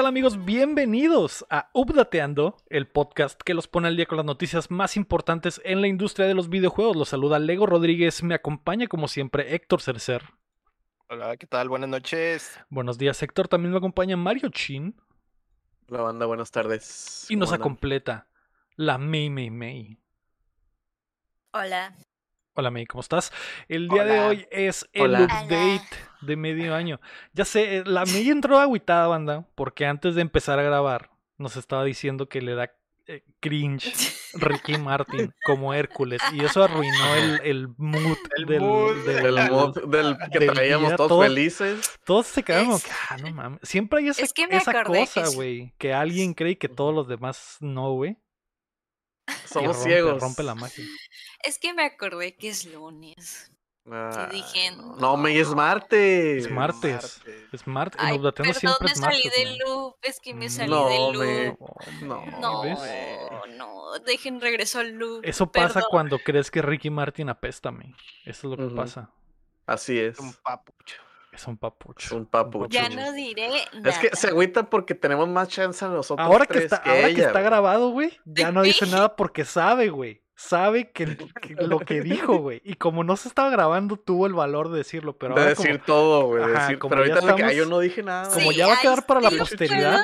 ¿Qué tal amigos? Bienvenidos a Updateando, el podcast que los pone al día con las noticias más importantes en la industria de los videojuegos. Los saluda Lego Rodríguez, me acompaña como siempre Héctor Cercer. Hola, ¿qué tal? Buenas noches. Buenos días Héctor, también me acompaña Mario Chin. La banda, buenas tardes. Y nos completa la May May May. Hola. Hola May, ¿cómo estás? El día de hoy es el update de medio año. Ya sé, eh, la May entró agüitada, banda, porque antes de empezar a grabar nos estaba diciendo que le da eh, cringe Ricky Martin como Hércules y eso arruinó el, el mood, del, del, que traíamos todos felices. Todos se quedaron como que, ah, no mames. Siempre hay esa, esa cosa, güey, que alguien cree que todos los demás no, güey. Somos ciegos. Rompe la magia. Es que me acordé que es lunes. Ah, dije, no, me es martes. Es martes. Es martes. Ay, perdón, siempre me salí del loop. Es que me salí del loop. no, no, no, dejen regreso al loop. Eso pasa cuando crees que Ricky Martin apéstame. Eso es lo que pasa. Así es. Un papucho. Es un papucho. Es un papucho. Ya no diré nada. Es que se agüita porque tenemos más chance nosotros. Ahora que está, ahora que está grabado, güey, ya no dice nada porque sabe, güey. Sabe que, lo que dijo, güey. Y como no se estaba grabando, tuvo el valor de decirlo. Pero de decir todo, güey. Pero ahorita que yo no dije nada. Como ya va a quedar para la posteridad,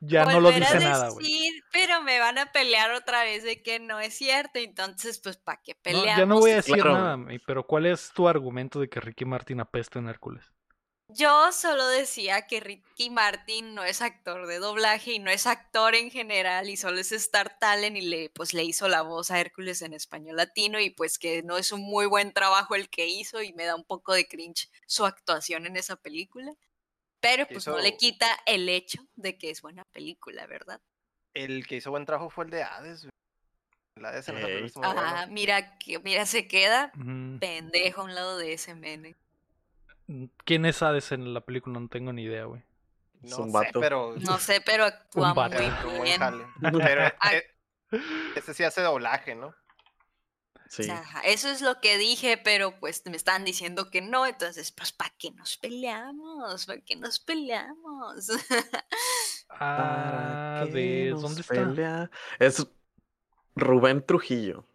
ya no lo dice nada, güey. Pero me van a pelear otra vez de que no es cierto. Entonces, pues, ¿para qué peleamos? ya no voy a decir nada, pero ¿cuál es tu argumento de que Ricky Martin apesta en Hércules? Yo solo decía que Ricky Martin no es actor de doblaje y no es actor en general y solo es Star Talent y le, pues, le hizo la voz a Hércules en español latino y pues que no es un muy buen trabajo el que hizo y me da un poco de cringe su actuación en esa película. Pero pues no le quita el hecho de que es buena película, ¿verdad? El que hizo buen trabajo fue el de Hades. La de ese Ajá, mira, que, mira, se queda pendejo a un lado de ese mene. ¿Quién es Hades en la película? No tengo ni idea, güey. No sé, pero... No sé, pero actúa muy bien. Pero este sí hace doblaje, ¿no? Sí. eso es lo que dije, pero pues me están diciendo que no, entonces, pues, ¿para qué nos peleamos? ¿Para qué nos peleamos? ah, ¿de dónde está? Es Rubén Trujillo.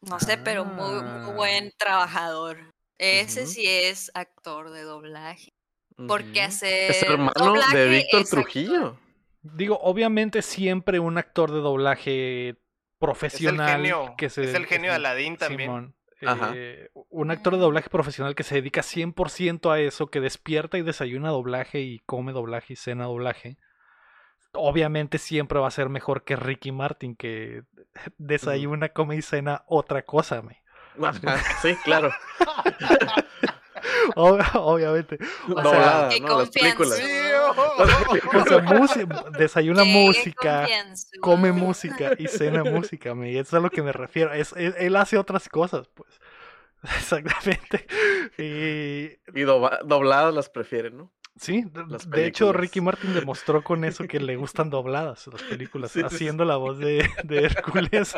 No sé, pero muy, muy buen trabajador. Ese sí es actor de doblaje. Porque hace. Es hermano de Víctor Trujillo. Digo, obviamente siempre un actor de doblaje profesional. Es el genio, que se, es el genio de Aladdin también. Eh, un actor de doblaje profesional que se dedica 100% a eso, que despierta y desayuna doblaje y come doblaje y cena doblaje. Obviamente siempre va a ser mejor que Ricky Martin, que desayuna, come y cena otra cosa. Me. sí, claro. obviamente. Las películas. desayuna música, come música y cena música. Me, eso es a lo que me refiero. Es, él, hace otras cosas, pues. Exactamente. Y, y dobladas las prefiere, ¿no? Sí, de, hecho Ricky Martin demostró con eso que le gustan dobladas las películas, haciendo la voz de, de Hércules.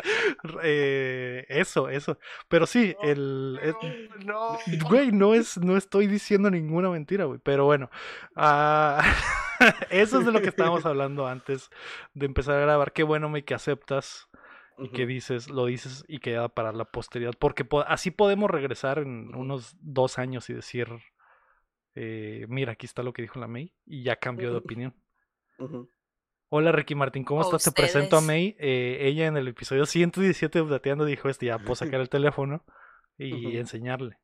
Eh, eso, eso. Pero sí, el... no, Güey, no, es, no estoy diciendo ninguna mentira, güey. Pero bueno, uh, eso es de lo que estábamos hablando antes de empezar a grabar. Qué bueno, me que aceptas y que dices, lo dices y queda para la posteridad. Porque así podemos regresar en unos dos años y decir eh, mira, aquí está lo que dijo la May y ya cambió de opinión. Hola Ricky Martín, ¿cómo estás? Te presento a May. Eh, ella en el episodio 117 de Updateando dijo, este, ya puedo sacar el teléfono y enseñarle.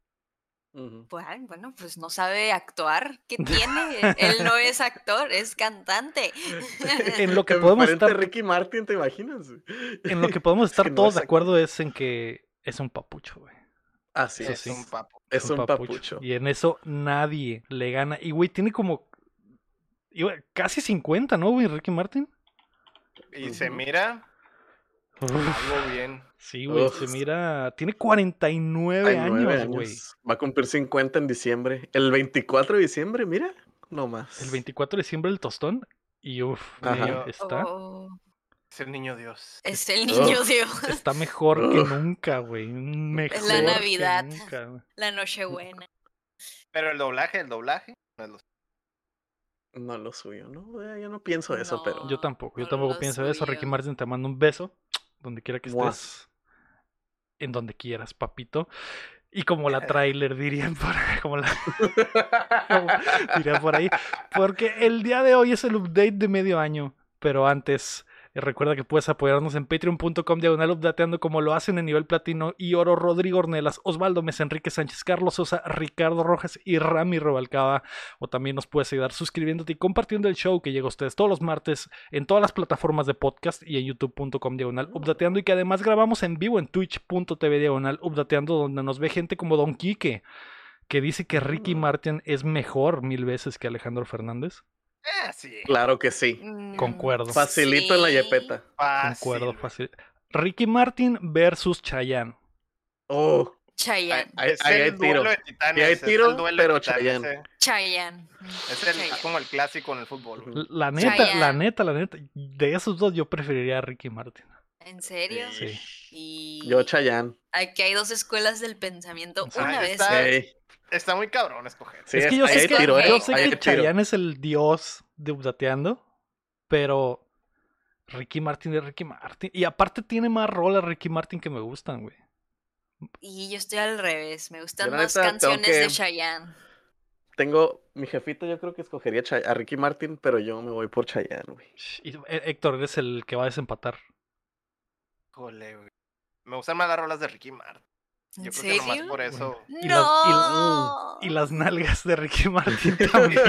Bueno, pues no sabe actuar. ¿Qué tiene? Él no es actor, es cantante. en lo que podemos estar. Ricky Martin, ¿te imaginas? En lo que podemos estar todos de acuerdo es en que es un papucho, güey. Así es. un papo. Es un, papucho. Y en eso nadie le gana. Y, güey, tiene como casi 50, ¿no, güey, Ricky Martin? Y se mira algo bien. Sí, güey, se mira. Tiene 49 años, güey. Va a cumplir 50 en diciembre. El 24 de diciembre, mira, no más. El 24 de diciembre el tostón. Y uff, está. Oh. Es el niño Dios. Es el niño Dios. Está mejor que nunca, güey. Mejor. Es la Navidad. La Nochebuena. Pero el doblaje, el doblaje. No lo suyo, ¿no? Eh, Yo no pienso eso, pero. Yo tampoco, yo No tampoco lo pienso eso. Ricky suyo. Martin, te mando un beso. Donde quiera que estés. En donde quieras, papito. Y como la trailer dirían por como la como dirían por ahí. Porque el día de hoy es el update de medio año. Pero antes, recuerda que puedes apoyarnos en patreon.com diagonal updateando como lo hacen en nivel platino y oro Rodrigo Ornelas, Osvaldo Mesa, Enrique Sánchez, Carlos Sosa, Ricardo Rojas y Rami Robalcaba. O también nos puedes ayudar suscribiéndote y compartiendo el show que llega a ustedes todos los martes en todas las plataformas de podcast y en youtube.com diagonal updateando y que además grabamos en vivo en twitch.tv diagonal updateando donde nos ve gente como Don Quique que dice que Ricky Martin es mejor mil veces que Alejandro Fernández. Eh, sí. Claro que sí. Mm, Concuerdo. Facilito en la yepeta. Fácil, Concuerdo fácil. Ricky Martin versus Chayanne. Oh, Chayanne. Ahí- hay tiro. duelo de titanes. Ahí hay tiro, pero Chayanne. eh. Chayanne. Es el- Chayanne. como el clásico en el fútbol. güey. La neta, la neta, la neta. De esos dos yo preferiría a Ricky Martin. ¿En serio? Sí. Y yo Chayanne. aquí hay dos escuelas del pensamiento. Una Ah, vez. está- Está muy cabrón escoger. sí, es que yo sé que, tiro, ¿eh? yo sé que. Chayanne es el dios de Updateando, pero Ricky Martin es Ricky Martin. Y aparte tiene más rolas Ricky Martin que me gustan, güey. Y yo estoy al revés. Me gustan Yo más neta canciones de Chayanne. Tengo, mi jefito yo creo que escogería Chay- a Ricky Martin, pero yo me voy por Chayanne, güey. Y, eh, Héctor, eres el que va a desempatar. Híjole, güey. Me gustan más las rolas de Ricky Martin. ¿En Yo creo que nomás por eso. Y las- y No. Y las nalgas de Ricky Martin también.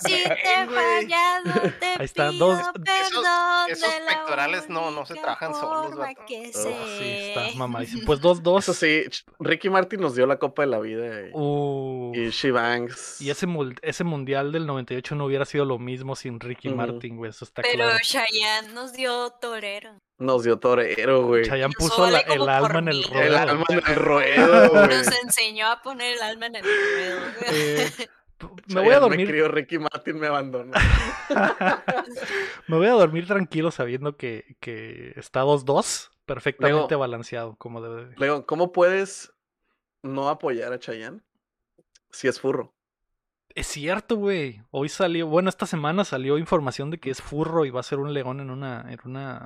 Si te he fallado, te Ahí están, pido dos- perdón esos la pectorales no- no se trabajan solos, vato. que Oh, sí, está mamadísimo. Pues 2-2. Eso sí, Ricky Martin nos dio la Copa de la Vida y, Uh, y She Banks. y ese, ese mundial del 98 no hubiera sido lo mismo sin Ricky Ujú. Martin, güey. Eso está Pero claro. Chayanne nos dio torero. Nos dio torero, güey. Chayanne puso la- el alma en el ruedo. El alma en el ruedo, güey. Nos enseñó a poner el alma en el ruedo. Eh, me voy a Me dormir. crió, Ricky Martin me abandonó. me voy a dormir tranquilo sabiendo que, que está 2-2, perfectamente balanceado, como debe de. Luego, ¿cómo puedes no apoyar a Chayanne si es furro? Es cierto, güey. Hoy salió, bueno, esta semana salió información de que es furro y va a ser un león en una, en una,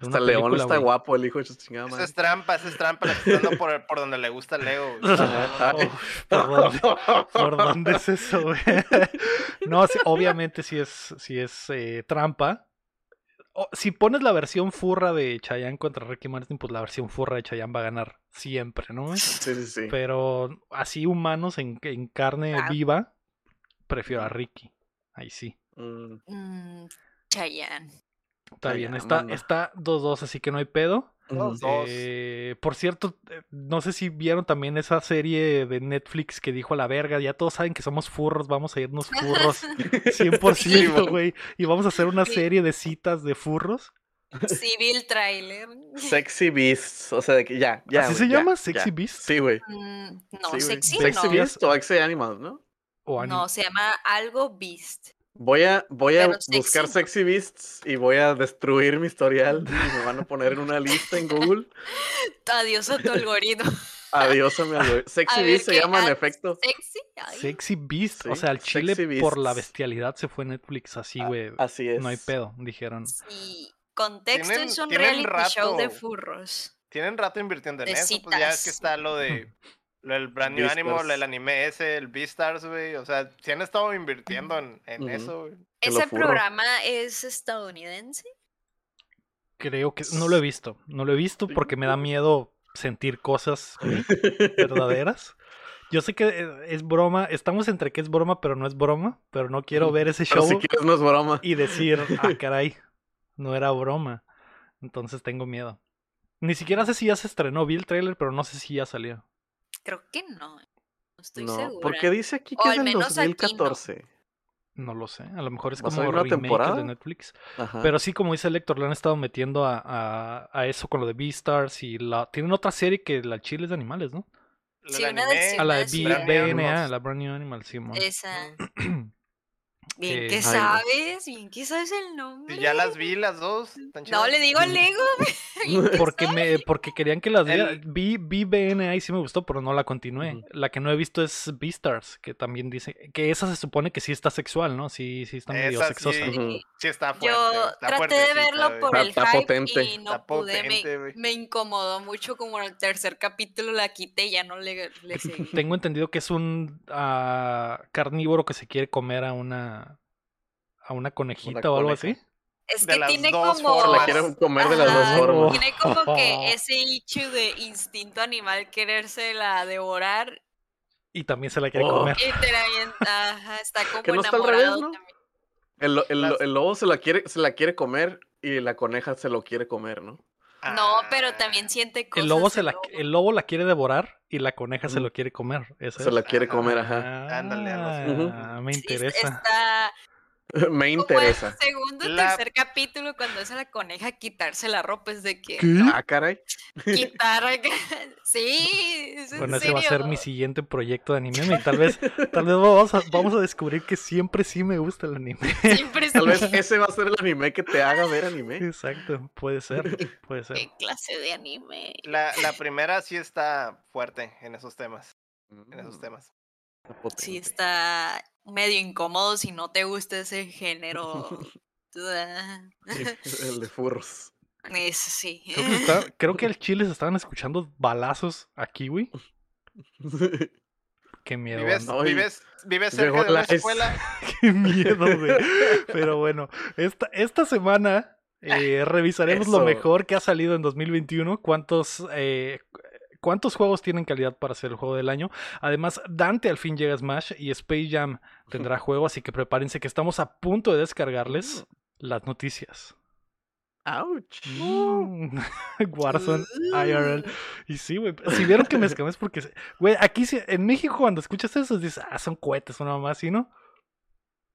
Hasta una León película, está guapo, el hijo de su chingada Esa madre. es trampa, esa es trampa. Le estoy dando por, por donde le gusta a Leo. ¿por, dónde, por dónde es eso, güey? No, sí, obviamente sí es, sí es eh, trampa. O- si pones la versión furra de Chayanne contra Ricky Martin, pues la versión furra de Chayanne va a ganar siempre, ¿no? Sí, sí, sí. Pero así humanos en, en carne Ah. viva, prefiero a Ricky. Ahí sí. Mm, Mm, Chayanne. Está bien, está está 2-2, así que no hay pedo. Eh, por cierto, eh, no sé si vieron también esa serie de Netflix que dijo a la verga, ya todos saben que somos furros, vamos a irnos furros 100%, man. güey, y vamos a hacer una serie de citas de furros. Civil trailer. Sexy Beasts, o sea, de que ya, ya. ¿Así se ya, llama? ya. ¿Sexy Beast? Sí, güey. Mm, no, sexy, Sexy no. Beasts o Sexy Animals, ¿no? O anim- No, se llama algo Beast. Voy a, voy a Pero buscar. Sexy Beasts y voy a destruir mi historial y me van a poner en una lista en Google. Adiós a tu algoritmo. Adiós a mi algoritmo. Sexy A ver Beasts se qué llama en ad- efecto. Sexy. Ay, Sexy Beast, o Sí, sea, al chile Sexy por la Beasts. bestialidad se fue Netflix así, Ah, güey. Así es. No hay pedo, dijeron. sí. Contexto Tienen- es un tienen reality show de furros. Tienen rato invirtiendo en De eso. Pues ya es que está lo de. Lo del Brand New Beastars. Animal, el anime ese, el Beastars, güey. O sea, sí han estado invirtiendo en, eso, güey. ¿Ese programa es estadounidense? Creo que no lo he visto, no lo he visto porque me da miedo sentir cosas verdaderas. Yo sé que eh, es broma, estamos entre que es broma, pero no es broma, pero no quiero ver ese show si quieres no es broma. y decir, ah, caray, no era broma. Entonces tengo miedo. Ni siquiera sé si ya se estrenó, vi el trailer, pero no sé si ya salió. Creo que no. No estoy no, segura. porque dice aquí O que al es del menos aquí no. 2014. No lo sé, a lo mejor es ¿Va a como una remake de temporada? Netflix. Ajá. Pero sí, como dice el lector, le han estado metiendo a, a, a eso con lo de Beastars y la... Tienen otra serie que la chile es de animales, ¿no? Sí, una de A la de BNA, Animals. la Brand New Animal, sí. Esa. Bien que- sabes, bien que sabes el nombre. Y ya las vi las dos. No le digo al Lego. Porque me, porque querían que las viera. El- Vi, vi BNA y sí me gustó, pero no la continué. La que no he visto es Beastars, que también dice que esa se supone que sí está sexual, ¿no? Sí, sí está medio Esa sexosa. sí. Ujú. Sí, está fuerte. Yo está traté de verlo por el está hype potente. y no Está pude. potente, me, incomodó mucho como en el tercer capítulo la quité y ya no le, le seguí. Tengo entendido que es un ah, carnívoro que se quiere comer a una a una conejita o algo coneja. así. Es de que las tiene dos como... Se la formas. quieren comer de las Ajá, dos formas. Tiene como que ese hecho de instinto animal querérsela devorar Y también se la quiere Oh. comer. y te la avienta, ajá, está como Que no está al revés, enamorado ¿no? también. El, el Las- el lobo se la quiere, se la quiere comer y la coneja se lo quiere comer, ¿no? No, pero Ah, también siente cosas. El lobo, se la, lobo. el lobo la quiere devorar y la coneja se lo quiere comer. ¿eso Se es? la quiere comer, ajá. Ándale, así. Ah, me Sí, interesa. Está Me como el interesa. segundo o La- tercer capítulo cuando es a la coneja quitarse la ropa es de que ¿Qué? Ah, caray. quitar sí es en Bueno, ese va a ser mi serio. siguiente proyecto de anime. Y tal vez, tal vez vamos a, vamos a descubrir que siempre sí me gusta el anime. siempre Tal vez sí. ese va a ser el anime que te haga ver anime. Exacto, puede ser, puede ser. qué clase de anime La, la primera sí está fuerte en esos temas. En esos Mm, temas. Sí está medio incómodo si no te gusta ese género El de furros. Eso sí. Creo que, está- creo que al chile se estaban escuchando balazos aquí, güey. Qué miedo. ¿Vives. Ay, vives, vives cerca de la- es- escuela? Qué miedo, güey. Pero bueno, esta, esta semana eh, revisaremos lo mejor que ha salido en 2021. ¿Cuántos, eh, ¿Cuántos juegos tienen calidad para ser el juego del año? Además, Dante al fin llega a Smash y Space Jam tendrá juego, así que prepárense que estamos a punto de descargarles las noticias. Ouch. Mm. Warzone, IRL. Y sí, güey. Si vieron que me escamé es porque, güey, aquí en México cuando escuchas eso dices, ah, son cohetes, una mamá así, ¿no?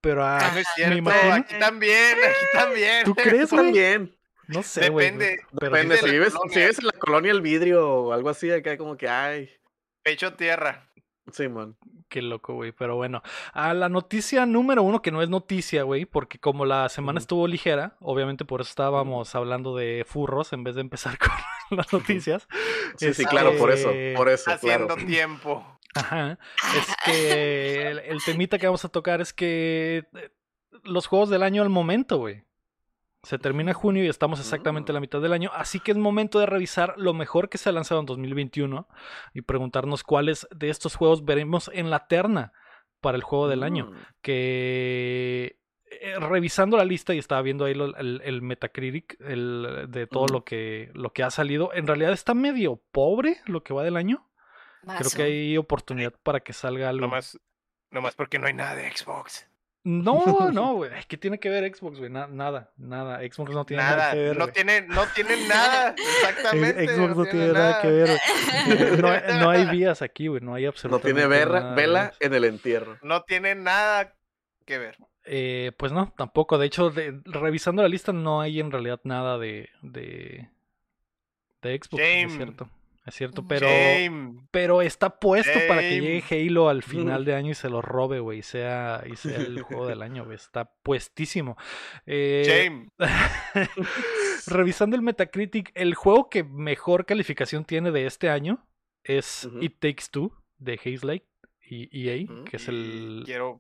Pero ah, Ah, no es cierto, imagino- aquí también, aquí también. ¿tú crees, güey? También. No sé. Depende, pero Depende, si vives, si vives en la colonia El Vidrio o algo así, acá como que, ay, Pecho tierra. sí, man. Qué loco, güey. Pero bueno, a la noticia número uno, que no es noticia, güey, porque como la semana estuvo ligera, obviamente por eso estábamos hablando de furros en vez de empezar con las noticias. Sí, sí, Este, claro, por eso, por eso, Haciendo claro. tiempo. Ajá. Es que el, el temita que vamos a tocar es que eh, los juegos del año al momento, güey. Se termina junio y estamos exactamente a la mitad del año, así que es momento de revisar lo mejor que se ha lanzado en 2021 y preguntarnos cuáles de estos juegos veremos en la terna para el juego del año. Mm. Que eh, revisando la lista y estaba viendo ahí lo- el, el Metacritic el, de todo Ujú. lo que lo que ha salido, en realidad está medio pobre lo que va del año. Creo que hay oportunidad para que salga algo. Nomás, nomás porque no hay nada de Xbox. No, no, güey. ¿Qué tiene que ver Xbox, güey? Na- nada, nada. Xbox no tiene nada, Nada, que ver. no tiene, no tiene nada, exactamente. Xbox no tiene nada que ver. No, hay- no hay vías aquí, güey. No hay No absolutamente tiene verra- nada vela en el entierro. No tiene nada que ver. Eh, pues no, tampoco. De hecho, de- revisando la lista no hay en realidad nada de de, de Xbox. Es cierto, es cierto. Pero Shame. pero está puesto para que llegue Halo al final de año y se lo robe, güey. Y sea y sea el juego del año, güey. Está puestísimo. Eh, Shame. Revisando el Metacritic, el juego que mejor calificación tiene de este año es. It Takes Two de Hazelight y EA, que es Y el... Quiero,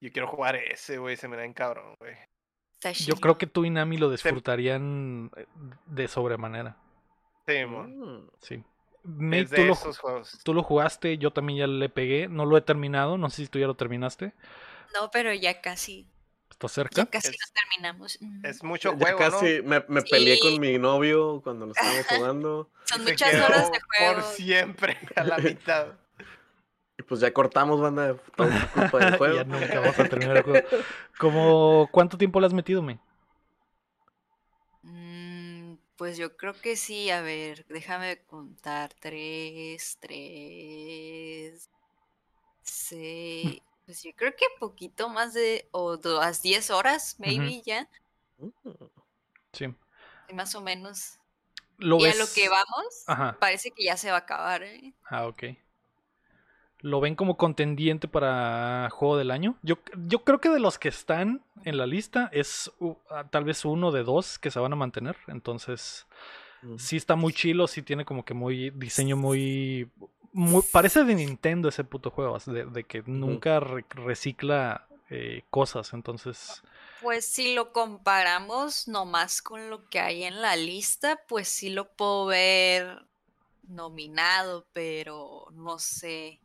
yo quiero jugar ese, güey. Se me da en cabrón, güey. Yo creo que tú y Nami lo disfrutarían eh, de sobremanera. Sí, mon. Mm. Sí. Mate, Es tú, de lo, esos juegos. tú lo jugaste, yo también ya le pegué, no lo he terminado, no sé si tú ya lo terminaste. No, pero ya casi. ¿Estás cerca? Ya casi Es- lo terminamos. Es mucho Ya juego, casi me, me peleé Sí. con mi novio cuando lo estábamos jugando. Son muchas horas de juego. Por siempre, a la mitad. Y pues ya cortamos, banda, todo culpa del juego. ya nunca vamos a terminar el juego. Como, ¿Cuánto tiempo le has metido, me? Mm, pues yo creo que sí. A ver, déjame contar. Tres, tres, seis. Pues yo creo que poquito más de. O las 10 horas, maybe ya. Mm. Sí. Más o menos. ¿Lo y ves? a lo que vamos, Ajá. parece que ya se va a acabar. ¿eh? Ah, ok. ¿Lo ven como contendiente para juego del año? Yo, yo creo que de los que están en la lista es uh, ah, tal vez uno de dos que se van a mantener. Entonces, Mm. sí está muy chilo, sí tiene como que muy diseño muy... muy- parece de Nintendo ese puto juego, de, de que nunca re- recicla eh, cosas. Entonces, Pues si lo comparamos nomás con lo que hay en la lista, pues sí lo puedo ver nominado, pero no sé.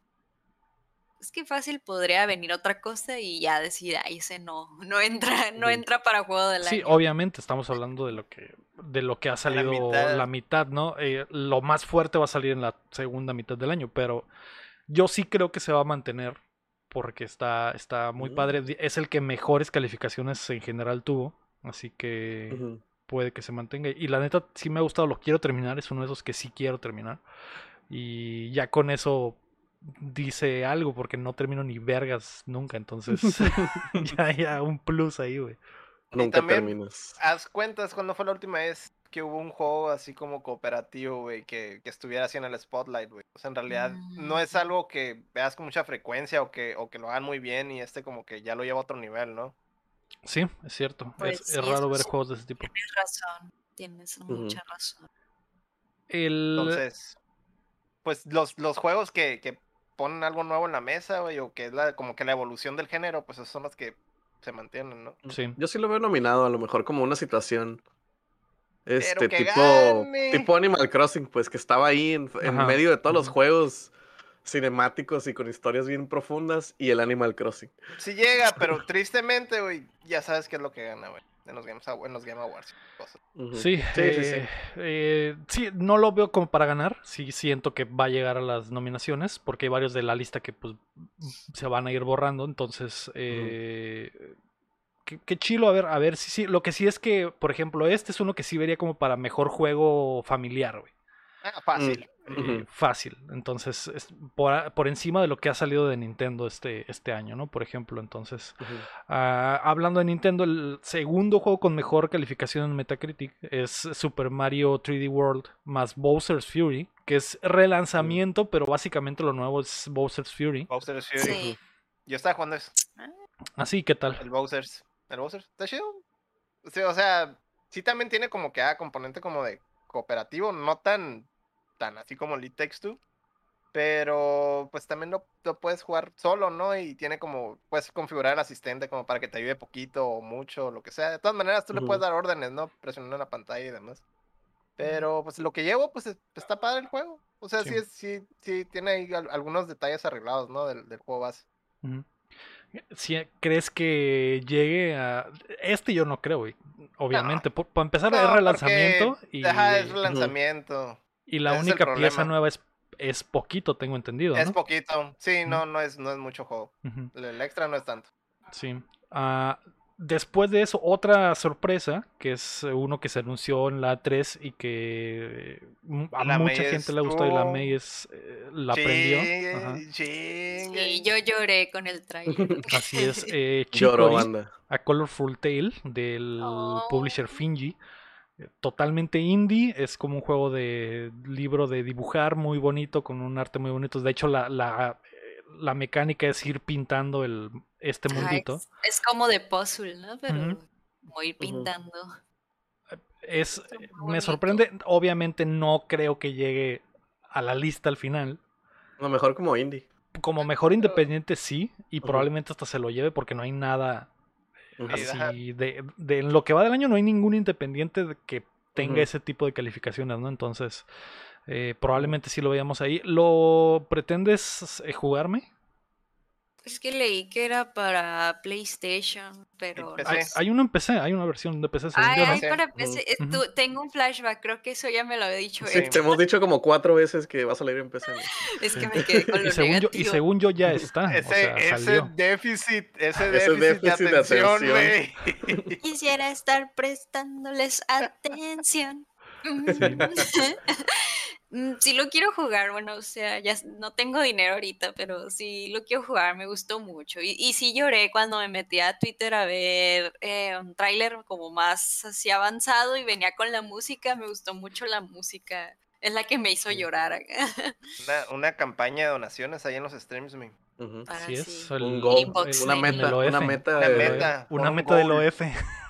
Es que fácil podría venir otra cosa y ya decir, ay, ese no, no entra, no entra para juego del sí, año. obviamente estamos hablando de lo que de lo que ha salido la mitad, mitad. ¿no? Eh, lo más fuerte va a salir en la segunda mitad del año, pero yo sí creo que se va a mantener porque está, está muy Mm. padre. Es el que mejores calificaciones en general tuvo, así que puede que se mantenga. Y la neta sí me ha gustado, lo quiero terminar, es uno de esos que sí quiero terminar. Y ya con eso dice algo porque no termino ni vergas nunca, entonces ya, ya un plus ahí, güey. Nunca terminas. Haz cuentas cuando fue la última vez que hubo un juego así como cooperativo, güey, que, que estuviera así en el spotlight, güey. O sea, en realidad no es Mm. algo que veas con mucha frecuencia o que, o que lo hagan muy bien y este como que ya lo lleva a otro nivel, ¿no? Sí, es cierto. Pues es, sí, es raro ver sí. juegos de ese tipo. Tienes razón, tienes mucha razón. El, Entonces, pues los, los juegos que, que ponen algo nuevo en la mesa, güey, o que es la, como que la evolución del género, pues esos son los que se mantienen, ¿no? sí. Yo sí lo veo nominado, a lo mejor como una situación. Este tipo, gane. tipo Animal Crossing, pues que estaba ahí en, en medio de todos los juegos cinemáticos y con historias bien profundas y el Animal Crossing. Sí llega, pero tristemente, güey, ya sabes qué es lo que gana, güey, en los, Games en los Game Awards. cosas. Sí, sí, sí, sí. eh, eh, sí, no lo veo como para ganar. Sí siento que va a llegar a las nominaciones, porque hay varios de la lista que pues se van a ir borrando. Entonces, eh, qué, qué chilo. A ver, a ver si sí. Lo que sí es que, por ejemplo, este es uno que sí vería como para mejor juego familiar, güey. Ah, fácil. eh, Ujú. fácil. Entonces, es por, por encima de lo que ha salido de Nintendo este, este año, ¿no? Por ejemplo, entonces. Ah, hablando de Nintendo, el segundo juego con mejor calificación en Metacritic es Super Mario 3D World más Bowser's Fury, que es relanzamiento, pero básicamente lo nuevo es Bowser's Fury. Bowser's Fury. Sí. Yo estaba jugando eso, Así, ¿qué tal? el Bowser's. El Bowser's, está chido. Sí, o sea, sí también tiene como que ah, componente como de cooperativo, no tan, tan así como el It Takes Two, pero pues también lo, lo puedes jugar solo, ¿no? Y tiene como, puedes configurar el asistente como para que te ayude poquito o mucho, o lo que sea. De todas maneras, tú le puedes dar órdenes, ¿no? Presionando la pantalla y demás. Pero pues lo que llevo, pues es- está padre el juego. O sea, sí, Sí. sí, sí tiene ahí al- algunos detalles arreglados, ¿no? Del, del juego base. Ujú. Si ¿Crees que llegue a...? Este yo no creo, güey. Obviamente. Por- para empezar, es No, relanzamiento porque, y, es relanzamiento. y la ese es única pieza nueva es, es poquito, tengo entendido, Es poquito. Sí, no, no es, no es mucho juego. El extra no es tanto. Sí. Ah, después de eso, otra sorpresa, que es uno que se anunció en la 3 y que mm, a La mucha May gente le gustó y la May es, eh, la. Ajá. Chingue, chingue. Sí, yo lloré con el trailer. Así es. Eh, Lloró, Chicory, banda. A Colorful Tale del Oh. publisher Finji. Eh, Totalmente indie, es como un juego de libro de dibujar muy bonito, con un arte muy bonito. De hecho, la, la, la mecánica es ir pintando el, este mundito. es, es como de puzzle, ¿no? Pero Ujú. muy pintando. Es, me sorprende, obviamente no creo que llegue a la lista al final. lo mejor como indie. Como mejor independiente sí, y probablemente hasta se lo lleve porque no hay nada así de, de en lo que va del año no hay ningún independiente de que tenga ese tipo de calificaciones, ¿no? Entonces, eh, probablemente sí lo veamos ahí. ¿Lo pretendes eh, jugarme? Es que leí que era para PlayStation, pero no Hay, hay uno en PC, hay una versión de PC, según Ay, yo, ¿no? ay, Sí. para. PC. tú- tengo un flashback, creo que eso ya me lo había dicho Sí, él. te hemos dicho como cuatro veces que va a salir en PC. ¿no? Es que me quedé con lo Y según, yo, y según yo ya está, o Ese, sea, ese salió. déficit, ese Ese déficit, de de atención, atención. güey. Quisiera estar prestándoles atención. Mm, Sí lo quiero jugar, bueno, o sea, ya no tengo dinero ahorita, pero sí lo quiero jugar, me gustó mucho. Y, y sí lloré cuando me metí a Twitter a ver eh, un tráiler como más así avanzado y venía con la música, me gustó mucho la música. Es la que me hizo Sí. llorar acá. Una, una campaña de donaciones ahí en los streams, me. Así es. sí. el- Un goal, una meta, el una meta, Una de- meta. Una un meta del. OF.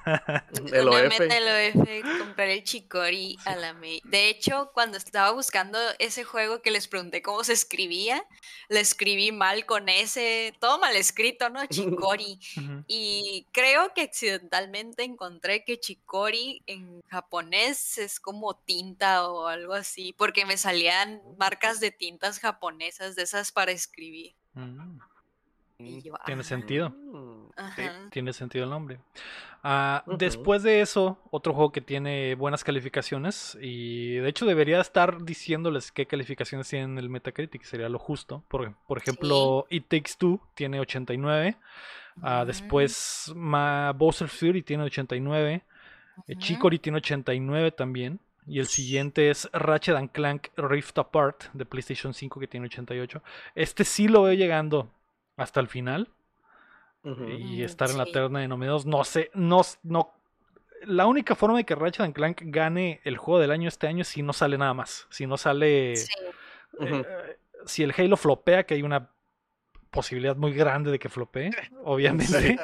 Una OF. comprar el Chicori a la May. De hecho, cuando estaba buscando ese juego que les pregunté cómo se escribía, lo escribí mal con ese, todo mal escrito, ¿no? Chicori. Y creo que accidentalmente encontré que Chicori en japonés es como tinta o algo así, porque me salían marcas de tintas japonesas de esas para escribir. Mm, Y yo, Tiene ah, sentido. Mm. Tiene sentido el nombre. Ah. Después de eso, otro juego que tiene buenas calificaciones y de hecho debería estar diciéndoles qué calificaciones tienen el Metacritic, sería lo justo. Por, por ejemplo, It Takes Two tiene 89. ah, Ujú, después Ma Bowser Fury tiene 89. eh, ujú. Chicory tiene 89 también. Y el siguiente es Ratchet and Clank Rift Apart de PlayStation 5 que tiene 88. Este sí lo veo llegando hasta el final y estar en la terna de nominados. No sé, no, no. La única forma de que Ratchet and Clank gane el juego del año este año es si no sale nada más. Si no sale. Sí. Eh, si el Halo flopea, que hay una posibilidad muy grande de que flopee, obviamente.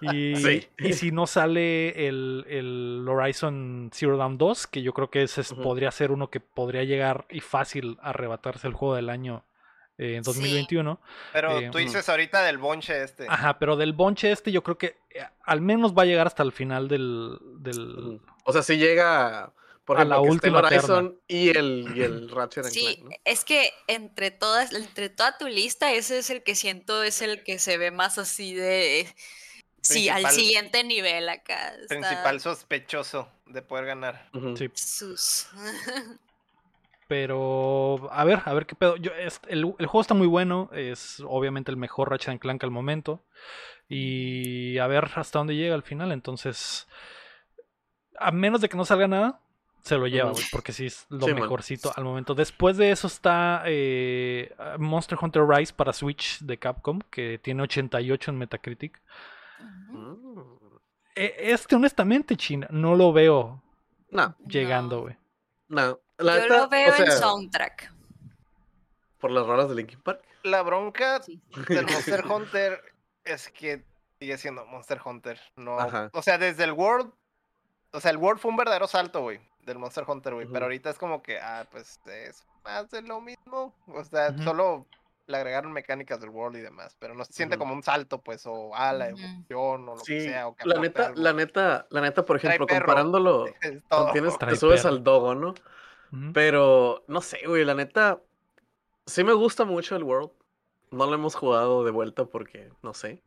Y, Sí. y si no sale el, el Horizon Zero Dawn 2, que yo creo que ese podría ser uno que podría llegar y fácil a arrebatarse el juego del año eh, en Sí. 2021. Pero Eh, tú ujú. dices ahorita del bonche este. Ajá, pero del bonche este yo creo que eh, al menos va a llegar hasta el final del... del... Ujú. O sea, si llega, por A la última Horizon y el, y el Ratchet Sí, Clank, ¿no? es que entre todas, entre toda tu lista, ese es el que siento es el que se ve más así de sí, al siguiente nivel acá. está Principal sospechoso de poder ganar. Ujú. Sí, sus. pero a ver, a ver qué pedo. Yo, es- el, el juego está muy bueno, es obviamente el mejor Ratchet and Clank al momento. Y a ver hasta dónde llega al final. Entonces, a menos de que no salga nada, se lo lleva, güey, porque sí es lo Sí, man. mejorcito al momento. Después de eso está eh, Monster Hunter Rise para Switch de Capcom, que tiene 88 en Metacritic. E- Este, honestamente, China, no lo veo No, llegando, güey. no. La Yo lo veo o sea, en soundtrack. por las rolas de Linkin Park. La bronca Sí. del Monster Hunter es que sigue siendo Monster Hunter. No, Ajá. o sea, desde el World, o sea, el World fue un verdadero salto, güey, del Monster Hunter, güey. Pero ahorita es como que, ah, pues es más de lo mismo. O sea, solo le agregaron mecánicas del World y demás, pero no se siente como un salto, pues, o a la Ujú. evolución o lo que sea. O que la neta, algo. la neta, la neta, por ejemplo, comparándolo, tienes, te subes perro. al dogo, ¿no? Pero, no sé, güey, la neta, sí me gusta mucho el World. No lo hemos jugado de vuelta porque, no sé.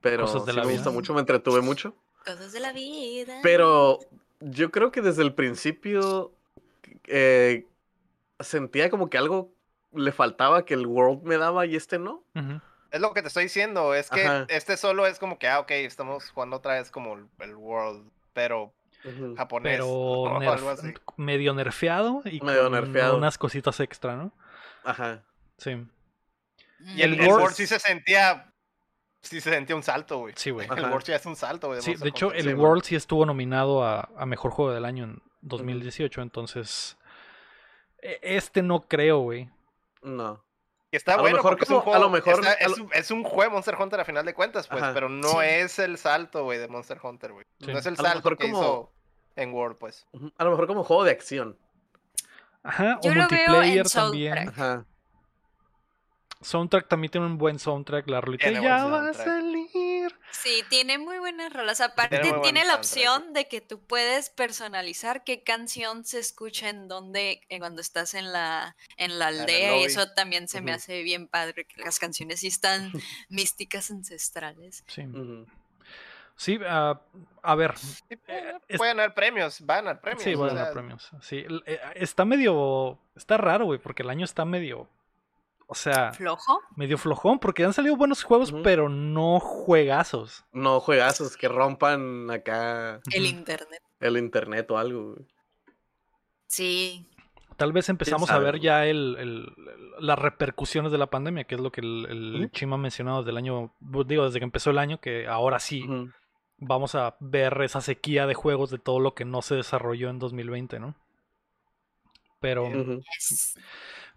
Pero Cosas de sí la me vida. gusta mucho, me entretuve mucho. Cosas de la vida. Pero yo creo que desde el principio eh, sentía como que algo le faltaba que el World me daba y este no. Es lo que te estoy diciendo, es que Ajá. este solo es como que, ah, ok, estamos jugando otra vez como el World, pero Japonés. Pero o nerf- algo así. medio nerfeado y Medio con nerfeado. unas cositas extra, ¿no? Ajá. Sí, Y el, El el World- World sí se sentía, sí se sentía un salto, güey. sí, güey. El. World sí es un salto, güey. Sí, de hecho, el Sí. World sí estuvo nominado a, a Mejor Juego del Año en 2018, entonces... e- Este no creo, güey. No. Que está A lo mejor porque es un a juego, lo mejor- está- a es, un, es un juego Monster Hunter a final de cuentas, pues, Ajá. pero no Sí. es el salto, güey, de Monster Hunter, güey. Sí. No es el salto mejor que como- hizo en World, pues. A lo mejor como juego de acción. Ajá, Yo o lo veo en multiplayer también. soundtrack. Ajá. Soundtrack también tiene un buen soundtrack, la rolita. Ya buen va a soundtrack. salir. Sí, tiene muy buenas rolas. Aparte, tiene, la opción de que tú puedes personalizar qué canción se escucha en donde eh, cuando estás en la, en la aldea. y eso también se me hace bien padre, que las canciones sí están místicas ancestrales. Sí, sí ah, a ver, Sí, pueden, es- pueden ganar premios, van a ganar premios. sí, van a premios. Sí, eh, está medio... Está raro, güey, porque el año está medio... O sea, ¿Flojo? medio flojón, porque han salido buenos juegos, pero no juegazos. No juegazos que rompan acá El internet. el internet o algo. güey. Sí. Tal vez empezamos a ver ya el, el- las repercusiones de la pandemia, que es lo que el, el. Chima ha mencionado desde el año, digo, desde que empezó el año, que ahora sí vamos a ver esa sequía de juegos de todo lo que no se desarrolló en 2020, ¿no? Pero. Yes.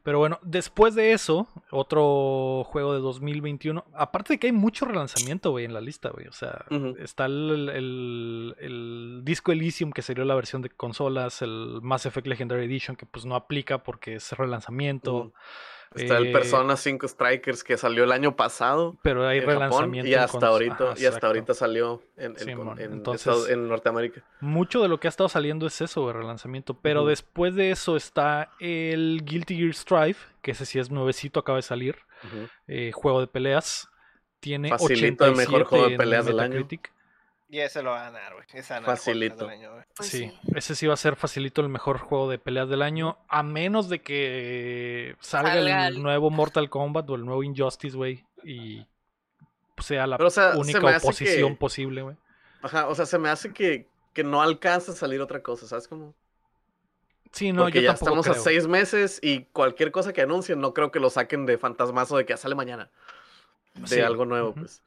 Pero bueno, después de eso, otro juego de 2021. Aparte de que hay mucho relanzamiento, güey, en la lista, güey. O sea, está el, el- el disco Elysium, que sería la versión de consolas, el Mass Effect Legendary Edition, que pues no aplica porque es relanzamiento. Está el Eh, Persona 5 Strikers que salió el año pasado Pero hay en Japón relanzamiento. y hasta ahorita, Ajá, y hasta ahorita salió en, en- Simón, con- en entonces- Estados- en Norteamérica. Mucho de lo que ha estado saliendo es eso, güey, relanzamiento. Pero después de eso está el Guilty Gear Strive, que ese sí es nuevecito, acaba de salir. Eh, juego de peleas. Tiene Facilito el 87 mejor juego de en peleas del año. Y ese lo va a ganar, güey. Facilito. del año, güey. Pues sí, sí. ese sí va a ser facilito el mejor juego de peleas del año, a menos de que salga, Salga el el- nuevo Mortal Kombat o el nuevo Injustice, güey, y sea la Pero, o sea, se única oposición que- posible, güey. Ajá, o sea, se me hace que, que no alcanza a salir otra cosa, ¿sabes cómo? Sí, no, Porque yo ya tampoco estamos creo. a seis meses y cualquier cosa que anuncien no creo que lo saquen de fantasmazo de que ya sale mañana. De Sí, algo nuevo, pues.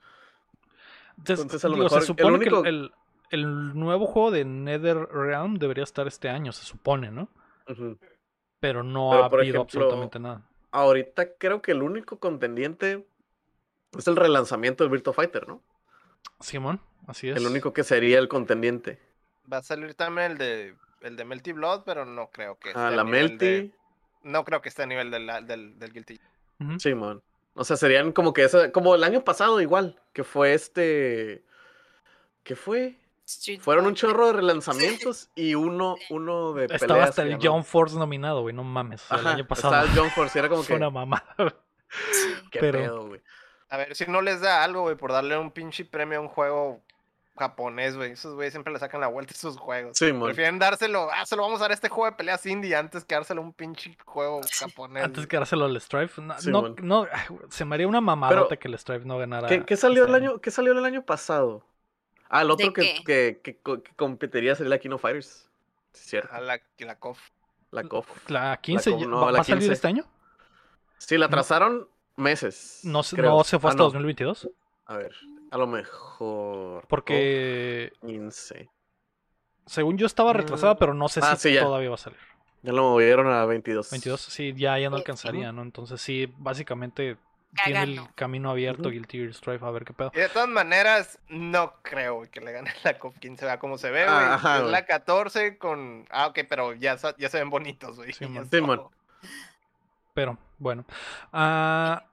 Entonces, Entonces, a lo digo, mejor se el supone único- que el, el- el nuevo juego de NetherRealm debería estar este año, se supone, ¿no? Pero no Pero, ha habido ejemplo, absolutamente nada. Ahorita creo que el único contendiente es el relanzamiento del Virtua Fighter, ¿no? Simón, así es. El único que sería el contendiente. Va a salir también el de el de Melty Blood, pero no creo que Ah, esté la a nivel de- Melty. No creo que esté a nivel del, del, del Guilty. Ujú. Simón. O sea, serían como que esa, como el año pasado igual, que fue este. ¿Qué fue? Street Fueron un chorro de relanzamientos y uno, uno de Estaba peleas hasta que el. John Force nominado, güey, no mames. el año pasado estaba el John Force, y era como fue que. una mamada. güey. ¿Qué pero- pedo, güey? A ver si no les da algo, güey, por darle un pinche premio a un juego japonés, güey. Esos güeyes siempre le sacan la vuelta a esos juegos. Sí. Prefieren dárselo, ah, se lo vamos a dar a este juego de peleas indie antes que dárselo a un pinche juego japonés. Antes que dárselo al Strife. No, Sí, no, se me haría una mamadota que el Strife no ganara. ¿Qué, qué salió este el año, ¿Qué salió el año pasado? Ah, el otro ¿De que, qué? que, que, co- que competiría sería la Kino Fighters. Sí, cierto. A la, la COF. La KOF. La 15 como ya- no, ¿va, la va a salir 15. este año? Sí, la trazaron meses. No, creo. no se fue Ah, hasta no. 2022. A ver, a lo mejor. Porque KOF 15. según yo estaba retrasada, Mm. pero no sé Ah, si sí, todavía va a salir. Ya lo movieron a 22. 22, sí, ya, ya no alcanzaría, ¿no? Entonces sí, básicamente tiene el camino abierto Ujú. Guilty Gear Strife a ver qué pedo. Y de todas maneras, no creo que le gane la COF 15, vea cómo se ve, güey. Ah, es la 14 con. Ah, ok, pero ya, ya se ven bonitos, güey. Sí, Sí. Pero bueno. Ah,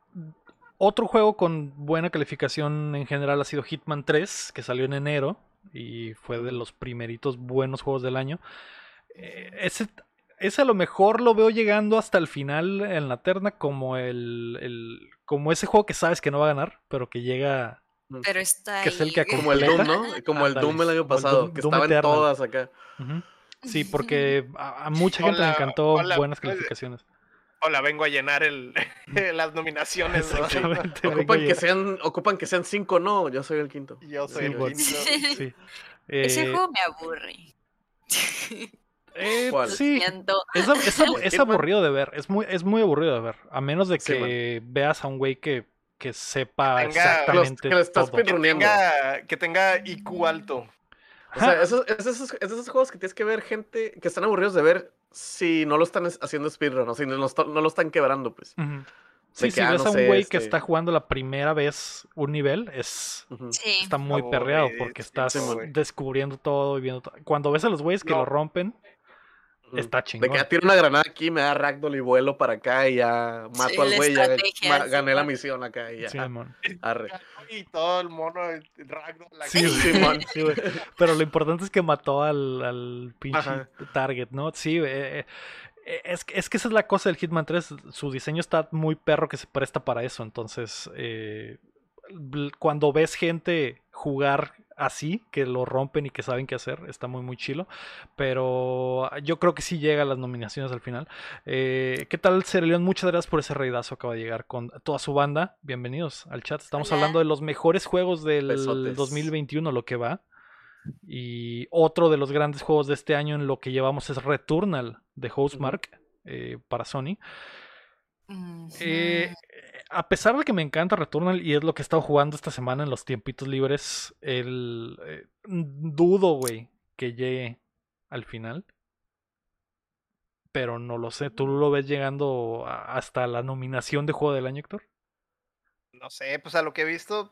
otro juego con buena calificación en general ha sido Hitman 3, que salió en enero y fue de los primeritos buenos juegos del año. Eh, ese, ese a lo mejor lo veo llegando hasta el final en la terna como el, el- como ese juego que sabes que no va a ganar, pero que llega Pero está Que es el que Como el. Doom, ¿no? Como el Doom el año pasado, Doom- que Doom estaba en Eternal. todas acá. Sí, porque a, a mucha gente le encantó hola, buenas pues, calificaciones. Hola, vengo a llenar el, las nominaciones. Ocupan que, sean, ocupan que sean cinco, no, yo soy el quinto. Yo soy Sí, el quinto. Sí. Ese Eh, juego me aburre. eh, ¿Cuál? sí, Siento. Es, aburrido de ver, es muy, es muy aburrido de ver. A menos de Sí, que veas a un güey que, que sepa Que tenga- exactamente Que lo estás todo. Que tenga, que tenga IQ alto. O sea, es, esos, es esos juegos que tienes que ver gente que están aburridos de ver si no lo están es- haciendo speedrun, o si no lo, está- no lo están quebrando, pues. Sí, de si ah, ves no a un güey que este- está jugando la primera vez un nivel, es. Sí. está muy perreado porque estás descubriendo todo y viendo todo. Cuando ves a los güeyes que No. lo rompen, Está De chingón. que ah, tiro una granada aquí, me da ragdoll y vuelo para acá y ya mato Sí, al güey, ya sí, gané la misión acá y ya. Sí, mon. arre. Y todo el mono de Ragdoll. Sí, güey. Sí, güey. Pero lo importante es que mató al, al pinche Ajá. target, ¿no? Sí, eh, eh, es, que- es que esa es la cosa del Hitman 3. Su diseño está muy perro que se presta para eso. Entonces, eh, cuando ves gente jugar así, que lo rompen y que saben qué hacer, está muy, muy chilo. Pero yo creo que sí llega a las nominaciones al final. Eh, ¿Qué tal, Cereleón? Muchas gracias por ese reidazo. Acaba de llegar con toda su banda. Bienvenidos al chat. Estamos Hola. hablando de los mejores juegos del Besotes. 2021, lo que va. Y otro de los grandes juegos de este año en lo que llevamos es Returnal de Housemark eh, para Sony. Ujú. Eh, a pesar de que me encanta Returnal y es lo que he estado jugando esta semana en los tiempitos libres, el eh, dudo, güey, que llegue al final. pero no lo sé. ¿Tú lo ves llegando a- hasta la nominación de juego del año, Héctor? No sé, pues a lo que he visto,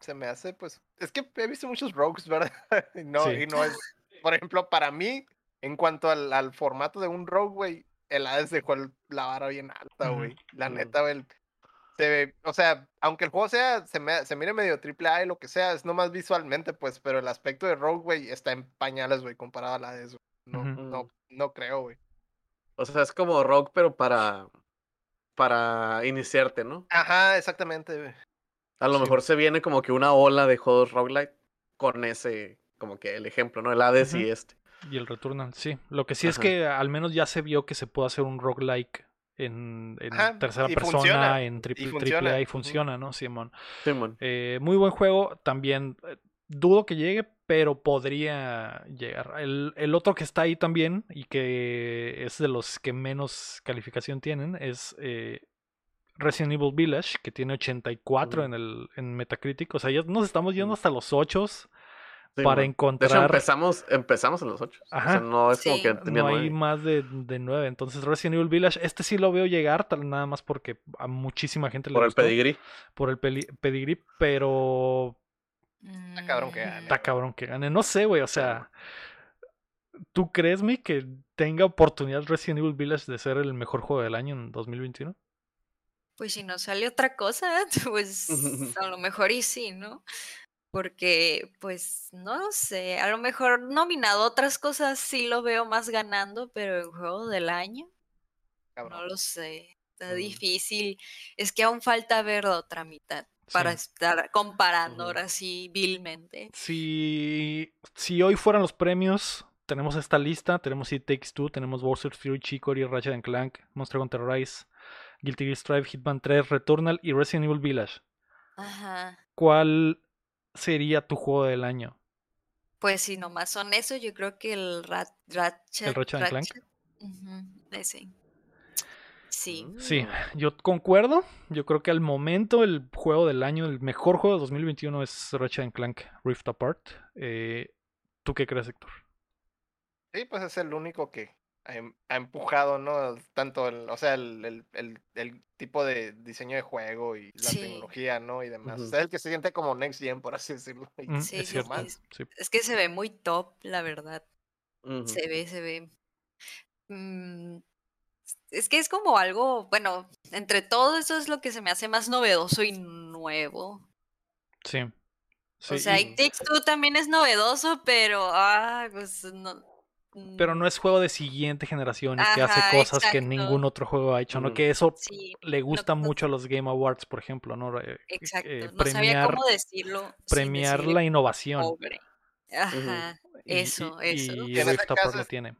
se me hace, pues. Es que he visto muchos rogues, ¿verdad? y no, Sí. y no es. Por ejemplo, para mí, en cuanto al, al formato de un rogue, güey, el Hades dejó el- la vara bien alta, güey. La neta, güey. el- Se ve, o sea, aunque el juego sea, se, me, se mire medio triple A y lo que sea, es nomás visualmente, pues, pero el aspecto de Rogue, güey, está en pañales, güey, comparado a la de eso. No, no, no creo, güey. O sea, es como rock, pero para, para iniciarte, ¿no? Ajá, exactamente, güey. A lo Sí. mejor se viene como que una ola de juegos roguelite con ese, como que el ejemplo, ¿no? El Hades y este. Y el Returnal, sí. Lo que sí es que al menos ya se vio que se puede hacer un roguelike en, en Ajá, tercera persona, funciona, en triple, y triple A y funciona, ¿no, Simón? Simón. Eh, muy buen juego, también eh, dudo que llegue, pero podría llegar. El, el otro que está ahí también y que es de los que menos calificación tienen es eh, Resident Evil Village, que tiene 84 Mm. en el en Metacritic. O sea, ya nos estamos yendo Mm. hasta los 8 Para De hecho, encontrar... empezamos, empezamos en los ocho. O sea, Ajá. no es como que tenía No hay más de, de 9. Entonces, Resident Evil Village, este sí lo veo llegar, tal- nada más porque a muchísima gente le Por el pedigrí. Por el peli- pedigrí, pero Está cabrón que gane. está cabrón que gane. No sé, güey, o sea. ¿Tú crees, mi, que tenga oportunidad Resident Evil Village de ser el mejor juego del año en 2021? Pues si no sale otra cosa, pues a lo mejor y sí, ¿no? Porque, pues, no lo sé, a lo mejor nominado a otras cosas sí lo veo más ganando, pero el juego del año, Cabrón. no lo sé, está Mm. difícil. Es que aún falta ver la otra mitad para Sí. estar comparando ahora sí vilmente. Si, si hoy fueran los premios, tenemos esta lista. Tenemos It Takes Two, tenemos Bowser's Fury, Chicory, Ratchet and Clank, Monster Hunter Rise, Guilty Gear Strive, Hitman 3, Returnal y Resident Evil Village. Ajá. ¿Cuál sería tu juego del año? Pues si nomás son eso, yo creo que el Rat, Ratchet. Ratchet and Clank? ujú, ese. Sí. Sí, yo concuerdo. Yo creo que al momento el juego del año, el mejor juego de 2021 es Ratchet Clank Rift Apart. Eh, ¿Tú qué crees, Héctor? Sí, pues es el único que ha, em- ha empujado, ¿no? Tanto el, o sea, el, el, el, el tipo de diseño de juego y la Sí. tecnología, ¿no? Y demás. O Ujú. sea, el que se siente como Next Gen, por así decirlo. y Mm, Sí, es sí, cierto. sí. sí. Es que se ve muy top, la verdad. Se ve, se ve. Mm, es que es como algo, bueno, entre todo eso es lo que se me hace más novedoso y nuevo. Sí. Sí, o sea, y- It Takes Two también es novedoso, pero, ah, pues no. Pero no es juego de siguiente generación y que hace Ajá, cosas que ningún otro juego ha hecho, ¿no? Que eso Sí, le gusta no- mucho a los Game Awards, por ejemplo, ¿no? Eh, exacto. eh, no sabía premiar cómo decirlo. premiar la innovación. pobre. Ajá, Y- y- eso, y, eso. Que en caso lo tiene.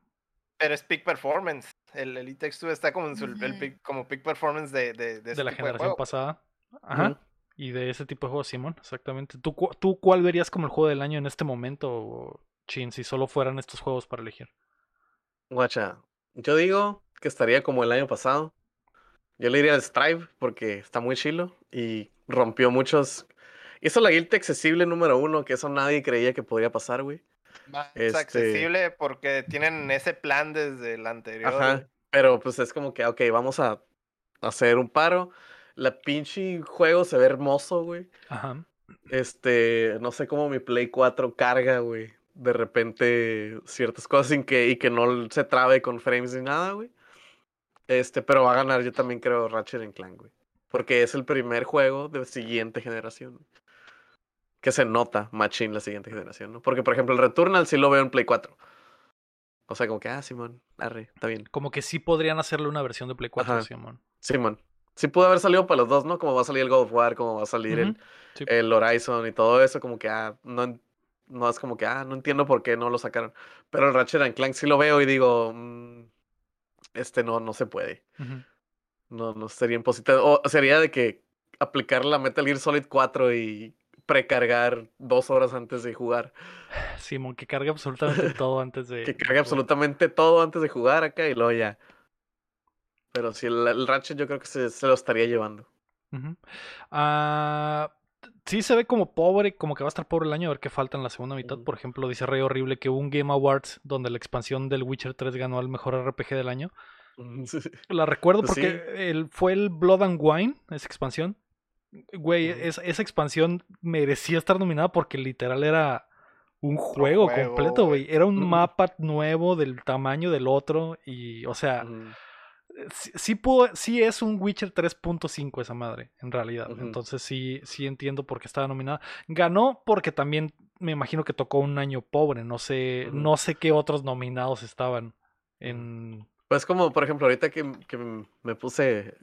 Pero es peak performance. El, el It Takes Two está como en su, el peak, como peak performance de, de, de, de la tipo generación juego. pasada. Ajá. Y de ese tipo de juegos, Simón, exactamente. ¿Tú, ¿Tú cuál verías como el juego del año en este momento, Chin, si solo fueran estos juegos para elegir? Guacha, yo digo que estaría como el año pasado. Yo le diría al Strive porque está muy chilo y rompió muchos. Hizo la guilda accesible número uno, que eso nadie creía que podía pasar, güey. Más Este- accesible porque tienen ese plan desde el anterior. Ajá. güey. Pero pues es como que, ok, vamos a hacer un paro. La pinche juego se ve hermoso, güey. Ajá. Este, no sé cómo mi Play 4 carga, güey. De repente ciertas cosas sin que, y que no se trabe con frames ni nada, güey. Este, pero va a ganar yo también creo Ratchet and Clank, güey. Porque es el primer juego de siguiente generación. güey. Que se nota machín la siguiente generación, ¿no? Porque, por ejemplo, el Returnal sí lo veo en Play 4. O sea, como que, ah, Simón, arre, está bien. Como que sí podrían hacerle una versión de Play 4, Ajá. Simón. Simón. Sí pudo haber salido para los dos, ¿no? Como va a salir el God of War, como va a salir el, sí. el Horizon y todo eso, como que, ah, no, en- no es como que, ah, no entiendo por qué no lo sacaron. Pero el Ratchet and Clank sí lo veo y digo, mm, este no, no se puede. No, no sería imposible. O sería de que aplicar la Metal Gear Solid 4 y precargar dos horas antes de jugar. Simón, que cargue absolutamente todo antes de. Que cargue absolutamente todo antes de jugar acá y luego ya. Pero sí, el, el Ratchet yo creo que se, se lo estaría llevando. Ah, sí se ve como pobre, como que va a estar pobre el año, a ver qué falta en la segunda mitad. Por ejemplo, dice Rey Horrible que hubo un Game Awards donde la expansión del Witcher 3 ganó al mejor RPG del año. La recuerdo Pues porque el, fue el Blood and Wine, esa expansión. Güey, esa expansión merecía estar nominada porque literal era un juego, juego, completo, güey. Era un Ujú. mapa nuevo del tamaño del otro y, o sea. Sí, sí, pudo- sí es un Witcher 3.5 esa madre, en realidad. Entonces sí, sí entiendo por qué estaba nominada. Ganó porque también me imagino que tocó un año pobre. No sé, no sé qué otros nominados estaban en. Pues como, por ejemplo, ahorita que, que me puse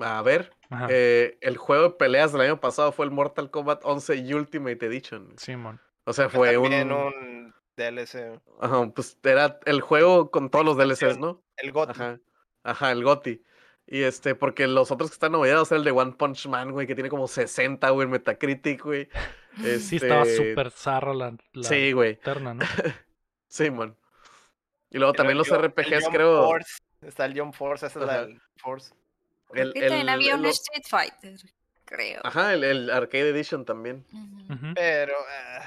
a ver, eh, el juego de peleas del año pasado fue el Mortal Kombat 11 Ultimate Edition. Simón. O sea, fue un... También un DLC. Ajá, pues era el juego con todos los DLCs, ¿no? El GOT. Ajá. Ajá, el GOTI. Y este, porque los otros que están nominados era el de One Punch Man, güey, que tiene como 60, güey, en Metacritic, güey. Sí, estaba Este, súper zarra la, la Sí, güey. eterna, ¿no? Sí, man. Y luego también los El- el RPGs, Jump creo. Force, Está el Jump Force, ese es el Force. El, el- había un lo- Street Fighter, creo. Ajá, el, el Arcade Edition también. Pero. ah,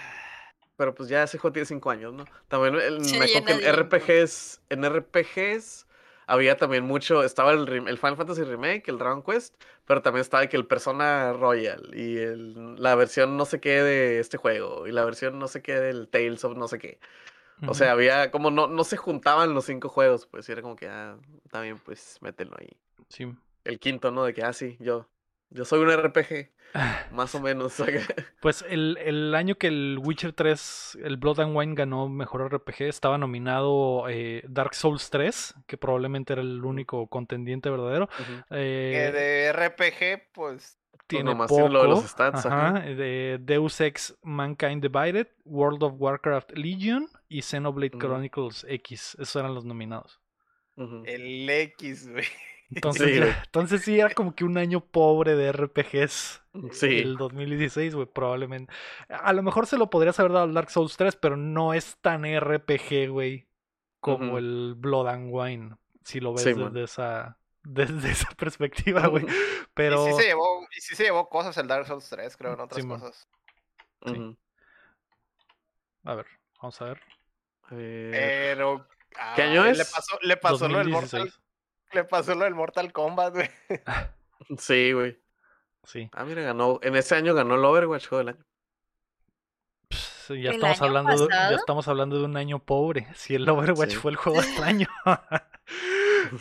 Pero pues ya ese juego tiene 5 años, ¿no? También el, Se me acuerdo que en RPGs, en RPGs había también mucho, estaba el, el Final Fantasy Remake, el Dragon Quest, pero también estaba que el Persona Royal y el, la versión no sé qué de este juego y la versión no sé qué del Tales of no sé qué. O sea, había como no, no se juntaban los cinco juegos, pues y era como que, ah, también pues mételo ahí. Sí. El quinto, ¿no? De que, ah, sí, yo, yo soy un RPG, más o menos. Pues el, el año que el Witcher 3, el Blood and Wine ganó mejor RPG, estaba nominado eh, Dark Souls 3, que probablemente era el único contendiente verdadero. Ujú. Eh, que de RPG, pues. tiene nomás poco. lo de los stats, ajá, ajá. de Deus Ex Mankind Divided, World of Warcraft Legion y Xenoblade. Chronicles X. Esos eran los nominados. El X, güey. Entonces, Sí, ya- entonces sí era como que un año pobre de RPGs. Sí. El 2016, güey, probablemente. A lo mejor se lo podrías haber dado al Dark Souls 3, pero no es tan RPG, güey, como el Blood and Wine. Si lo ves Sí, desde man. esa desde esa perspectiva, güey. Pero Y sí se llevó, y sí se llevó cosas el Dark Souls 3, creo, en otras cosas. sí. Ujú. a ver, vamos a ver. Pero. ¿Qué año es? Le pasó, le pasó lo del Mortal, 2016. Le pasó lo del Mortal Kombat, güey. Sí, güey. Sí. Ah, mira, ganó. En ese año ganó el Overwatch juego del año. Pss, ya ¿El estamos año hablando de, ya estamos hablando de un año pobre. Si el Overwatch Sí. fue el juego del año.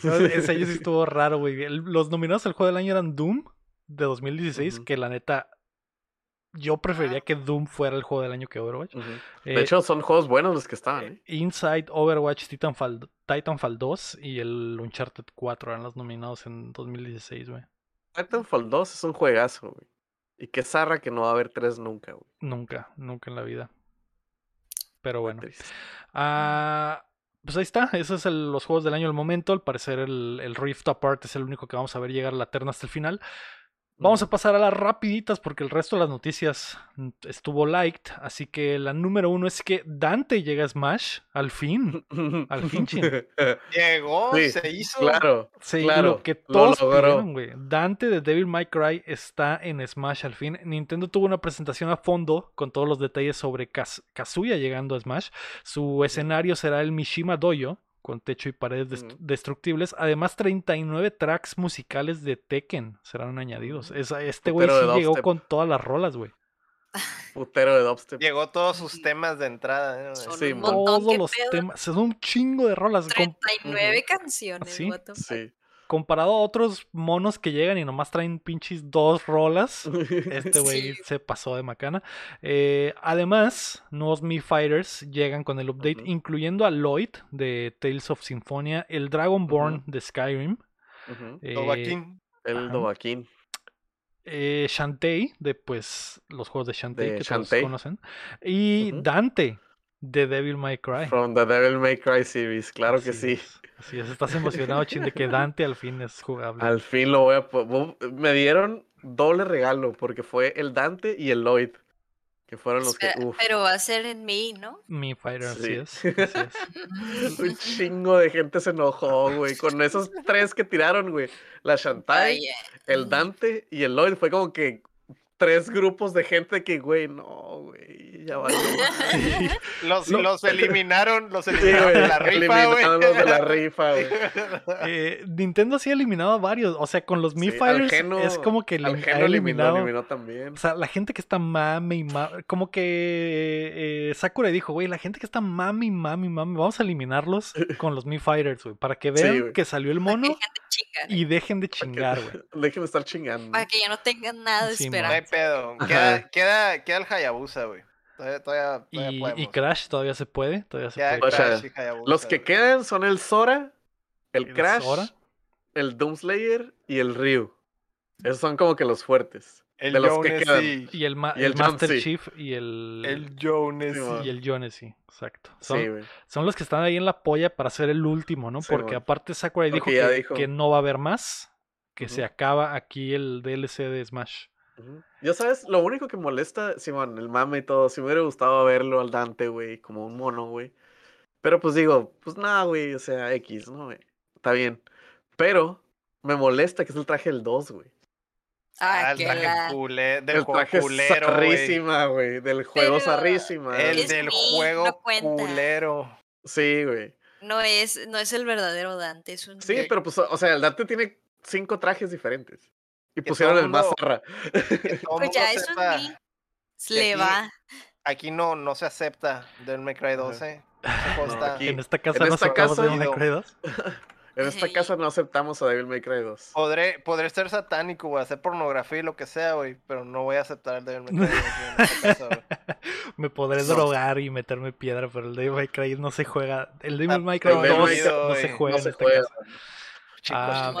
No, ese año sí estuvo raro, güey. Los nominados al juego del año eran Doom de 2016, Ujú. que la neta yo preferiría que Doom fuera el juego del año que Overwatch. Ujú. Eh, De hecho, son juegos buenos los que estaban, ¿eh? Inside, Overwatch, Titanfall, Titanfall 2 y el Uncharted 4 eran los nominados en 2016, güey. Titanfall 2 es un juegazo, güey. Y qué zarra que no va a haber tres nunca, güey. Nunca, nunca en la vida. Pero bueno. Ah, pues ahí está. Esos son los juegos del año al momento. Al parecer el, el Rift Apart es el único que vamos a ver llegar a la terna hasta el final. Vamos a pasar a las rapiditas porque el resto de las noticias mm, estuvo liked. Así que la número uno es que Dante llega a Smash. Al fin. al fin, chin. Llegó, Sí, se hizo. Claro. Sí, Claro, lo que lo todos logró. pidieron, güey. Dante de Devil May Cry está en Smash al fin. Nintendo tuvo una presentación a fondo con todos los detalles sobre Kaz- Kazuya llegando a Smash. Su escenario será el Mishima Dojo, con techo y paredes dest- destructibles. Además, 39 tracks musicales de Tekken serán añadidos. Esa- este güey sí llegó con todas las rolas, güey. Putero de dubstep. Llegó todos sus temas de entrada. ¿eh? Son Sí, un montón, Todos los pedo. temas. Son un chingo de rolas. Com- 39 canciones. Sí, what the fuck. Sí. Comparado a otros monos que llegan y nomás traen pinches dos rolas. Este güey Sí. se pasó de macana. Eh, además, nuevos Mi Fighters llegan con el update, incluyendo a Lloyd de Tales of Symphonia, el Dragonborn Ujú. de Skyrim, eh, Dovahkiin. El. Dovahkiin. eh, Shantae de pues los juegos de Shantae De que Shantae. todos conocen, y. Dante de Devil May Cry. From the Devil May Cry series. Claro que Así sí. es, Así es, estás emocionado, chin, de que Dante al fin es jugable. Al fin lo voy a... Me dieron doble regalo porque fue el Dante y el Lloyd. Que fueron los que... Uf, Pero va a ser en mí, ¿no? Mi Fighter, así Sí. es. Así es. Un chingo de gente se enojó, güey. Con esos tres que tiraron, güey. La eh, el Dante y el Lloyd. Fue como que tres grupos de gente que, güey, no, güey, ya. Sí. Los, No. los eliminaron, los eliminaron de la rifa, güey. eliminaron los de la rifa, güey. Eh, Nintendo sí ha eliminado a varios. O sea, con los Mi Sí, Fighters Geno- es como que elim- Geno eliminado. eliminó también. O sea, la gente que está mame y mame. Como que eh, Sakura dijo, güey, la gente que está mame y mame y mame, vamos a eliminarlos con los Mi Fighters, güey. Para que vean que salió el mono y dejen de chingar, güey. Dejen de estar chingando. Para que ya no tengan nada de Sí, No hay esperanza. pedo. Queda, queda, queda el Hayabusa, güey. Todavía, todavía, todavía Y, y. Crash todavía se puede. Todavía se puede. O sea, Crash y Hayabusa, Los que güey. quedan son el Sora, el ¿El Crash, Sora? el Doomslayer y el Ryu. Esos son como que los fuertes. El de los que quedan. Y el, ma- Y el el Master John. Chief y el, El Jonesy. Sí, y el Jonesy. Exacto. Son, Sí, güey. son los que están ahí en la polla para ser el último, ¿no? Sí, Porque aparte Sakurai dijo que, dijo. que no va a haber más. Que se acaba aquí el DLC de Smash. Ya sabes, lo único que molesta, Simón, el mame y todo, si me hubiera gustado verlo al Dante, güey, como un mono, güey. Pero pues digo, pues nada, güey, o sea, X, ¿no, güey? Está bien. Pero me molesta que es el traje del 2, güey. Ah, el traje la... culé, del El juego traje culero, güey. zarrísima, güey. Del juego Pero zarrísima. El Es del juego no culero. Sí, güey. No es, no es el verdadero Dante, es un... Sí, Que- pero pues, o sea, el Dante tiene cinco trajes diferentes. Y Que pusieron el más todo Pues ya es un sepa, Wii. Le aquí- va. Aquí no, no se acepta del May Cry 12. Ese juego No, está- aquí- en esta casa en no esta sacamos de casa- May Cry 2. En esta casa no aceptamos a Devil May Cry 2. Podré, podré ser satánico, güey, hacer pornografía y lo que sea, güey, pero no voy a aceptar el Devil May Cry 12 en esta casa, güey. Me podré No. drogar y meterme piedra, pero el Devil May Cry no se juega. El Devil Ah, May Cry el Devil 2 May Cry, no se juega no en esta juega. casa. Chico Ah.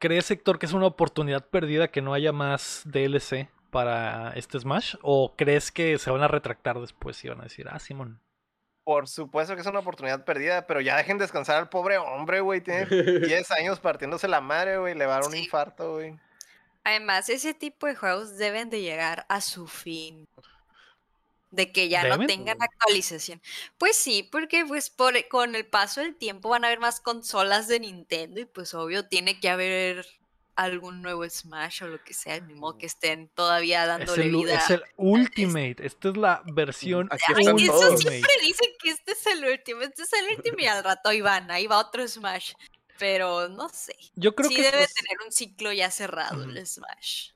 ¿Crees, Héctor, que es una oportunidad perdida que no haya más DLC para este Smash? ¿O crees que se van a retractar después y van a decir, ah, Simón? Por supuesto que es una oportunidad perdida, pero ya dejen descansar al pobre hombre, güey. Tiene 10 años partiéndose la madre, güey. Le va a dar un Sí. infarto, güey. Además, ese tipo de juegos deben de llegar a su fin. De que ya no tengan actualización. Pues sí, porque pues por, con el paso del tiempo van a haber más consolas de Nintendo y pues obvio tiene que haber algún nuevo Smash o lo que sea, ni modo que estén todavía Es dándole el, u- vida. es el Ultimate. Esta es la versión Aquí Ay, están eso todos. siempre dicen que este es el último, este es el último y al rato ahí van, ahí va otro Smash. Pero no sé. Yo creo sí que debe es- tener un ciclo ya cerrado el Smash.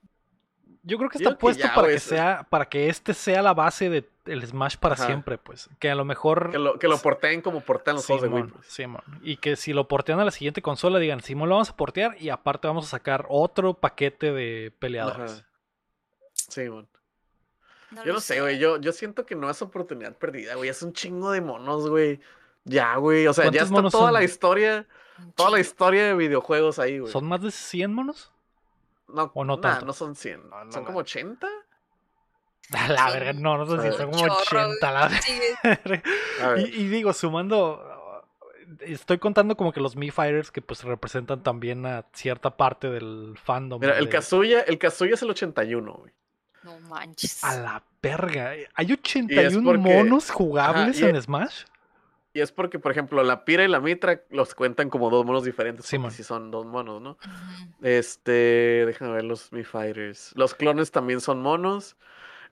Yo creo que está creo que puesto ya, para que sea, para que este sea la base de el Smash para Ajá. siempre, pues. Que a lo mejor. Que lo, que lo porteen como portean los juegos de Wii. Simón, pues. Y que si lo portean a la siguiente consola, digan, Simón lo vamos a portear y aparte vamos a sacar otro paquete de peleadores. Ajá. Sí, man. No Yo lo no sé, güey. Yo, yo siento que no es oportunidad perdida, güey. Es un chingo de monos, güey. Ya, güey. O sea, ya ¿Cuántos está toda son? la historia, toda la historia de videojuegos ahí, güey. ¿Son más de 100 monos? No, o no nah, tanto? no son 100. No, no son como 80. A la Sí, verga, no, no sé si un son como chorro, 80. la verga. Ver. Y, y digo, sumando, estoy contando como que los Mi Fighters que pues representan también a cierta parte del fandom. Mira, el de- Kazuya, el Kazuya es el 81, güey. no manches. A la verga. Hay 81 porque- monos jugables Ajá, y- en Smash. Y es porque, por ejemplo, la Pira y la Mitra los cuentan como dos monos diferentes. Sí, sí son dos monos, ¿no? Este, déjame ver los Mi Fighters. Los clones también son monos.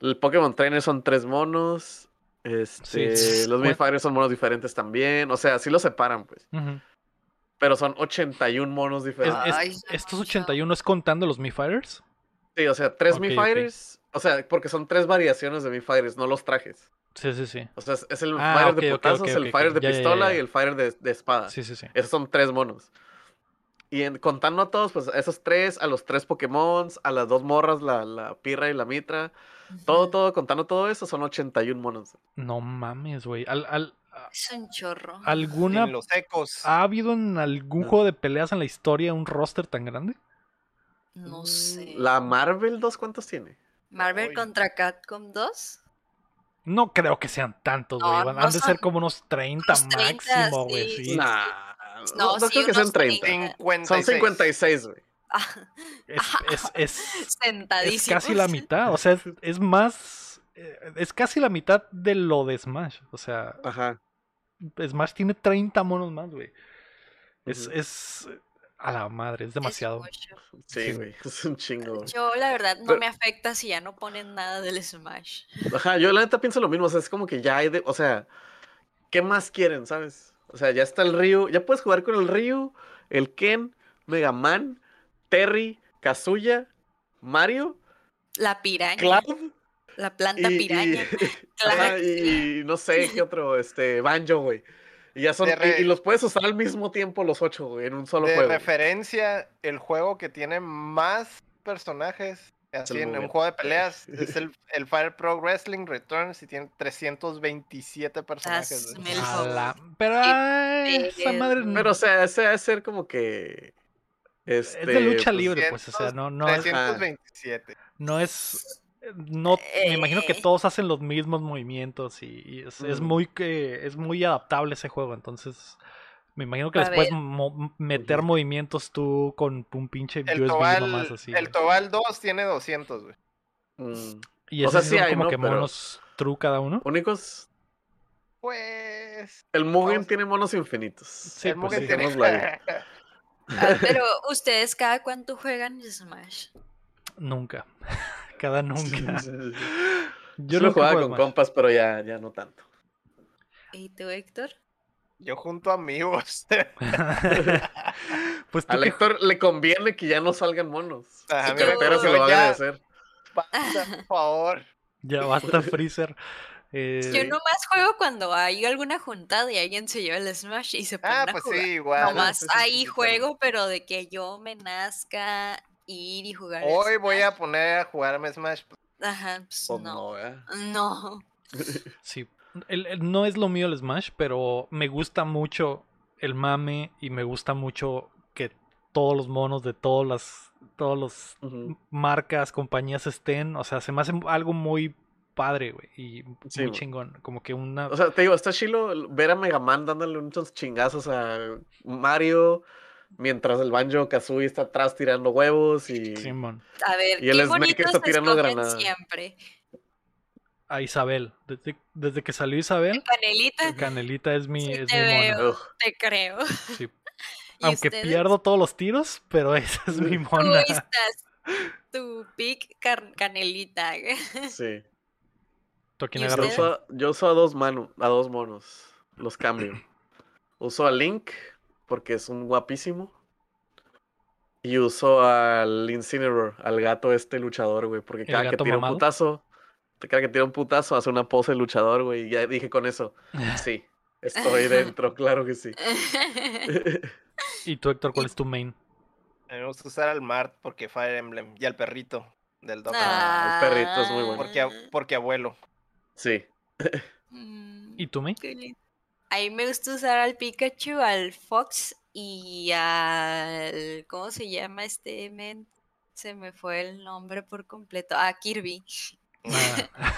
El Pokémon Trainer son tres monos. Este, Sí. los Mi. Fighters son monos diferentes también. O sea, sí los separan, pues. Ujú. Pero son 81 monos Es- diferentes. es- Ay, se estos manchó. 81 es contando los Mi Fighters. Sí, o sea, tres Mi. Fighters. O sea, porque son tres variaciones de Mi Fighters, no los trajes. Sí, sí, sí. O sea, es, el Ah, Fighter de putazos, ok, el Fighter de ya, ya, ya, pistola ya. y el Fighter de, de espada. Sí, sí, sí. Esos son tres monos. Y en, contando a todos, pues a esos tres, a los tres Pokémon, a las dos morras, la, la Pirra y la Mitra, todo, todo, contando todo eso, son 81 monos. No mames, güey. Al, al- Es un chorro. ¿Alguna En los ecos. ¿Ha habido en algún No. juego de peleas en la historia un roster tan grande? No sé. Mm, ¿La Marvel 2 cuántos tiene? Marvel Uy. contra Capcom 2. No creo que sean tantos, güey. No, Van- no Han de ser como unos 30 unos 30, máximo, güey. sí. Sí. Nah, No, no, no sí, creo que sean unos 30. 56. Son 56, güey. Es, es, es, es sentadísimo. casi la mitad. O sea, es, es más. eh, Es casi la mitad de lo de Smash. O sea, Ajá. Smash tiene 30 monos más, güey. Es, Ujú. es. A la madre, es demasiado. Sí, güey, es un chingo. Yo, la verdad, no Pero- me afecta si ya no ponen nada del Smash. Ajá, yo la neta pienso lo mismo, o sea, es como que ya hay de, o sea, ¿qué más quieren, sabes? O sea, ya está el Ryu, ya puedes jugar con el Ryu, el Ken, Mega Man, Terry, Kazuya, Mario, La piraña. Cloud La planta y, y- piraña. ajá, y no sé qué otro, este, Banjo, güey. Y ya son, De re- y, y los puedes usar al mismo tiempo los ocho, güey, en un solo De juego. referencia, el juego que tiene más personajes así en un juego de peleas es el, el Fire Pro Wrestling Returns y tiene 327 personajes. La- Pero ay, esa madre pedo. Pero, o sea, ese debe ser como que. Este, es de lucha pues, libre, pues, o sea, no, no es, 327. no es, no, me imagino que Eh. todos hacen los mismos movimientos y, y es, es Ujú. muy que es muy adaptable ese juego, entonces me imagino que A les puedes mo- meter movimientos tú con un pinche El USB Tobal, nomás así. el. Tobal 2 tiene 200, güey. mm, y o esos sea, sí son hay, como ¿no? que Pero- monos true cada uno. únicos. Pues. El Mugen Vamos- tiene monos infinitos. Sí, el pues Mugen sí. tiene-. Ah, pero ustedes cada cuánto juegan Smash. Nunca. Cada nunca. Yo Yo lo jugaba juego con compas, pero ya, ya no tanto. ¿Y tú, Héctor? Yo junto amigos. pues que Héctor le conviene que ya no salgan monos. Ajá, Su mira, cartera se lo va a agradecer. Basta, por favor. ya basta Freezer. Eh, Yo nomás juego cuando hay alguna juntada y alguien se lleva el Smash y se pone Ah, a pues jugar. sí, igual. Nomás ahí juego, pero de que yo me nazca ir y jugar. Hoy voy a poner a jugarme Smash. pues, Ajá, pues Pues no. no, ¿verdad? No. Sí, el- el- no es lo mío el Smash, pero me gusta mucho el mame y me gusta mucho que todos los monos de todas las todos los marcas, compañías estén, o sea, se me hace algo muy padre, güey, y Sí, muy chingón, como que una O sea, te digo, está chilo ver a Mega Man dándole unos chingazos a Mario mientras el Banjo Kazooie está atrás tirando huevos y Simón, A ver, Y el qué Snake bonitos está tirando granadas. siempre. a Isabel, desde, desde que salió Isabel, Canelita, Canelita es mi, Sí es te mi mona, veo. Te creo. sí. ¿Y Aunque ustedes? pierdo todos los tiros, pero esa es mi Tú mona. estás tu pick canelita. sí. ¿Tú a quién ¿Y Yo uso, a, yo uso a dos manu- a dos monos. Los cambio. Uso a Link porque es un guapísimo. Y uso al Incineroar, al gato este luchador, güey. Porque ¿El cada que tira mamado? un putazo, cada que tira un putazo hace una pose de luchador, güey. Y ya dije con eso, sí, estoy dentro, claro que sí. ¿Y tú, Héctor, cuál es tu main? A mí me gusta usar al Mart porque Fire Emblem y al perrito del Doctor. Ah, el perrito es muy bueno. Porque, porque abuelo. Sí. Mm, ¿Y tú, main? qué lindo. A mí me gusta usar al Pikachu, al Fox y al. ¿Cómo se llama este men? Se me fue el nombre por completo. A Kirby. Ah.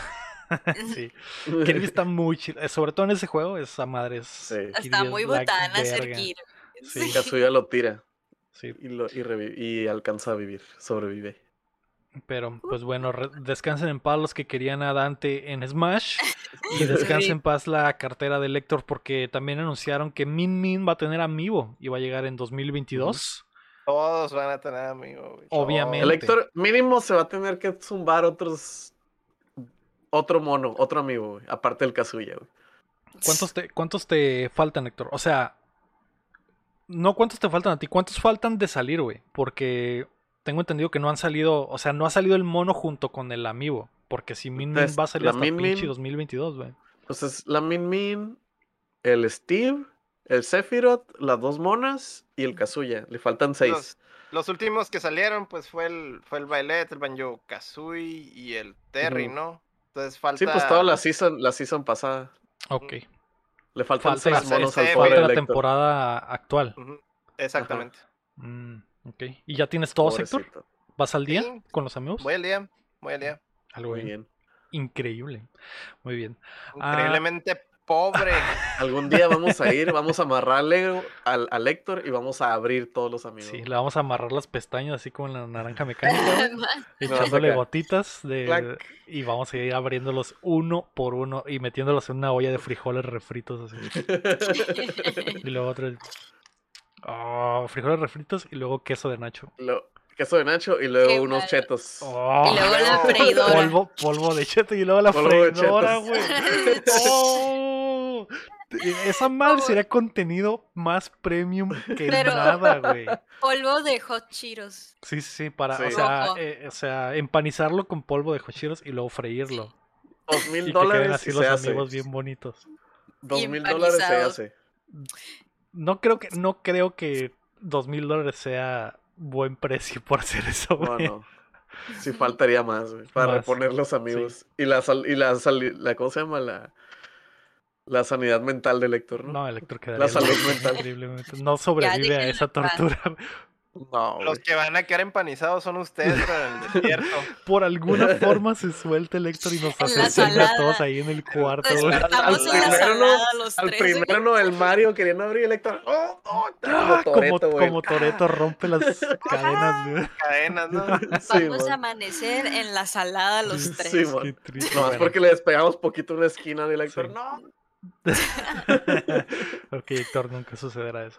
sí. Kirby está muy chido. eh, Sobre todo en ese juego, esa madre es. Sí. Está es muy la botana ser. Kirby. Sí. Kazuya lo tira Sí, y, lo, y, y alcanza a vivir, sobrevive. Pero pues bueno, descansen en paz los que querían a Dante en Smash. Y descansen en paz la cartera de Lector porque también anunciaron que Min Min va a tener amigo y va a llegar en 2022. Todos van a tener amigos. güey, Obviamente. El. Héctor mínimo se va a tener que zumbar otros. Otro mono, otro amigo, güey. Aparte del Kazuya, güey. ¿Cuántos te, ¿Cuántos te faltan, Héctor? O sea, no cuántos te faltan a ti, ¿cuántos faltan de salir, güey? Porque tengo entendido que no han salido, o sea, no ha salido el mono junto con el amigo. Porque si Min Min va a salir la hasta Min pinche Min- 2022, güey. Pues es la Min Min, el Steve, el Sephiroth, las dos monas y el Kazuya. Le faltan seis. Los, los últimos que salieron, pues fue el, fue el Bailet, el Banjo Kazooie y el Terry. ¿no? Entonces falta. Sí, pues toda la season, la season pasada. Ok. Le faltan Falta- seis monos al falta la temporada actual. Exactamente. Mm, ok. ¿Y ya tienes todo, Héctor? Pobrecito. ¿Vas al día Sí. con los amigos? Voy al día, voy al día. Algo Muy bien. increíble. Muy bien. Ah. Increíblemente pobre. Algún día vamos a ir, vamos a amarrarle al, al Héctor y vamos a abrir todos los amigos. Sí, le vamos a amarrar las pestañas así como en la naranja mecánica. echándole gotitas de y vamos a ir abriéndolos uno por uno y metiéndolos en una olla de frijoles refritos así. Y luego otro. Oh, frijoles refritos y luego queso de nacho. Lo- queso de nacho y luego Qué unos mal. chetos. Oh, Y luego la freidora. polvo, polvo de cheto y luego la Polvo freidora, güey. Oh, esa madre sería contenido más premium que Pero- nada, güey. Polvo de hot Cheetos. Sí, sí, sí, para, Sí. O, sea, eh, o sea, empanizarlo con polvo de hochiros y luego freírlo. Dos Y mil que queden dólares así y los se hace. amigos bien bonitos. Dos mil dólares se hace. No creo que, no creo que dos mil dólares sea buen precio por hacer eso, güey. Bueno, sí faltaría más, güey, para Más, reponer los amigos. Y la sal, y la, sali- la ¿cómo se llama? La, la sanidad mental del lector, ¿no? No, Electro quedaría salud loco, mental. increíblemente. No sobrevive a esa tortura. No, Los güey. que van a quedar empanizados son ustedes para el desierto. Por alguna forma se suelta Elector y nos En asesina a todos ahí en el cuarto, Al en la primero no, salada los Al tres. primero no, el Mario queriendo abrir el lector. ¡Oh, oh! Ah, como, Toretto, güey. como Toreto rompe las cadenas, güey. Cadenas, ¿no? Sí, Vamos a amanecer en la salada los tres. Sí, mon. Qué triste. No, es porque le despegamos poquito una esquina del lector. Sí. No, ok, Héctor, nunca sucederá eso.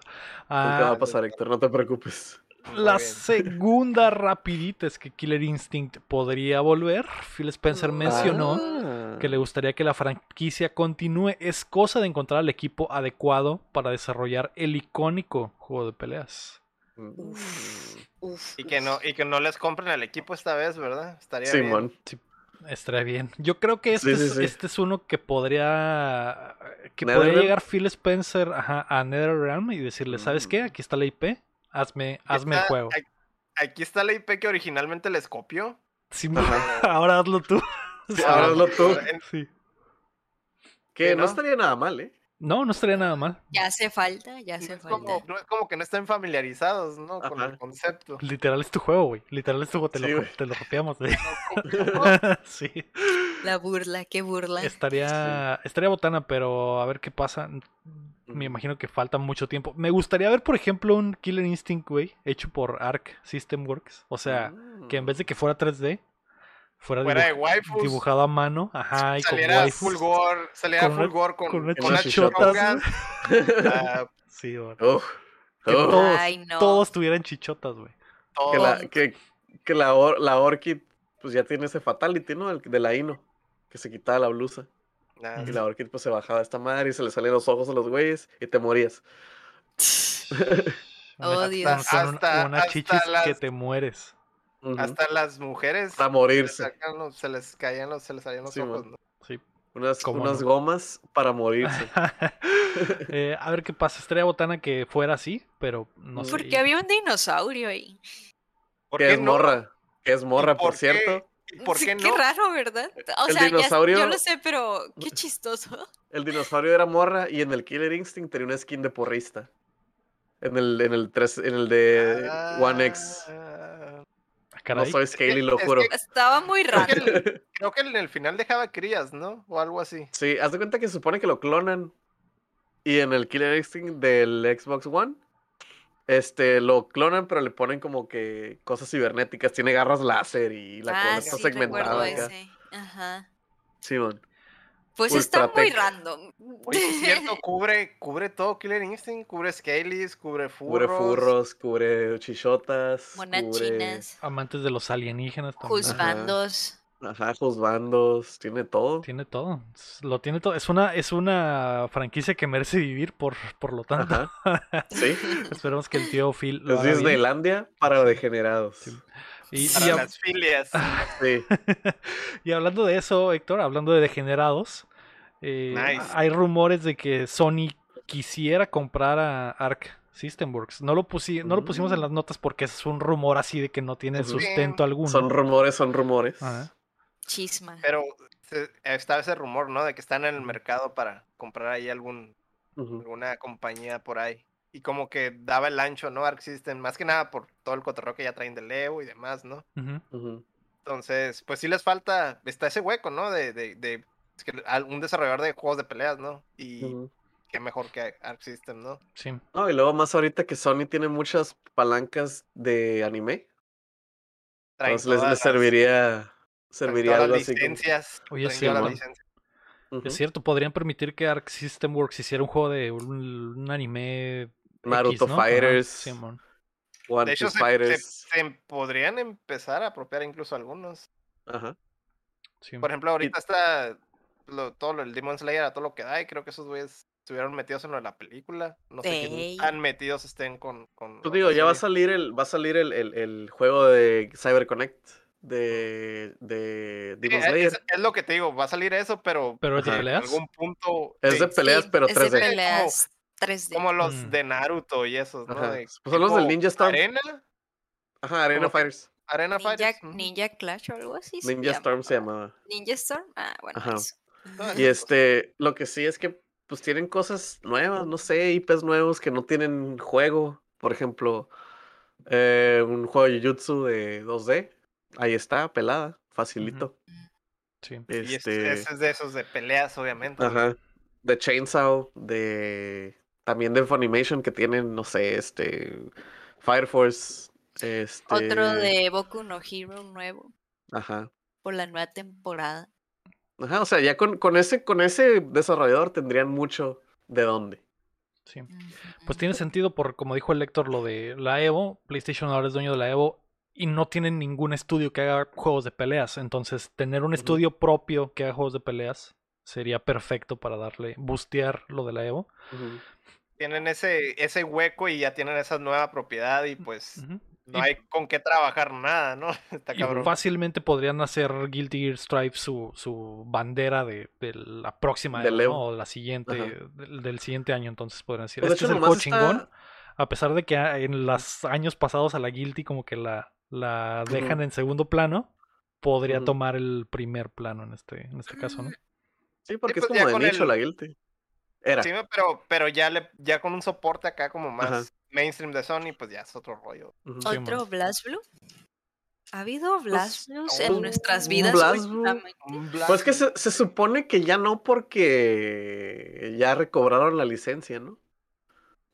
nunca va Ah, a pasar, Héctor, no te preocupes. La segunda rapidita es que Killer Instinct podría volver. Phil Spencer mencionó Ah. que le gustaría que la franquicia continúe. Es cosa de encontrar al equipo adecuado para desarrollar el icónico juego de peleas. Mm. Uf, Y que no, y que no les compren al equipo esta vez, ¿verdad? Estaría bien. Estaría bien. Yo creo que este, Sí, sí, es, sí. este es uno que podría que podría llegar Phil Spencer ajá, a NetherRealm y decirle, ¿sabes qué? Mm. Aquí está la IP, hazme, hazme el juego. Aquí, está la IP que originalmente les copió. Sí, ahora hazlo tú. Sí, ahora hazlo tú. Sí. Que no ¿no? estaría nada mal, ¿eh? No, no estaría nada mal. ya hace falta, ya no, hace es como, falta. no es como que no estén familiarizados, ¿no? Con el concepto. Literal es tu juego, güey. Literal es tu juego, te, Sí, lo, te lo copiamos, güey. sí. La burla, qué burla. Estaría, estaría botana, pero a ver qué pasa. Me imagino que falta mucho tiempo. Me gustaría ver, por ejemplo, un Killer Instinct, güey, hecho por Arc System Works. O sea, que en vez de que fuera 3D, fuera, Fuera de waifus. dibujado a mano, ajá, y con Saliera waifus. Fulgor, saliera con una- Fulgor con, con con unas chichotas, ah, Sí, güey. Uf, Que uf. todos, Ay, no. todos tuvieran chichotas, güey. Que la, que la, or- la Orchid, pues ya tiene ese fatality, ¿no? El de la Ino. Que se quitaba la blusa. Y la Orchid pues se bajaba a esta madre y se le salían los ojos a los güeyes y te morías. Oh, Dios. con un- Hasta- una hasta chichis que las- te mueres. Hasta las mujeres Para se les, morirse. sacan los- se les caían los, se les salían los Sí, ojos. ¿no? Sí. Unas, ¿Cómo unas no? gomas para morirse. Eh, a ver qué pasa. Estaría botana que fuera así, pero no sé. Porque había un dinosaurio ahí. ¿Por que es no? morra. Que es morra, por por, qué? cierto. ¿Y ¿Por Sí, qué Qué no? raro, ¿verdad? O El sea, ya- dinosaurio- yo lo sé, pero qué chistoso. El dinosaurio era morra y en el Killer Instinct tenía una skin de porrista. En el, en el, tres, en el de One X. Ah, Ah, caray. No soy Scaly, lo es juro. que- Estaba muy Creo raro. que, el- creo que en el final dejaba crías, ¿no? O algo así. Sí, haz de cuenta que se supone que lo clonan. Y en el Killer Instinct del Xbox One, este, lo clonan, pero le ponen como que cosas cibernéticas. Tiene garras láser y la cola ah, está sí, segmentada recuerdo acá. ese. Ajá. Simón. Pues está muy random. Oye, es cierto, cubre, cubre todo Killer Instinct, cubre Scalies, cubre Cubre furros. furros, cubre chichotas. Monas cubre... chinas, Amantes de los alienígenas también. Ajá. bandos, tiene todo. Tiene todo. Lo tiene todo. Es una, es una franquicia que merece vivir por, por lo tanto. Ajá. Sí. Esperemos que el tío Phil lo Es haga bien. Disneylandia para degenerados. Sí. Y, Para y hab- las filias. Sí. y hablando de eso, Héctor, hablando de degenerados, eh, Nice. hay rumores de que Sony quisiera comprar a Arc System Works. No lo, pusi- no lo pusimos en Mm. las notas porque es un rumor así de que no tiene sustento alguno. Son rumores, son rumores. Ajá. Chisma. Pero se- estaba ese rumor, ¿no? De que están en el mercado para comprar ahí algún, alguna compañía por ahí. Y como que daba el ancho, ¿no? Arc System, más que nada por todo el cotorreo que ya traen de Leo y demás, ¿no? Entonces, pues sí les falta, está ese hueco, ¿no? De, de, de es que al- un desarrollador de juegos de peleas, ¿no? Y qué mejor que Arc System, ¿no? Sí. No, y luego más ahorita que Sony tiene muchas palancas de anime. Traen Entonces les, serviría, serviría algo las así. como- licencias. Oye, sí. Es cierto, podrían permitir que Arc System Works hiciera un juego de un, un anime Naruto X, ¿no? Ajá, Fighters, Simón. One De hecho, Piece se, se- Fighters. se podrían empezar a apropiar incluso algunos. Ajá. Sí. Por ejemplo, ahorita está lo- todo lo, el Demon Slayer a todo lo que da, y creo que esos güeyes estuvieron metidos en lo de la película. No sé qué tan metidos estén con. con Pues digo, ya va a salir el, va a salir el, el, el juego de CyberConnect de, de Demon es, Slayer. es- es lo que te digo, va a salir eso, pero Pero es de Ajá. en peleas. algún punto. Es de peleas, Sí, pero es de 3D. peleas 3D. como los Mm. de Naruto y esos, ¿no? De Pues son los del Ninja Storm. Arena, Ajá, Arena Fighters. Arena Ninja, Fighters. ujú. Ninja Clash o algo así. se Ninja Storm se llamaba. Ninja Storm. Ah, bueno. Ajá. eso. Ah, Y este, lo que sí es que pues tienen cosas nuevas, no sé, IPs nuevos que no tienen juego. Por ejemplo, eh, un juego de Jujutsu de 2D. Ahí está, pelada, facilito. Sí. Y es- Este, ese es de esos de peleas, obviamente. ajá. De Chainsaw, de también de Funimation que tienen, no sé, este Fire Force, este Otro de Boku no Hero nuevo Ajá. por la nueva temporada. Ajá, o sea, ya con, con ese con ese desarrollador tendrían mucho de dónde. sí. Pues tiene sentido por, como dijo el lector, lo de la Evo. PlayStation ahora es dueño de la Evo y no tienen ningún estudio que haga juegos de peleas. Entonces, tener un estudio propio que haga juegos de peleas sería perfecto para darle, bustear lo de la Evo. Tienen ese, ese hueco y ya tienen esa nueva propiedad y pues no Y- hay con qué trabajar nada, ¿no? Está Y cabrón. fácilmente podrían hacer Guilty Gear Stripe su, su bandera de, de la próxima Del Evo, Evo. ¿no? o la siguiente, del, del siguiente año. Entonces podrían decir, Pues, de este hecho, es el juego chingón. A pesar de que a- en los años pasados a la Guilty como que la, la dejan en segundo plano, podría tomar el primer plano en este, en este caso, ¿no? Sí, porque pues, es como de nicho el- la Guilty. Era. Sí, pero, pero ya le, ya con un soporte acá como más Ajá. mainstream de Sony, pues ya es otro rollo. Otro. Blast Blue. ¿Ha habido Blast Blues en un- nuestras vidas Blast Blue. Pues que se, se supone que ya no porque ya recobraron la licencia, ¿no?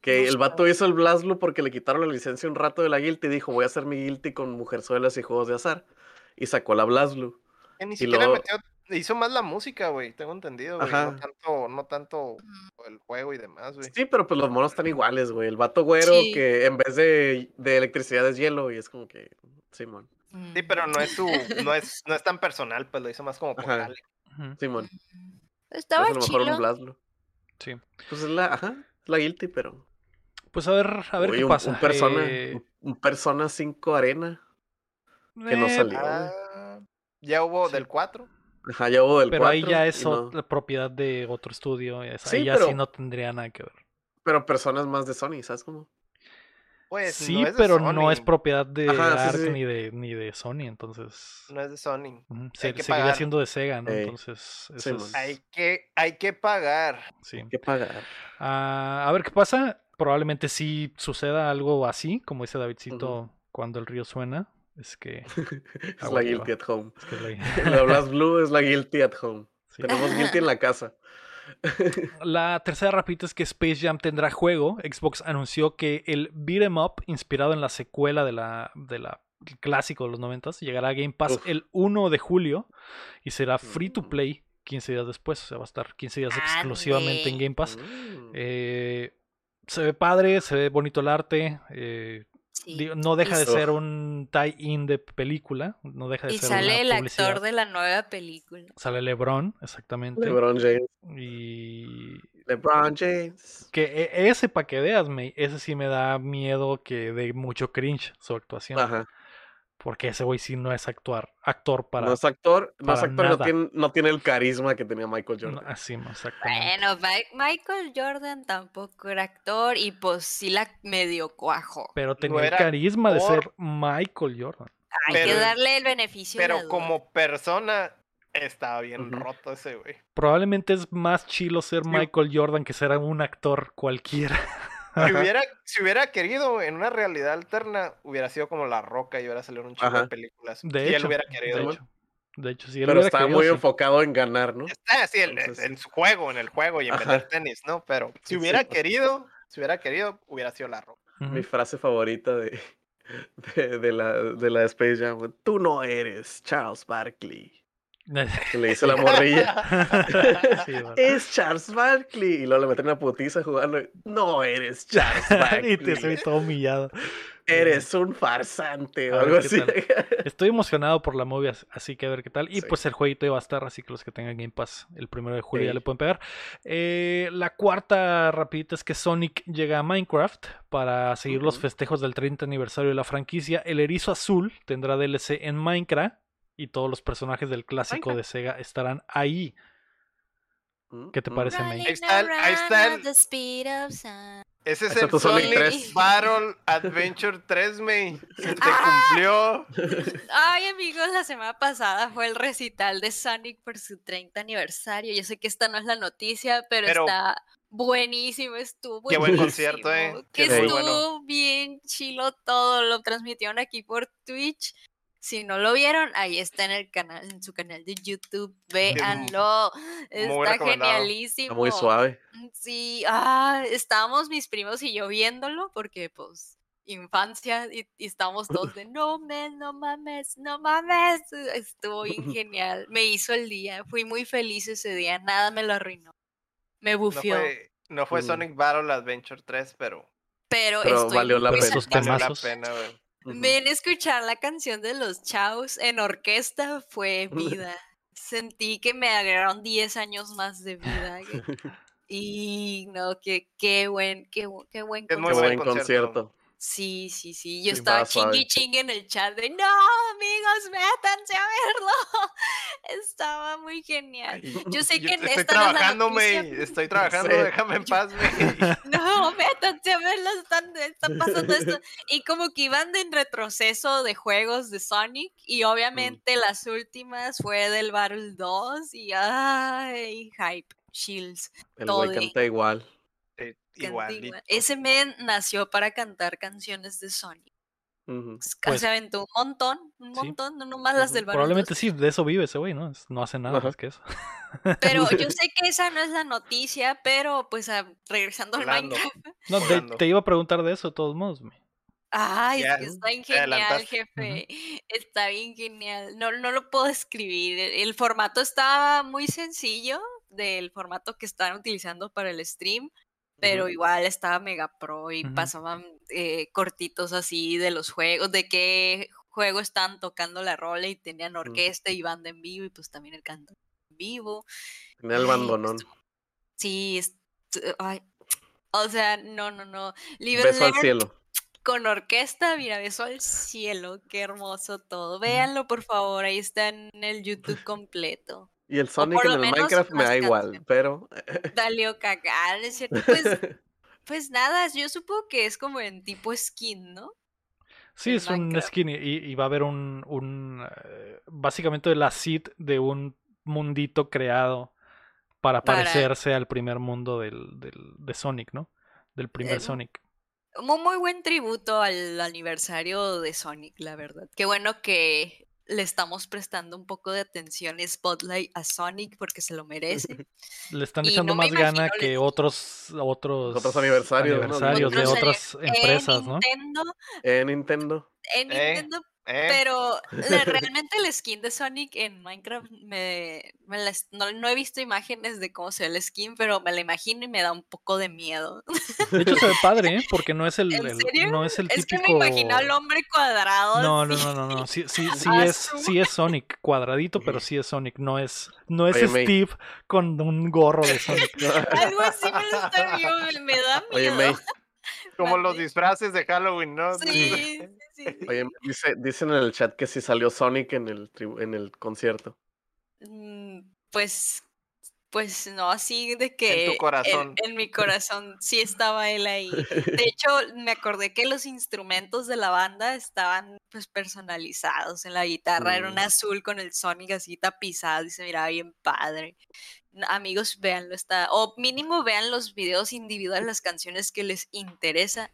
Que No el vato hizo el BlazBlue porque le quitaron la licencia un rato de la Guilty y dijo, voy a hacer mi Guilty con mujerzuelas y juegos de azar. Y sacó la BlazBlue. que ni y siquiera luego- metió, hizo más la música, güey, tengo entendido, güey. No tanto, no tanto el juego y demás, güey. Sí, pero pues los monos están iguales, güey. El vato güero Sí. que en vez de, de electricidad es hielo y es como que, Simón, Sí, pero no es su, no es, no es tan personal, pues lo hizo más como por Simón. Estaba es a lo mejor un chido. BlazBlue. Sí. Pues es la, ajá, es la Guilty, pero... Pues a ver, a ver qué un, pasa. Un persona, Eh, un- persona 5 arena. que no eh, salió. Ah, ya hubo Sí. del 4. Ajá, ya hubo del Pero ahí 4 ya y es no- otra propiedad de otro estudio. es- Sí, ahí ya sí pero- no tendría nada que ver. Pero personas más de Sony, ¿sabes cómo? Pues sí, no es pero no es propiedad de Ajá, sí, Ark sí. Ni, de, ni de Sony, entonces. No es de Sony. se- que seguiría pagar. siendo de Sega, ¿no? Ey. Entonces, eso es- Hay que, hay que pagar. sí. ¿Qué pagar? Ah, a ver qué pasa. Probablemente sí suceda algo así, como dice Davidcito, cuando el río suena. Es que. Es la Guilty at home. es que la- La Blast Blue es la Guilty at home. sí. Tenemos Guilty en la casa. La tercera rapita es que Space Jam tendrá juego. Xbox anunció que el Beat 'em Up, inspirado en la secuela de la, de la el clásico de los 90 llegará a Game Pass Uf. el 1 de julio y será free to Mm. play 15 días después. O sea, va a estar 15 días exclusivamente en. Game Pass. Mm. Eh, se ve padre, se ve bonito el arte. eh, Sí. no deja de ser un tie-in de película. No deja de Y ser sale una el publicidad. actor de la nueva película. Sale LeBron, exactamente. LeBron James. Y LeBron James. que e- ese para que veas, me, ese sí me da miedo que dé mucho cringe su actuación. Ajá. Porque ese güey sí no es actuar, actor para. no es actor, no es actor, no tiene, no tiene el carisma que tenía Michael no, Jordan. así, no. Bueno, Mi- Michael Jordan tampoco era actor y pues sí la medio cuajo. Pero tenía no el carisma de ser. Michael Jordan. Hay Pero- que darle el beneficio Pero como persona, estaba bien roto ese güey. Probablemente es más chilo ser Sí. Michael Jordan que ser un actor cualquiera. Si hubiera, si hubiera querido en una realidad alterna, hubiera sido como La Roca y hubiera salido un chico Ajá. de películas. De si hecho, él hubiera de hecho, de hecho, si él Pero estaba querido, muy sí. enfocado en ganar, ¿no? Está así en, Entonces- en su juego, en el juego y en Ajá. vender tenis, ¿no? Pero si Sí, hubiera querido, si hubiera querido, hubiera sido La Roca. Mi frase favorita de, de, de la, de la Space Jam. Tú no eres Charles Barkley. Que le dice la morrilla. Sí, es Charles Barkley. Y luego le meten una putiza jugando. No eres Charles y te Barkley. soy todo humillado. Eres un farsante o algo así. Estoy emocionado por la movie, as- así que a ver qué tal. Y Sí. pues el jueguito iba a estar, así que los que tengan Game Pass el primero de julio ya le pueden pegar. Eh, la cuarta rapidita es que Sonic llega a Minecraft para seguir los festejos del 30 aniversario de la franquicia. El erizo azul tendrá DLC en Minecraft y todos los personajes del clásico Minecraft. de Sega estarán ahí. ¿Qué te Mm, parece, mm. May? Ahí está el- ahí está el- Ese es el Sonic Sonic 3. Battle Adventure 3, May. Se te Ah. cumplió. Ay, amigos, la semana pasada fue el recital de Sonic por su 30 aniversario. Yo sé que esta no es la noticia, pero, Pero- está buenísimo, estuvo Qué buen buenísimo. concierto, eh, Que estuvo bueno. bien chilo todo, lo transmitieron aquí por Twitch. Si no lo vieron, ahí está en el canal, en su canal de YouTube, véanlo. Está genialísimo. Está muy suave. Sí, ah, estábamos mis primos y yo viéndolo porque pues infancia y, y estábamos todos de no men, no mames, no mames. Estuvo bien genial. Me hizo el día. Fui muy feliz ese día. Nada me lo arruinó. Me No bufió. fue, no fue Mm. Sonic Battle Adventure 3, pero pero, Pero estoy valió la muy pena. Esos valió la pena, güey. Ven escuchar la canción de los Chaos en orquesta fue vida. Sentí que me agregaron 10 años más de vida. Y no, que qué buen, qué, qué buen Qué concierto. buen buen concierto. Sí, sí, sí. Yo Sí, estaba chingui chingue en el chat de no, amigos, métanse a verlo. Estaba muy genial. Yo sé que en estoy esta no es trabajando, Estoy trabajando, sé. déjame en paz. No, métanse a verlo, están, está pasando esto. Y como que iban de en retroceso de juegos de Sonic. Y obviamente las últimas fue del Battle 2. Y ay, hype, Shields. El Todo. canta igual. Igualito. igual. Ese men nació para cantar canciones de Sonic. Pues- se aventó un montón, un Sí. montón, no nomás las del Battle Probablemente 2. sí, de eso vive ese güey, ¿no? No hace nada Ajá. más que eso. Pero yo sé que esa no es la noticia, pero pues ah, regresando al. Minecraft. No, te, iba a preguntar de eso de todos modos. May. Ay, es Ya, que está bien genial, adelantaste. jefe. Está bien genial. No, no lo puedo escribir. El, el formato está muy sencillo del formato que están utilizando para el stream, pero igual estaba mega pro y pasaban eh, cortitos así de los juegos, de qué juego están tocando la rola y tenían orquesta y banda en vivo y pues también el canto en vivo. Tenía el bandonón. estuvo- Sí, es- ay, o sea, no, no, no. And Beso al cielo. con orquesta, mira, beso al cielo, qué hermoso todo. Véanlo, por favor, ahí está en el YouTube completo. Y el Sonic en el Minecraft me da igual, pero. Dale cagar, ¿es cierto? Pues, pues nada, yo supongo que es como en tipo skin, ¿no? Sí, en es un skin y, y va a haber un, un eh, básicamente la seed de un mundito creado para Para- parecerse al primer mundo del, del- de Sonic, ¿no? Del primer Eh, Sonic. Muy, muy buen tributo al aniversario de Sonic, la verdad. Qué bueno que le estamos prestando un poco de atención y spotlight a Sonic porque se lo merece. Le están echando no más gana que les- otros otros, Otros aniversarios, de otras empresas, en ¿no? Nintendo, En Nintendo. en Eh, Nintendo ¿eh? Pero la- realmente el skin de Sonic en Minecraft me, me la es- no, no he visto imágenes de cómo se ve el skin, pero me la imagino y me da un poco de miedo. De hecho se ve padre, ¿eh? Porque no es el, ¿En el- serio? no es el Es que típico me imagino al hombre cuadrado. No, no, no, no, no. Sí, sí, sí es, sí es Sonic, cuadradito, pero sí es Sonic. No es, no es Oye, May. Steve con un gorro de Sonic. Algo así me lo está viendo, me, me da Oye, miedo. May, Como los disfraces de Halloween, ¿no? Sí, sí, oye, dice, dicen en el chat que sí salió Sonic en el, en el concierto. Mm, Pues, pues no, así de que en, corazón. en mi corazón sí estaba él ahí. De hecho, me acordé que los instrumentos de la banda estaban pues personalizados. En la guitarra era un Mm. azul con el Sonic así tapizado y se miraba bien padre. Amigos, véanlo, está. O mínimo vean los videos individuales, las canciones que les interesa.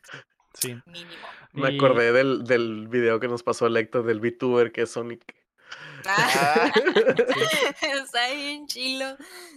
Sí. Mínimo. Me Y- acordé del, del video que nos pasó el Héctor del VTuber que es Sonic. Ah, Ah, Está bien chilo.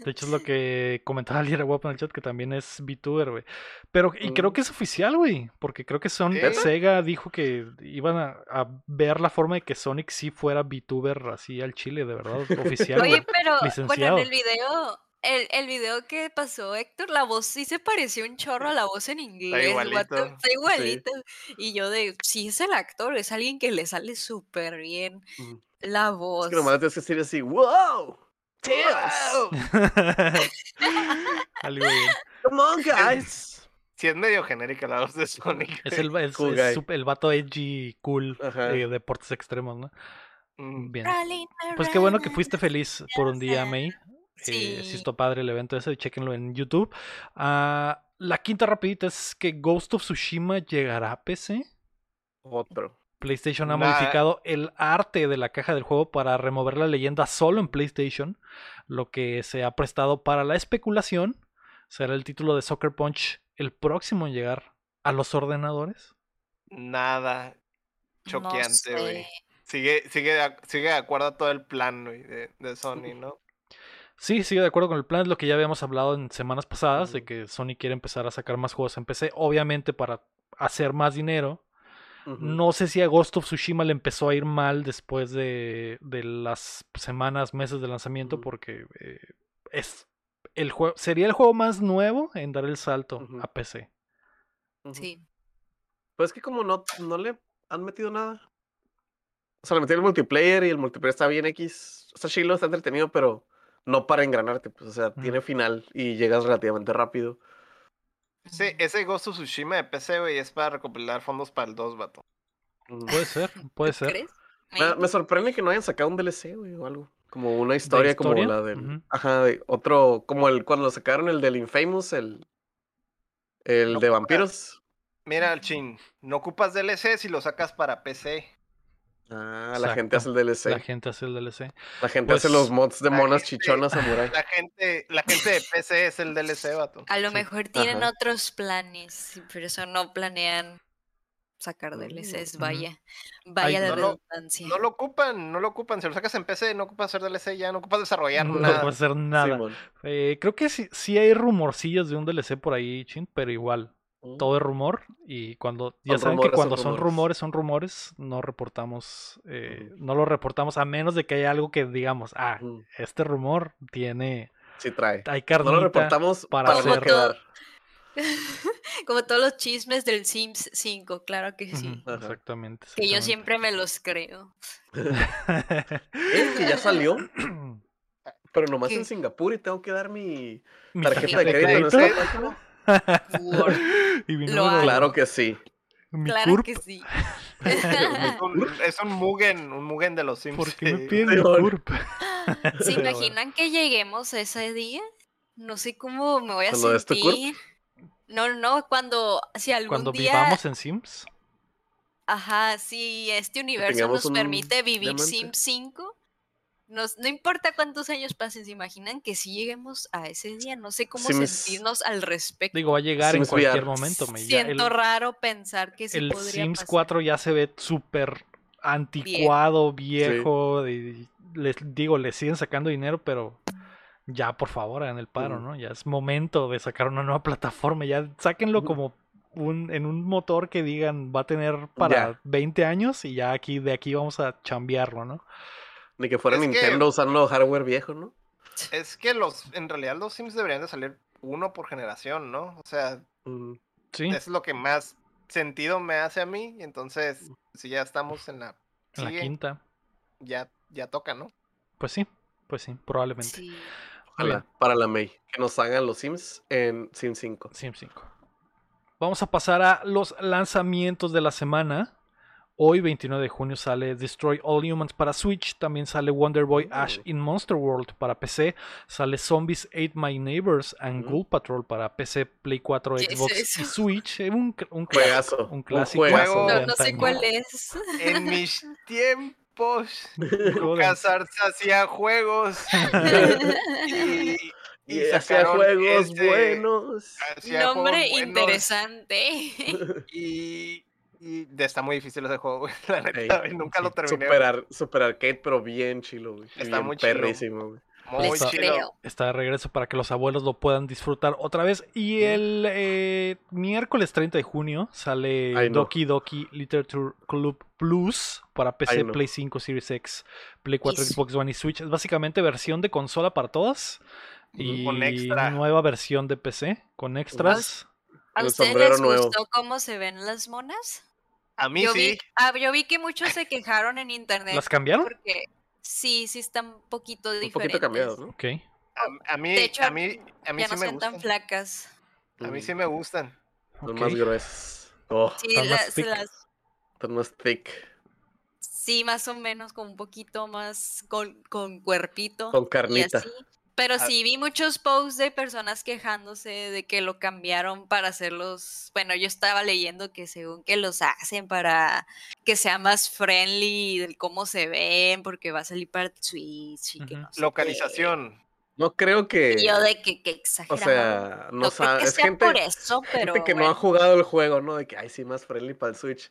De hecho, es lo que comentaba Lira Guapo en el chat, que también es VTuber, güey. Pero, y creo Mm. que es oficial, güey. Porque creo que Son ¿Neta? Sega dijo que iban a, a ver la forma de que Sonic sí fuera VTuber así al chile, de verdad, oficial, Oye, güey. pero bueno, en el video, el, el video que pasó Héctor, la voz sí se pareció un chorro a la voz en inglés. vato, igualito. Está igualito. Y yo de, sí es el actor, es alguien que le sale súper bien la Es voz. que nomás tienes que decir así, wow, Tails, Algo bien. come on guys. Sí, es medio genérica la voz de Sonic. Es el, es- Cool es el vato edgy, cool, de deportes extremos, ¿no? Mm, Bien. Pues qué bueno que fuiste feliz por un día, May. Eh, sí Sí. estuvo padre el evento ese, chequenlo en YouTube. Ah, la quinta rapidita es que Ghost of Tsushima llegará a PC. Otro. PlayStation ha Nah. modificado el arte de la caja del juego para remover la leyenda solo en PlayStation, lo que se ha prestado para la especulación. ¿Será el título de Soccer Punch el próximo en llegar a los ordenadores? Nada choqueante, güey. sé. Sigue, sigue, sigue de acuerdo a todo el plan, güey, de, de Sony, ¿no? Sí, sigo de acuerdo con el plan, es lo que ya habíamos hablado en semanas pasadas, de que Sony quiere empezar a sacar más juegos en PC, obviamente para hacer más dinero. No sé si a Ghost of Tsushima le empezó a ir mal después de, de las semanas, meses de lanzamiento, porque eh, es el juego, sería el juego más nuevo en dar el salto a PC. Sí. Pues que como no, no le han metido nada. O sea, le metieron el multiplayer y el multiplayer está bien X. Está chilo, está entretenido, pero no para engranarte. Pues, o sea, tiene final y llegas relativamente rápido. Sí, ese Ghost of Tsushima de PC, güey, es para recopilar fondos para el 2, vato. Ujú. Puede ser, puede ¿Tú ser. crees? Me, me sorprende que no hayan sacado un DLC, güey, o algo. Como una historia, como historia? la del. Ujú. Ajá, de otro. Como el cuando sacaron el del Infamous, el. El No de ocupas- vampiros. Mira, Chin, no ocupas DLC si lo sacas para PC. Ah, la gente hace el DLC. La La, gente hace el DLC. gente hace los mods de la monas gente- chichonas samurai. La gente, la gente de PC es el DLC, vato. A lo Sí. mejor tienen Ajá. otros planes, por eso no planean sacar DLCs. Mm. Vaya, vaya Ay, de no lo- redundancia. No lo ocupan, no lo ocupan. Si lo sacas en PC, no ocupas hacer DLC ya, no ocupas desarrollar No nada. puede hacer nada. Eh, creo que sí, sí hay rumorcillos de un DLC por ahí, Chin, pero igual. Todo es rumor y cuando ya Son saben que cuando son rumores. rumores son rumores no reportamos eh, no lo reportamos a menos de que haya algo que digamos ah este rumor tiene Sí trae. hay No lo reportamos para para, no hacer. quedar. Como todos los chismes del Sims 5, claro que sí. Exactamente, Que yo siempre me los creo. Es que ya salió, pero nomás ¿Qué? en Singapur y tengo que dar mi Mi tarjeta de crédito. en crédito esta página. Word. y mi Lo número de- Claro que sí. mi Claro CURP. que sí. Es un, es un Mugen, un Mugen de los Sims. ¿por qué me piden. CURP? ¿Se imaginan que lleguemos ese día? No sé cómo me voy a sentir. No, no, cuando, si algún cuando día, vivamos en Sims ajá, si este universo nos un permite vivir diamante. Sims 5, nos, no importa cuántos años pasen, ¿se imaginan que si lleguemos a ese día? No sé cómo sentirnos al respecto. digo va a llegar en cualquier VR. momento me el, Siento raro pensar que sí el podría Sims pasar. 4 ya se ve súper anticuado viejo y les digo le siguen sacando dinero pero ya por favor hagan el paro Ujú. no ya es momento de sacar una nueva plataforma ya sáquenlo Ujú. como un, en un motor que digan va a tener para Ya. 20 años y ya aquí de aquí vamos a chambearlo no Ni que fuera Es que- Nintendo usando hardware viejo, ¿no? Es que los, en realidad los Sims deberían de salir uno por generación, ¿no? O sea, Mm, sí es lo que más sentido me hace a mí. Entonces, si ya estamos en la, en la sigue, quinta ya, ya toca, ¿no? pues sí pues sí probablemente Sí. Ojalá, bien. para la May. Que nos hagan los Sims en Sim 5. Sim 5. Vamos a pasar a los lanzamientos de la semana. Hoy, 29 de junio, sale Destroy All Humans para Switch. También sale Wonder Boy Ash in Monster World para PC. Sale Zombies Ate My Neighbors and Mm. Ghoul Patrol para PC, Play 4, ¿Qué es Xbox y? Switch. Eh, Un, un Juegazo. Un clásico. juegazo. de No, no sé cuál es. En mis tiempos, Juego de- Lucas hacía juegos y, Y hacía sacaron juegos buenos. hacía Nombre juegos buenos interesante. Y, Y está muy difícil ese juego, güey. La neta, nunca sí, lo terminé. Super, güey. ar- super arcade, pero bien chilo, güey. Está bien muy chilo. perrísimo, güey. Muy Les Está- chido. Está de regreso para que los abuelos lo puedan disfrutar otra vez. Y el eh, miércoles 30 de junio sale Ay, no. Doki Doki Literature Club Plus para PC, Ay, no. Play 5, Series X, Play 4, Y su- Xbox One y Switch. Es básicamente versión de consola para todas. Y Con extra. nueva versión de PC con extras. ¿A ustedes les nuevo. gustó cómo se ven las monas? A mí yo, sí. vi, ah, yo vi que muchos se quejaron en internet. ¿Las cambiaron? Porque sí, sí están un poquito Un diferentes. poquito cambiado, ¿no? Ok. A, a mí, De hecho, a mí, a mí ya sí no me tan gustan. flacas. A mí sí me gustan. Son ok. más gruesas. Oh, Sí, Están más la- thick. las- están más thick. sí, más o menos como un poquito más con, con cuerpito. Con y carnita. así. Pero Ah. sí vi muchos posts de personas quejándose de que lo cambiaron para hacerlos. Bueno, yo estaba leyendo que según que los hacen para que sea más friendly del cómo se ven, porque va a salir para Switch y que no sé qué. Localización. No creo que. Y yo de que, que O sea, no no creo sabe. que Es sea gente, por eso, pero gente que no ha jugado el juego, ¿no? De que, ay, sí, más friendly para el Switch.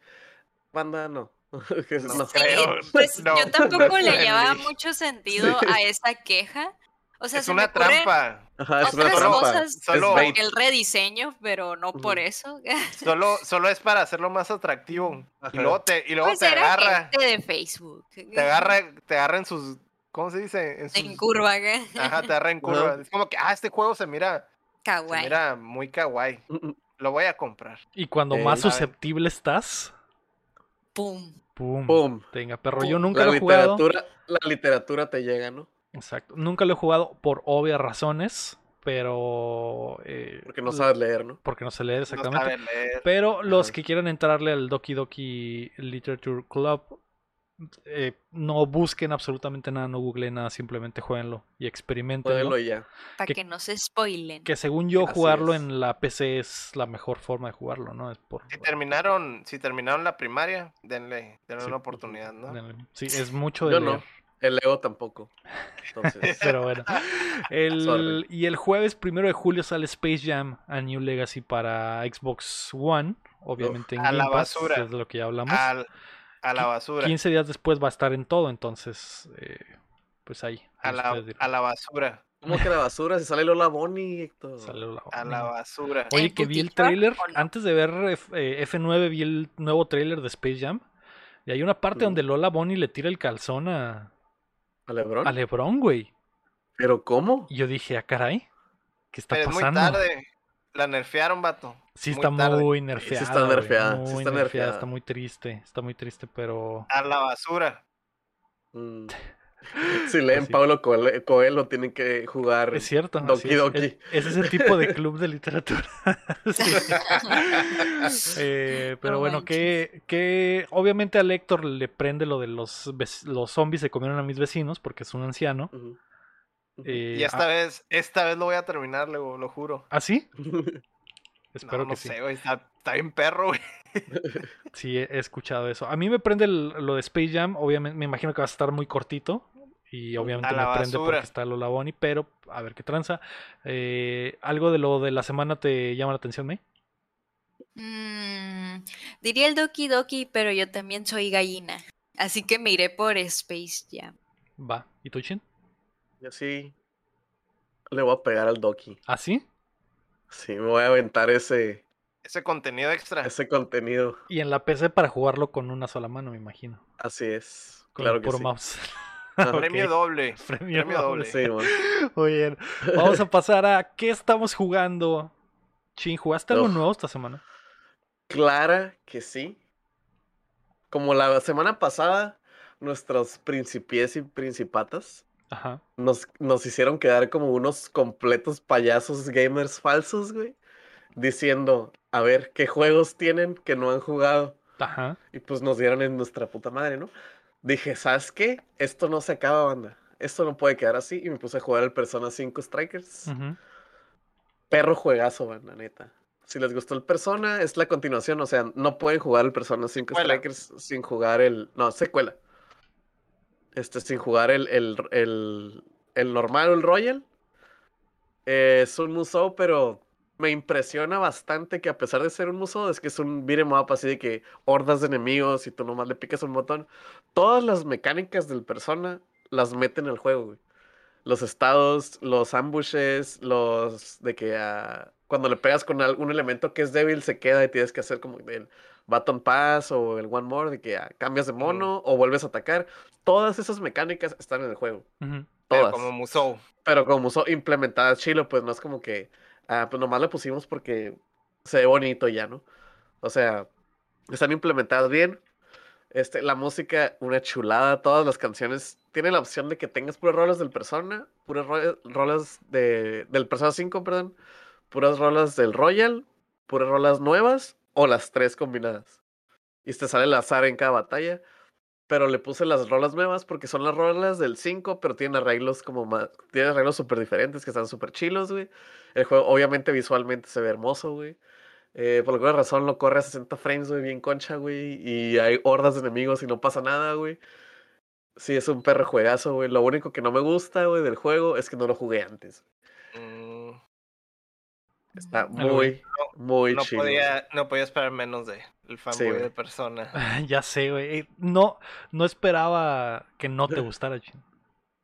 Banda, no. No Sí, creo. pues No, yo tampoco le friendly. llevaba mucho sentido Sí. a esa queja. O sea, es se una trampa. Ajá, es una otras trampa. cosas Solo- el rediseño, pero no por eso. Solo, solo es para hacerlo más atractivo. Y luego te, y luego Pues te era agarra. gente de Facebook. Te agarra, te agarra en sus. ¿Cómo se dice? En, sus, En curva, ¿qué? Ajá, te agarra en curva. Es como que, ah, este juego se mira, se Kawaii. mira muy kawaii. Lo voy a comprar. Y cuando Ey. más susceptible estás, Pum. pum. Pum. Tenga, perro. Yo nunca La lo he jugado. la literatura te llega, ¿no? Exacto. Nunca lo he jugado por obvias razones, pero. eh, Porque no sabes leer, ¿no? Porque no sé leer No exactamente. sabe leer. Pero los Ajá. que quieran entrarle al Doki Doki Literature Club, eh, no busquen absolutamente nada, no googleen nada, simplemente jueguenlo y experimentenlo. Jueguenlo y ya. Para Que- que, no se spoilen. Que según yo, Así jugarlo es. en la PC es la mejor forma de jugarlo, ¿no? Es por. Si terminaron, si terminaron la primaria, denle, denle Sí. una oportunidad, ¿no? Sí, es mucho de Yo leer. no. El Leo tampoco. Entonces, Pero bueno. El, y el jueves primero de julio sale Space Jam a New Legacy para Xbox One. Obviamente en A la Pass, basura. es de lo que ya hablamos. Al- a la basura. 15 días después va a estar en todo, entonces, eh, pues ahí. A la, a la basura. ¿cómo que la basura? Se sale Lola Bonnie, Héctor. Sale la- A la basura. Oye, ¿En que vi el trailer, antes de ver F- eh, F9 vi el nuevo trailer de Space Jam. Y hay una parte donde Lola Bonnie le tira el calzón a, ¿A Lebron? a Lebron, güey. ¿Pero cómo? Y yo dije, ah, caray, ¿qué está Pero es muy pasando? tarde. La nerfearon, vato. Sí, Muy está tarde. muy nerfeada. está güey, nerfeada, sí muy está nerfeada, nerfeada. Está muy triste, está muy triste, pero... A la basura. Mm. Si leen Pues sí. Pablo Coelho, Coelho, tienen que jugar. Es cierto. así Doki es. Doki. Es, es ese tipo de club de literatura. Sí. Eh, pero No bueno, que, que obviamente a Héctor le prende lo de los, los zombies se comieron a mis vecinos porque es un anciano. Eh, Y esta ah, vez, esta vez lo voy a terminar, luego, lo juro. ¿Ah, sí? No, Espero no que sí. sé, güey. Está, está bien perro, güey. Sí, he he escuchado eso. A mí me prende el- lo de Space Jam. Obviamente, me imagino que va a estar muy cortito. Y obviamente la me prende basura. porque está Lola Bonnie. Pero, a ver qué tranza. Eh, ¿Algo de lo de la semana te llama la atención, May? Mm, diría el Doki Doki, pero yo también soy gallina. Así que me iré por Space Jam. Va. ¿Y tú, Chin? Yo sí. Le voy a pegar al Doki. ¿Ah, sí? Sí, me voy a aventar ese, Ese contenido extra. ese contenido. Y en la PC para jugarlo con una sola mano, me imagino. Así es. Con claro el que puro sí. mouse. Premio doble. Premio Premio doble. doble. Sí. Muy bien. Vamos a pasar a ¿qué estamos jugando? Chin, ¿jugaste algo Uf. nuevo esta semana? Clara que sí. Como la semana pasada, nuestros principies y principatas Ajá. nos, nos hicieron quedar como unos completos payasos gamers falsos, güey. Diciendo, a ver, ¿qué juegos tienen que no han jugado? Ajá. Y pues nos dieron en nuestra puta madre, ¿no? Dije, ¿sabes qué? Esto no se acaba, banda. Esto no puede quedar así. Y me puse a jugar el Persona 5 Strikers. Perro juegazo, banda, neta. Si les gustó el Persona, es la continuación. O sea, no pueden jugar el Persona 5 Secuela. Strikers sin jugar el. No, secuela. Este, sin jugar el, el, el, el normal o el Royal. Eh, es un Musou, pero me impresiona bastante que a pesar de ser un museo, es que es un beat'em up así de que hordas de enemigos y tú nomás le picas un botón. Todas las mecánicas del persona las meten en el juego, güey. Los estados, los ambushes, los de que ah, cuando le pegas con algún elemento que es débil se queda y tienes que hacer como el Baton Pass o el One More, de que ah, cambias de mono o vuelves a atacar. Todas esas mecánicas están en el juego. Ujú. Pero Todas. como Musou. Pero como implementadas chilo, pues no es como que, ah, pues nomás le pusimos porque se ve bonito ya, ¿no? O sea, están implementadas bien. Este, la música, una chulada. Todas las canciones tienen la opción de que tengas puras rolas del Persona, puras ro- rolas de, del Persona 5, perdón, puras rolas del Royal, puras rolas nuevas o las tres combinadas. Y te sale el azar en cada batalla. Pero le puse las rolas nuevas porque son las rolas del 5, pero tienen arreglos como más. Tienen arreglos súper diferentes que están súper chilos, güey. El juego, obviamente, visualmente se ve hermoso, güey. Eh, por alguna razón lo corre a 60 frames, güey, bien concha, güey. Y hay hordas de enemigos y no pasa nada, güey. Sí, es un perro juegazo, güey. Lo único que no me gusta, güey, del juego es que no lo jugué antes. Está güey. muy, muy no, chido. podía, no podía esperar menos de el fanboy de persona. Ya sé, güey. Eh, No, no esperaba que no te gustara, Chin.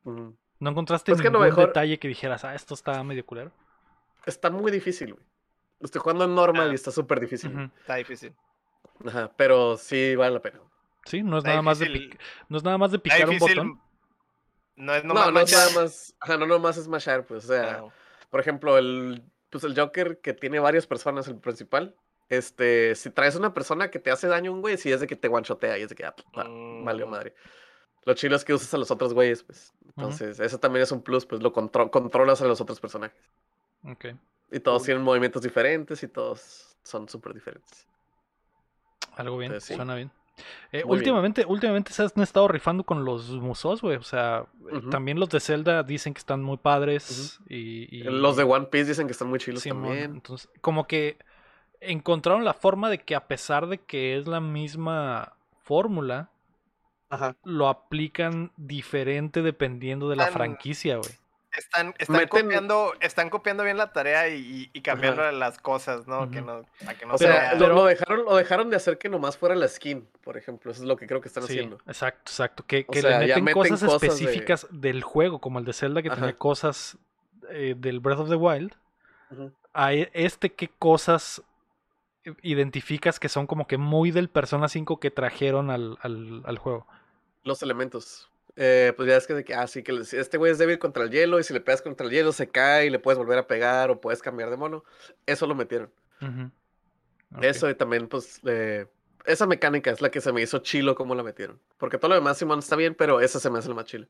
¿No encontraste Pues ningún mejor- detalle que dijeras, ah, esto está medio culero? Está muy difícil, güey. Estoy jugando en normal Ah. y está súper difícil. Está difícil. Ajá, pero sí vale la pena. Sí, no es Está nada más de pic- no es nada más de picar un botón. No es No, nomás no, es nada más. Ajá, no nomás es mashar, pues. O sea, No. por ejemplo, el, pues el Joker que tiene varias personas, el principal. Este, si traes una persona que te hace daño a un güey, si es de que te guanchotea y es de que, ah, pues, Mm. madre. Lo chido es que usas a los otros güeyes, pues. Entonces, eso también es un plus, pues lo contro- controlas a los otros personajes. Ok. Y todos Cool. tienen movimientos diferentes y todos son súper diferentes. Algo bien, Entonces, sí. suena bien. Eh, bien. últimamente, últimamente se han estado rifando con los musos, güey. O sea, eh, también los de Zelda dicen que están muy padres. y, y- Los de One Piece dicen que están muy chilos también. Entonces, como que encontraron la forma de que a pesar de que es la misma fórmula, Ajá. lo aplican diferente dependiendo de la franquicia, güey. Están, están, Meten- copiando, están copiando bien la tarea y, y cambiando las cosas, ¿no? Que no, a que no O Pero- sea, lo- pero- lo, dejaron, lo dejaron de hacer que nomás fuera la skin, por ejemplo. Eso es lo que creo que están Sí, haciendo. exacto, exacto. Que, que sea, le meten, meten cosas, cosas de- específicas del juego, como el de Zelda que tenía Ajá. cosas eh, del Breath of the Wild. A este, ¿qué cosas identificas que son como que muy del Persona 5 que trajeron al, al, al juego? Los elementos. Eh, pues ya es que, de que, ah, que este güey es débil contra el hielo y si le pegas contra el hielo se cae y le puedes volver a pegar o puedes cambiar de mono. Eso lo metieron. Eso y también, pues, eh, esa mecánica es la que se me hizo chilo como la metieron. Porque todo lo demás, Simón, está bien, pero esa se me hace la más chilo.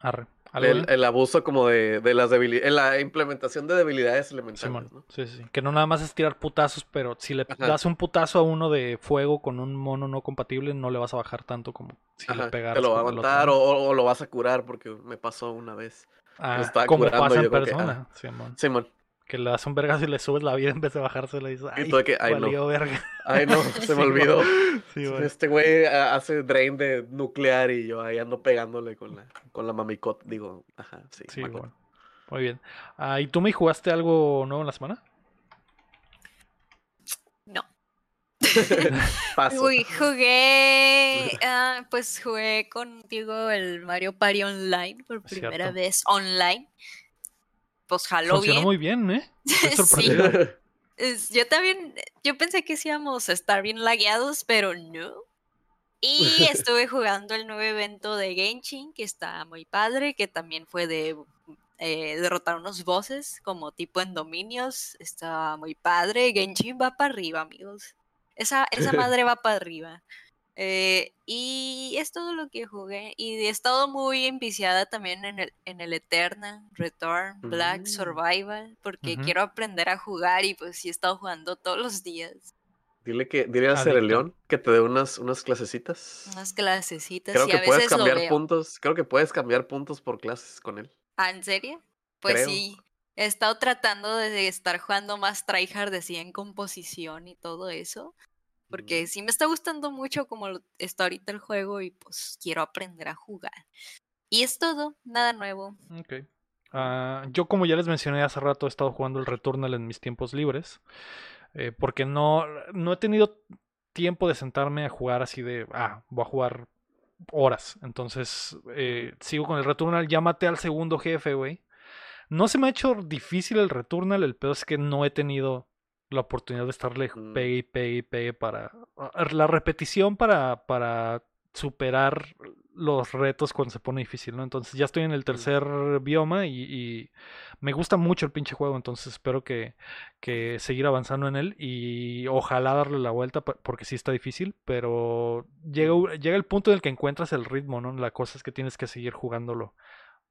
Arre. ¿Algo El, abuso como de, de las debilidades, la implementación de debilidades elementales, ¿no? sí, sí, sí. Que no nada más es tirar putazos, pero si le Ajá. das un putazo a uno de fuego con un mono no compatible, no le vas a bajar tanto como si le Ajá, pegaras. te lo va a aguantar o, o- lo vas a curar porque me pasó una vez. Ah, como pasa en que, persona, Simón. Simón. Que le das un vergazo y le subes la vida en vez de bajársela y dices, ay, de que, ay, no". verga. Ay, no, se Sí, me olvidó. Sí. Este güey ah, hace drain de nuclear y yo ahí ando pegándole con la, con la mamicot. Digo, ajá, sí. Sí, bueno. Muy bien. Ah, ¿Y tú me jugaste algo nuevo en la semana? No. Paso. Uy, jugué, ah, pues jugué contigo el Mario Party Online por primera cierto. vez online. Pues jaló Funcionó bien. muy bien, ¿eh? Sí. yo también, yo pensé que íbamos a estar bien lagueados, pero no. Y estuve jugando el nuevo evento de Genshin, que está muy padre, que también fue de eh, derrotar unos bosses como tipo en dominios. Está muy padre. Genshin va para arriba, amigos. Esa, esa madre va para arriba. Eh, y es todo lo que jugué. Y he estado muy enviciada también en el, en el Eternal, Return, Black, Mm. Survival, porque quiero aprender a jugar y pues sí he estado jugando todos los días. Dile que, dile a. Cereleón que te dé unas, unas clasecitas. Unas clasecitas Creo y que a puedes veces cambiar puntos. Creo que puedes cambiar puntos por clases con él. ¿Ah, en serio? Pues Creo. sí. He estado tratando de estar jugando más tryhard así en composición y todo eso. Porque sí me está gustando mucho como está ahorita el juego y pues quiero aprender a jugar. Y es todo, nada nuevo. Ok. Ah, yo, como ya les mencioné hace rato, he estado jugando el Returnal en mis tiempos libres. eh, porque no, no he tenido tiempo de sentarme a jugar así de, ah, voy a jugar horas. Entonces, eh, sigo con el Returnal. Ya maté al segundo jefe, güey. No se me ha hecho difícil el Returnal. El peor es que no he tenido la oportunidad de estarle Mm. pegue y pegue y pegue para. La repetición para, para superar los retos cuando se pone difícil, ¿no? Entonces ya estoy en el tercer bioma y, y me gusta mucho el pinche juego, entonces espero que, que seguir avanzando en él y ojalá darle la vuelta porque sí está difícil, pero llega, llega el punto en el que encuentras el ritmo, ¿no? La cosa es que tienes que seguir jugándolo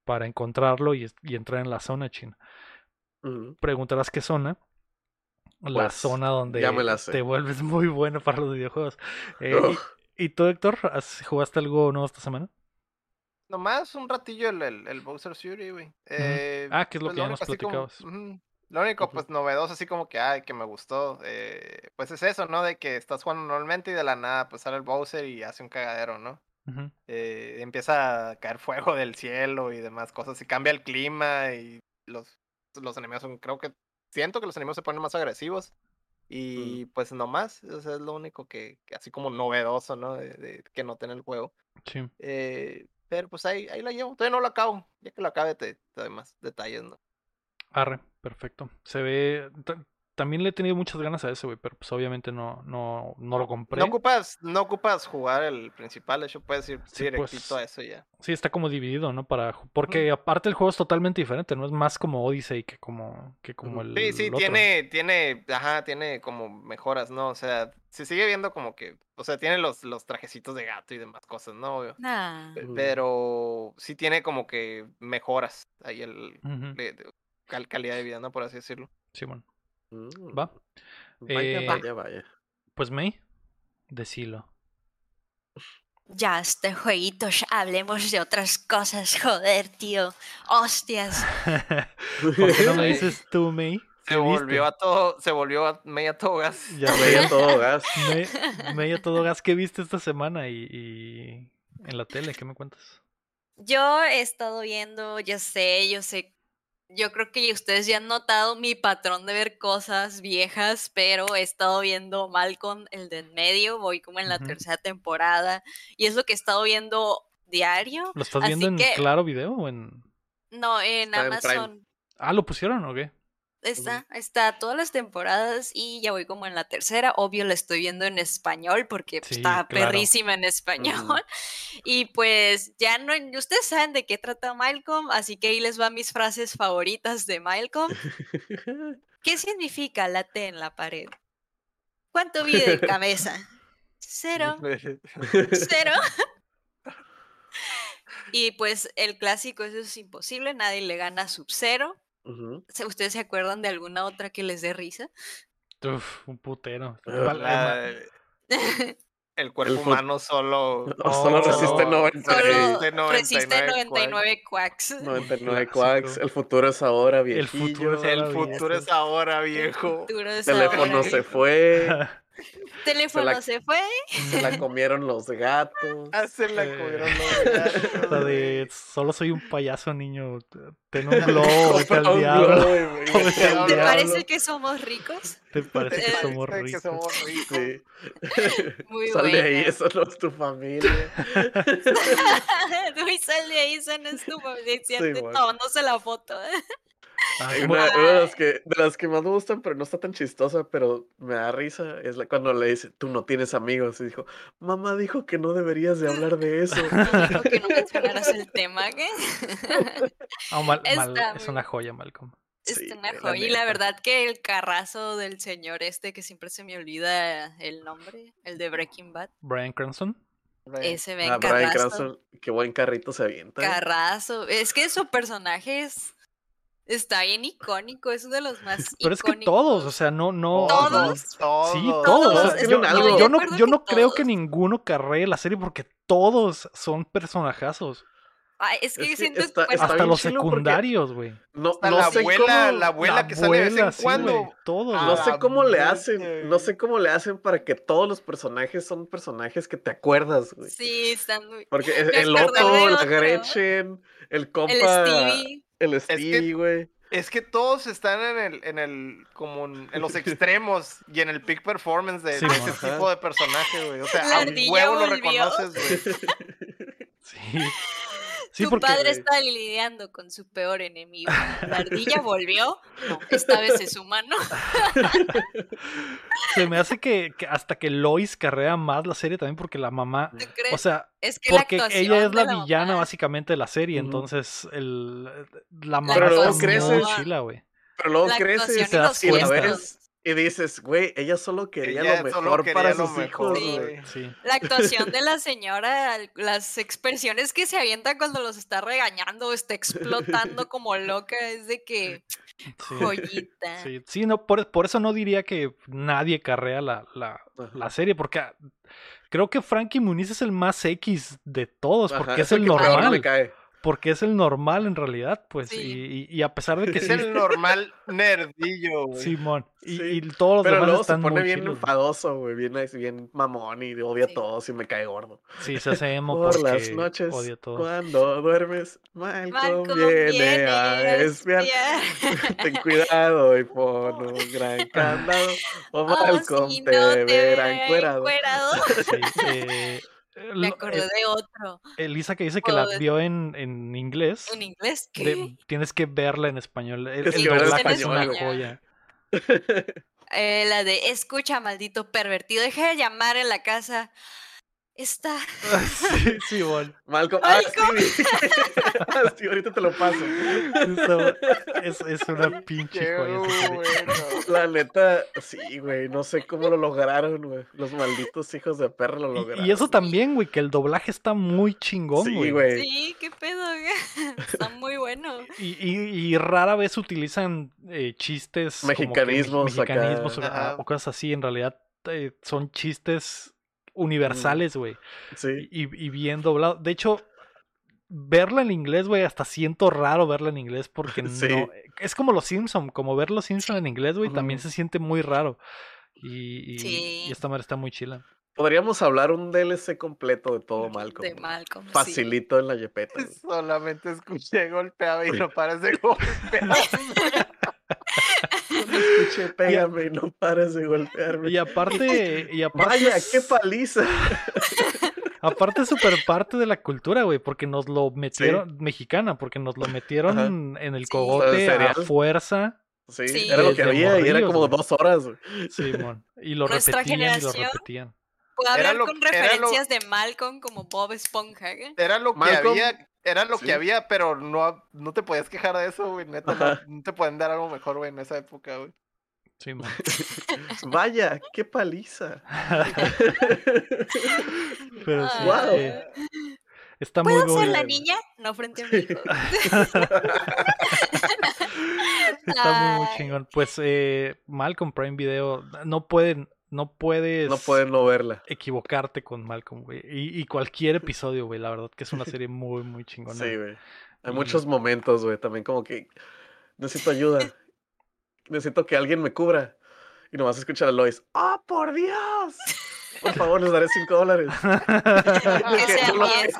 para encontrarlo y, entrar en la zona, chin. Ujú. Preguntarás qué zona. La Pues, zona donde ya me la sé. te vuelves muy bueno para los videojuegos. Eh, y, ¿y tú, Héctor, ¿has- jugaste algo nuevo esta semana? Nomás un ratillo el, el, el Bowser Fury, güey. Eh, Ah, que es lo pues, que ya nos como- platicabas. Lo único, pues, novedoso, así como que, ay, que me gustó, eh, pues es eso, ¿no? De que estás jugando normalmente y de la nada, pues sale el Bowser y hace un cagadero, ¿no? Eh, empieza a caer fuego del cielo y demás cosas, y cambia el clima y los, los enemigos son, creo que, siento que los enemigos se ponen más agresivos. Y pues no más, o sea, es lo único que, que así como novedoso, ¿no? De, de- que noté en el juego. Sí. Eh, pero pues ahí, ahí la llevo, todavía no lo acabo. Ya que lo acabe te, te doy más detalles, ¿no? Arre, perfecto. Se ve. Ta- También le he tenido muchas ganas a ese, güey, pero pues obviamente no, no, no lo compré. No ocupas, no ocupas jugar el principal, de hecho puedes ir Sí, directito pues, a eso ya. Sí, está como dividido, ¿no? Para, porque aparte el juego es totalmente diferente, no es más como Odyssey que como, que como el Sí, sí, otro. tiene, tiene, ajá, tiene como mejoras, ¿no? O sea, se sigue viendo como que, o sea, tiene los, los trajecitos de gato y demás cosas, ¿no? Obvio. Nah. Pero sí tiene como que mejoras ahí el calidad de vida, ¿no? Por así decirlo. Simón. Mm. Va. Vaya, Eh, vaya, vaya. Pues May, decilo. Ya, este jueguito, ya hablemos de otras cosas, joder, tío. Hostias. ¿Por qué no me dices tú, May? Se volvió a todo, se volvió a media togas. Ya Veía sé. todo gas. May, May, a todo gas, ¿qué viste esta semana y, y en la tele? ¿Qué me cuentas? Yo he estado viendo, yo sé, yo sé. Yo creo que ustedes ya han notado mi patrón de ver cosas viejas, pero he estado viendo Malcolm, el de en medio, voy como en la tercera temporada, y es lo que he estado viendo diario. ¿Lo estás Así viendo en Claro Video o en...? No, en Está en Prime. Amazon. Ah, ¿lo pusieron o qué? Está, está todas las temporadas y ya voy como en la tercera. Obvio la estoy viendo en español porque pues, Sí, está claro. perrísima en español. Y pues ya no, ustedes saben de qué trata Malcolm, así que ahí les van mis frases favoritas de Malcolm. ¿Qué significa la T en la pared? ¿Cuánto mide en cabeza? Cero, cero. Y pues el clásico, eso es imposible, nadie le gana a Sub-Zero. Ujú. ¿Se- ¿Ustedes se acuerdan de alguna otra que les dé risa? Uf, un putero. El cuerpo humano solo, Solo Oh, resiste no. 90 Solo resiste 99 resiste quacks. 99 quacks. 99 Clásico. quacks. El futuro es ahora, El viejillo. futuro es El ahora, futuro viejo. es ahora, El viejo. futuro es Teléfono ahora. se fue. Teléfono la- se fue. Se la comieron los gatos. Ah, se la Eh, comieron los gatos, La güey. de solo soy un payaso, niño. Ten un globo, vete al diablo. ¿Te parece que somos ricos? ¿Te parece que Eh, somos Parece que ricos? somos ricos. Sí. Muy Sal de ahí, eso no es tu familia. Uy, sal de ahí, son estúpidos. Sí, bueno. tomándose la foto. Ah, Hay ¿cómo- una, una de, las que, de las que más me gustan, pero no está tan chistosa, pero me da risa, es la, cuando le dice, tú no tienes amigos. Y dijo, mamá dijo que no deberías de hablar de eso. Dijo que no mencionaras el tema, ¿qué? Ah, mal- mal- Está es una joya, Malcolm. Es Sí, una la joya. Y la verdad que el carrazo del señor este, que siempre se me olvida el nombre, el de Breaking Bad, Brian Cranston. Ese ven Ah, Brian. Cranston, qué buen carrito se avienta. ¿eh? Carrazo. Es que su personaje es, está bien icónico, es uno de los más Pero es que todos, o sea, no, no. ¿Todos? Todos. Sí, todos. todos. o Todos sea, tienen yo, no, yo que no creo que ninguno carree la serie porque todos son personajazos. Ay, es que Es que siento está- bueno, Hasta los secundarios, güey. No, no la sé abuela, cómo, la abuela que sale de vez en cuando. todos, Ah, no sé cómo le hacen, no sé cómo le hacen para que todos los personajes son personajes que te acuerdas, güey. sí, están muy... Porque el, el Otto, otro. Gretchen, el compa, El Stevie. El Stevie, güey. Es que todos están en el, en el, como en, en los extremos y en el peak performance de, Sí, de mon. ese Ajá. tipo de personaje, güey. O sea, La a huevo lo reconoces, güey. Sí. Sí, tu porque padre está lidiando con su peor enemigo. La ardilla volvió. No, esta vez es humano. se me hace que, que hasta que Lois carrea más la serie también porque la mamá, ¿Tú crees? o sea, es que porque la ella es la villana mamá- básicamente de la serie, entonces el, la mamá Pero luego está muy crece. chila, güey. Pero luego La creces actuación te das y cuenta. ves y dices, güey, ella solo quería Ella lo solo mejor quería para lo sus mejor, hijos, Sí. La actuación de la señora, las expresiones que se avienta cuando los está regañando o está explotando como loca, es de que Sí. joyita. Sí, sí, no, por, por eso no diría que nadie carrea la, la, la serie, porque ah, creo que Frankie Muniz es el más X de todos, Ajá, porque es el que peor me normal, cae. Porque es el normal en realidad, pues, Sí. y, y- a pesar de que Es sí, el normal nerdillo, güey. Simón, y, Sí. y todos los Pero demás luego se están pone muy bien chilos, enfadoso, güey, bien, bien mamón y odia Sí. a todos y me cae gordo. Sí, se hace emo Por porque las noches, odia todo. cuando duermes, Malcolm, Malcolm viene a espiar. espiar. Ten cuidado y pon un gran candado. O Oh, Malcolm si te no verá verá encuerado. encuerado. Sí, eh, Me lo- acordé eh, de otro. Elisa que dice que la vio en, en inglés. ¿En inglés? ¿Qué? de- tienes que verla en español. El, Es el doblaje una joya. Eh, la de escucha, maldito pervertido. Deja de llamar en la casa. Está. sí, sí, bueno. Malcolm, ah, Malcolm. sí. sí, ahorita te lo paso. Eso- es, es una pinche joya bueno. La neta, sí, güey, no sé cómo lo lograron, güey. Los malditos hijos de perra lo lograron. Y, y eso también, güey, que el doblaje está muy chingón, Sí, güey. güey. Sí, qué pedo. güey? Está muy bueno. Y, y- y rara vez utilizan eh, chistes como que Mexicanismos acá. mexicanismos o cosas así. En realidad eh, son chistes universales, güey. Sí. Y, y bien doblado. De hecho, verla en inglés, güey, hasta siento raro verla en inglés porque Sí. no. Es como los Simpson, como ver los Simpson en inglés, güey, también se siente muy raro. Y, y- Sí. y esta madre está muy chila. Podríamos hablar un DLC completo de todo Malcolm. De. Malcolm. sí. Facilito en la yepeta. Solamente escuché golpeaba y no paras de golpear. Escuche, pégame y no pares de golpearme. Y aparte, y aparte, Vaya, qué paliza. aparte súper parte de la cultura, güey, porque nos lo metieron, mexicana, porque nos lo metieron en el Sí. cogote a fuerza, Sí, Sí. era lo que había y era como dos horas. güey. Simón. Y lo Nuestra repetían y lo repetían. Puedo hablar lo- con lo- referencias de Malcolm como Bob Esponja. ¿eh? Era lo que Malcolm, había, era lo sí. que había, pero no, no te podías quejar de eso, güey. Neta, no, te pueden dar algo mejor, güey, en esa época, güey. Simón. Vaya, qué paliza. Pero sí, Guau. eh, está muy ¿Puedo ser la niña? No frente a mi hijo. Está muy, muy chingón. Pues eh, Malcolm Prime Video, no pueden, no puedes No pueden no verla. equivocarte con Malcolm, güey. Y, y cualquier episodio, güey. La verdad que es una serie muy, muy chingona. Sí, güey. Hay Y- muchos momentos, güey, también como que necesito ayuda. Necesito que alguien me cubra. Y nomás escuchar a Lois. ¡Ah, por Dios! Por favor, les daré cinco dólares. Que Que sean yo lo- diez.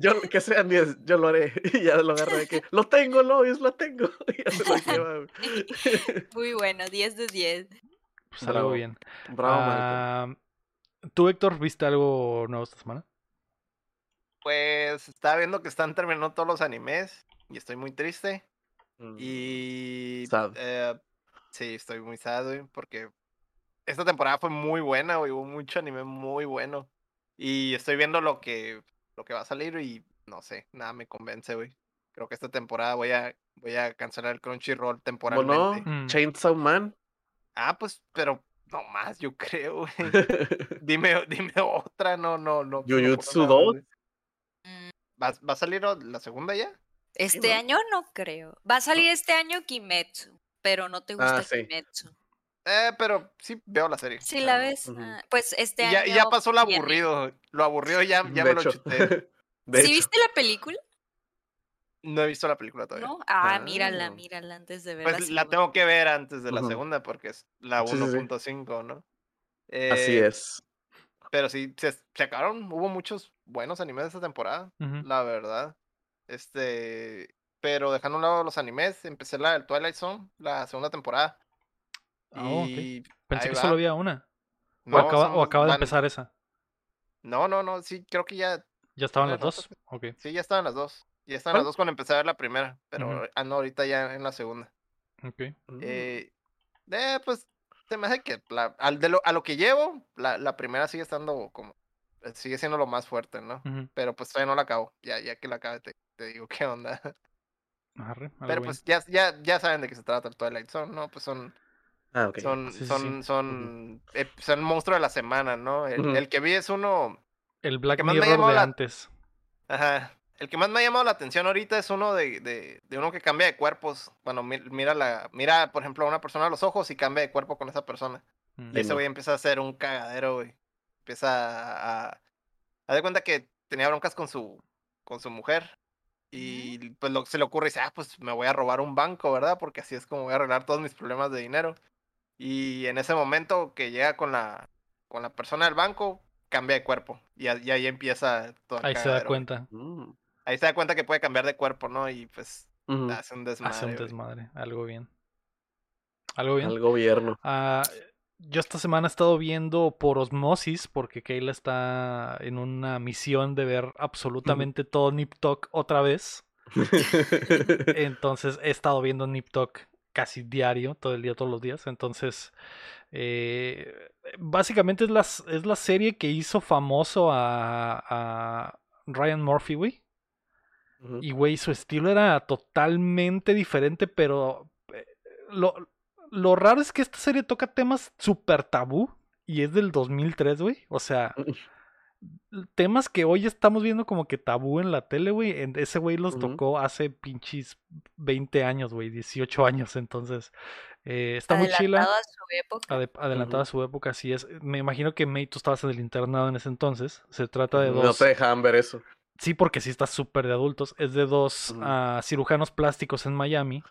Yo, que sean 10, yo lo haré. Y ya lo agarra de que, lo tengo, Lois, lo tengo. Y ya se lo lleva, güey. Muy bueno, 10 de 10. Pues algo Bravo. bien. Bravo, ¿Tú, Héctor, viste algo nuevo esta semana? Pues estaba viendo que están terminando todos los animes y estoy muy triste. Mm. Y. Sad. eh, sí, estoy muy sad, güey, porque esta temporada fue muy buena, güey. Hubo mucho anime muy bueno. Y estoy viendo lo que, lo que va a salir y no sé, nada me convence, güey. Creo que esta temporada voy a, voy a cancelar el Crunchyroll ¿Cómo no? temporalmente. Mm. Chainsaw Man. Ah, pues, pero no más, yo creo, güey. Dime, dime otra, no, no, no. Jujutsu nada, 2. güey. Mm, ¿Va, ¿Va a salir la segunda ya? Este ¿no? año no creo. Va a salir este año Kimetsu, pero no te gusta Ah, sí. Kimetsu. Eh, pero sí veo la serie. O la ves, ah, pues este año. ya, pasó lo aburrido. Lo aburrido ya, ya me lo chuté. ¿Sí hecho. viste la película? No he visto la película todavía. ¿No? Ah, Ah. mírala, mírala antes de ver Pues la segunda. tengo que ver antes de la segunda porque es la Sí, sí, sí. 1.5, ¿no? Así Eh, es. Pero sí, se, se acabaron. Hubo muchos buenos animes esta temporada, la verdad. Este. pero dejando a un lado los animes, empecé la del Twilight Zone, la segunda temporada. Ah, Pensé que va. solo había una. O acaba, o acaba de van- empezar esa. No, no, no, sí, creo que ya, ¿Ya estaban las dos? Sí, ya estaban las dos. Ya estaban ¿Cuál? las dos cuando empecé a ver la primera, pero ah, no, ahorita ya en la segunda. Ok. Mm. Eh, eh, pues se me hace que la- al de lo, a lo que llevo, la, la primera sigue estando como, eh, sigue siendo lo más fuerte, ¿no? Pero pues todavía no la acabo. Ya, ya que la acabe te, te digo qué onda. Arre, Pero pues ya, ya, ya saben de qué se trata el Twilight Zone, ¿no? Pues son, Ah, ok. son, Sí, sí, son, sí. son, eh, son monstruos de la semana, ¿no? El, que vi es uno, El Black que más me Mirror llamó de la- antes. ajá, el que más me ha llamado la atención ahorita es uno de, de, de uno que cambia de cuerpos. Bueno, mi- mira la, mira, por ejemplo, a una persona a los ojos y cambia de cuerpo con esa persona. Mm. Y ese güey empieza a hacer un cagadero, güey. Empieza a. A de cuenta que tenía broncas con su, con su mujer. Y pues lo, se le ocurre y dice, ah, pues me voy a robar un banco, ¿verdad? Porque así es como voy a arreglar todos mis problemas de dinero. Y en ese momento que llega con la, con la persona del banco, cambia de cuerpo. Y, a- y ahí empieza todo el Ahí se da cuenta. Mm. Ahí se da cuenta que puede cambiar de cuerpo, ¿no? Y pues hace un desmadre. Hace un güey. desmadre. Algo bien. Algo bien. Al gobierno. Ah, yo esta semana he estado viendo por osmosis, porque Kayla está en una misión de ver absolutamente todo Nip otra vez. Entonces he estado viendo Nip casi diario, todo el día, todos los días. Entonces, eh, básicamente es la, es la serie que hizo famoso a, a Ryan Murphy, güey. Y, güey, su estilo era totalmente diferente, pero eh, lo, lo raro es que esta serie toca temas súper tabú y es del 2003, güey. O sea, temas que hoy estamos viendo como que tabú en la tele, güey. Ese güey los tocó hace pinches 20 años, güey, 18 años. Entonces, eh, está muy chila. Adelantado a su época. Adelantada a su época, así es. Me imagino que May, tú estabas en el internado en ese entonces. Se trata de No dos. te dejaban ver eso. Sí, porque sí está súper de adultos. Es de dos ah, cirujanos plásticos en Miami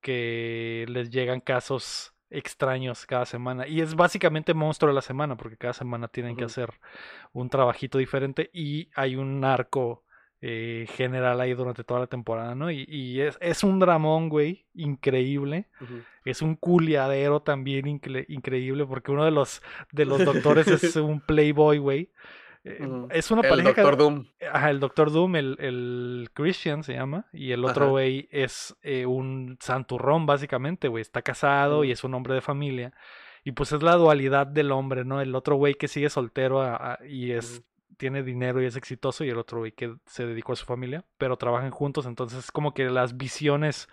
que les llegan casos extraños cada semana. Y es básicamente monstruo de la semana, porque cada semana tienen que hacer un trabajito diferente y hay un arco eh, general ahí durante toda la temporada, ¿no? Y, y es, es un dramón, güey, increíble. Es un culiadero también incre- increíble, porque uno de los, de los doctores es un playboy, güey. Eh. Es una El pareja que- Doctor Doom. Ajá, el Doctor Doom, el, el Christian se llama, y el otro güey es eh, un santurrón, básicamente, güey. Está casado y es un hombre de familia. Y pues es la dualidad del hombre, ¿no? El otro güey que sigue soltero a- a- y es, tiene dinero y es exitoso, y el otro güey que se dedicó a su familia, pero trabajan juntos, entonces es como que las visiones,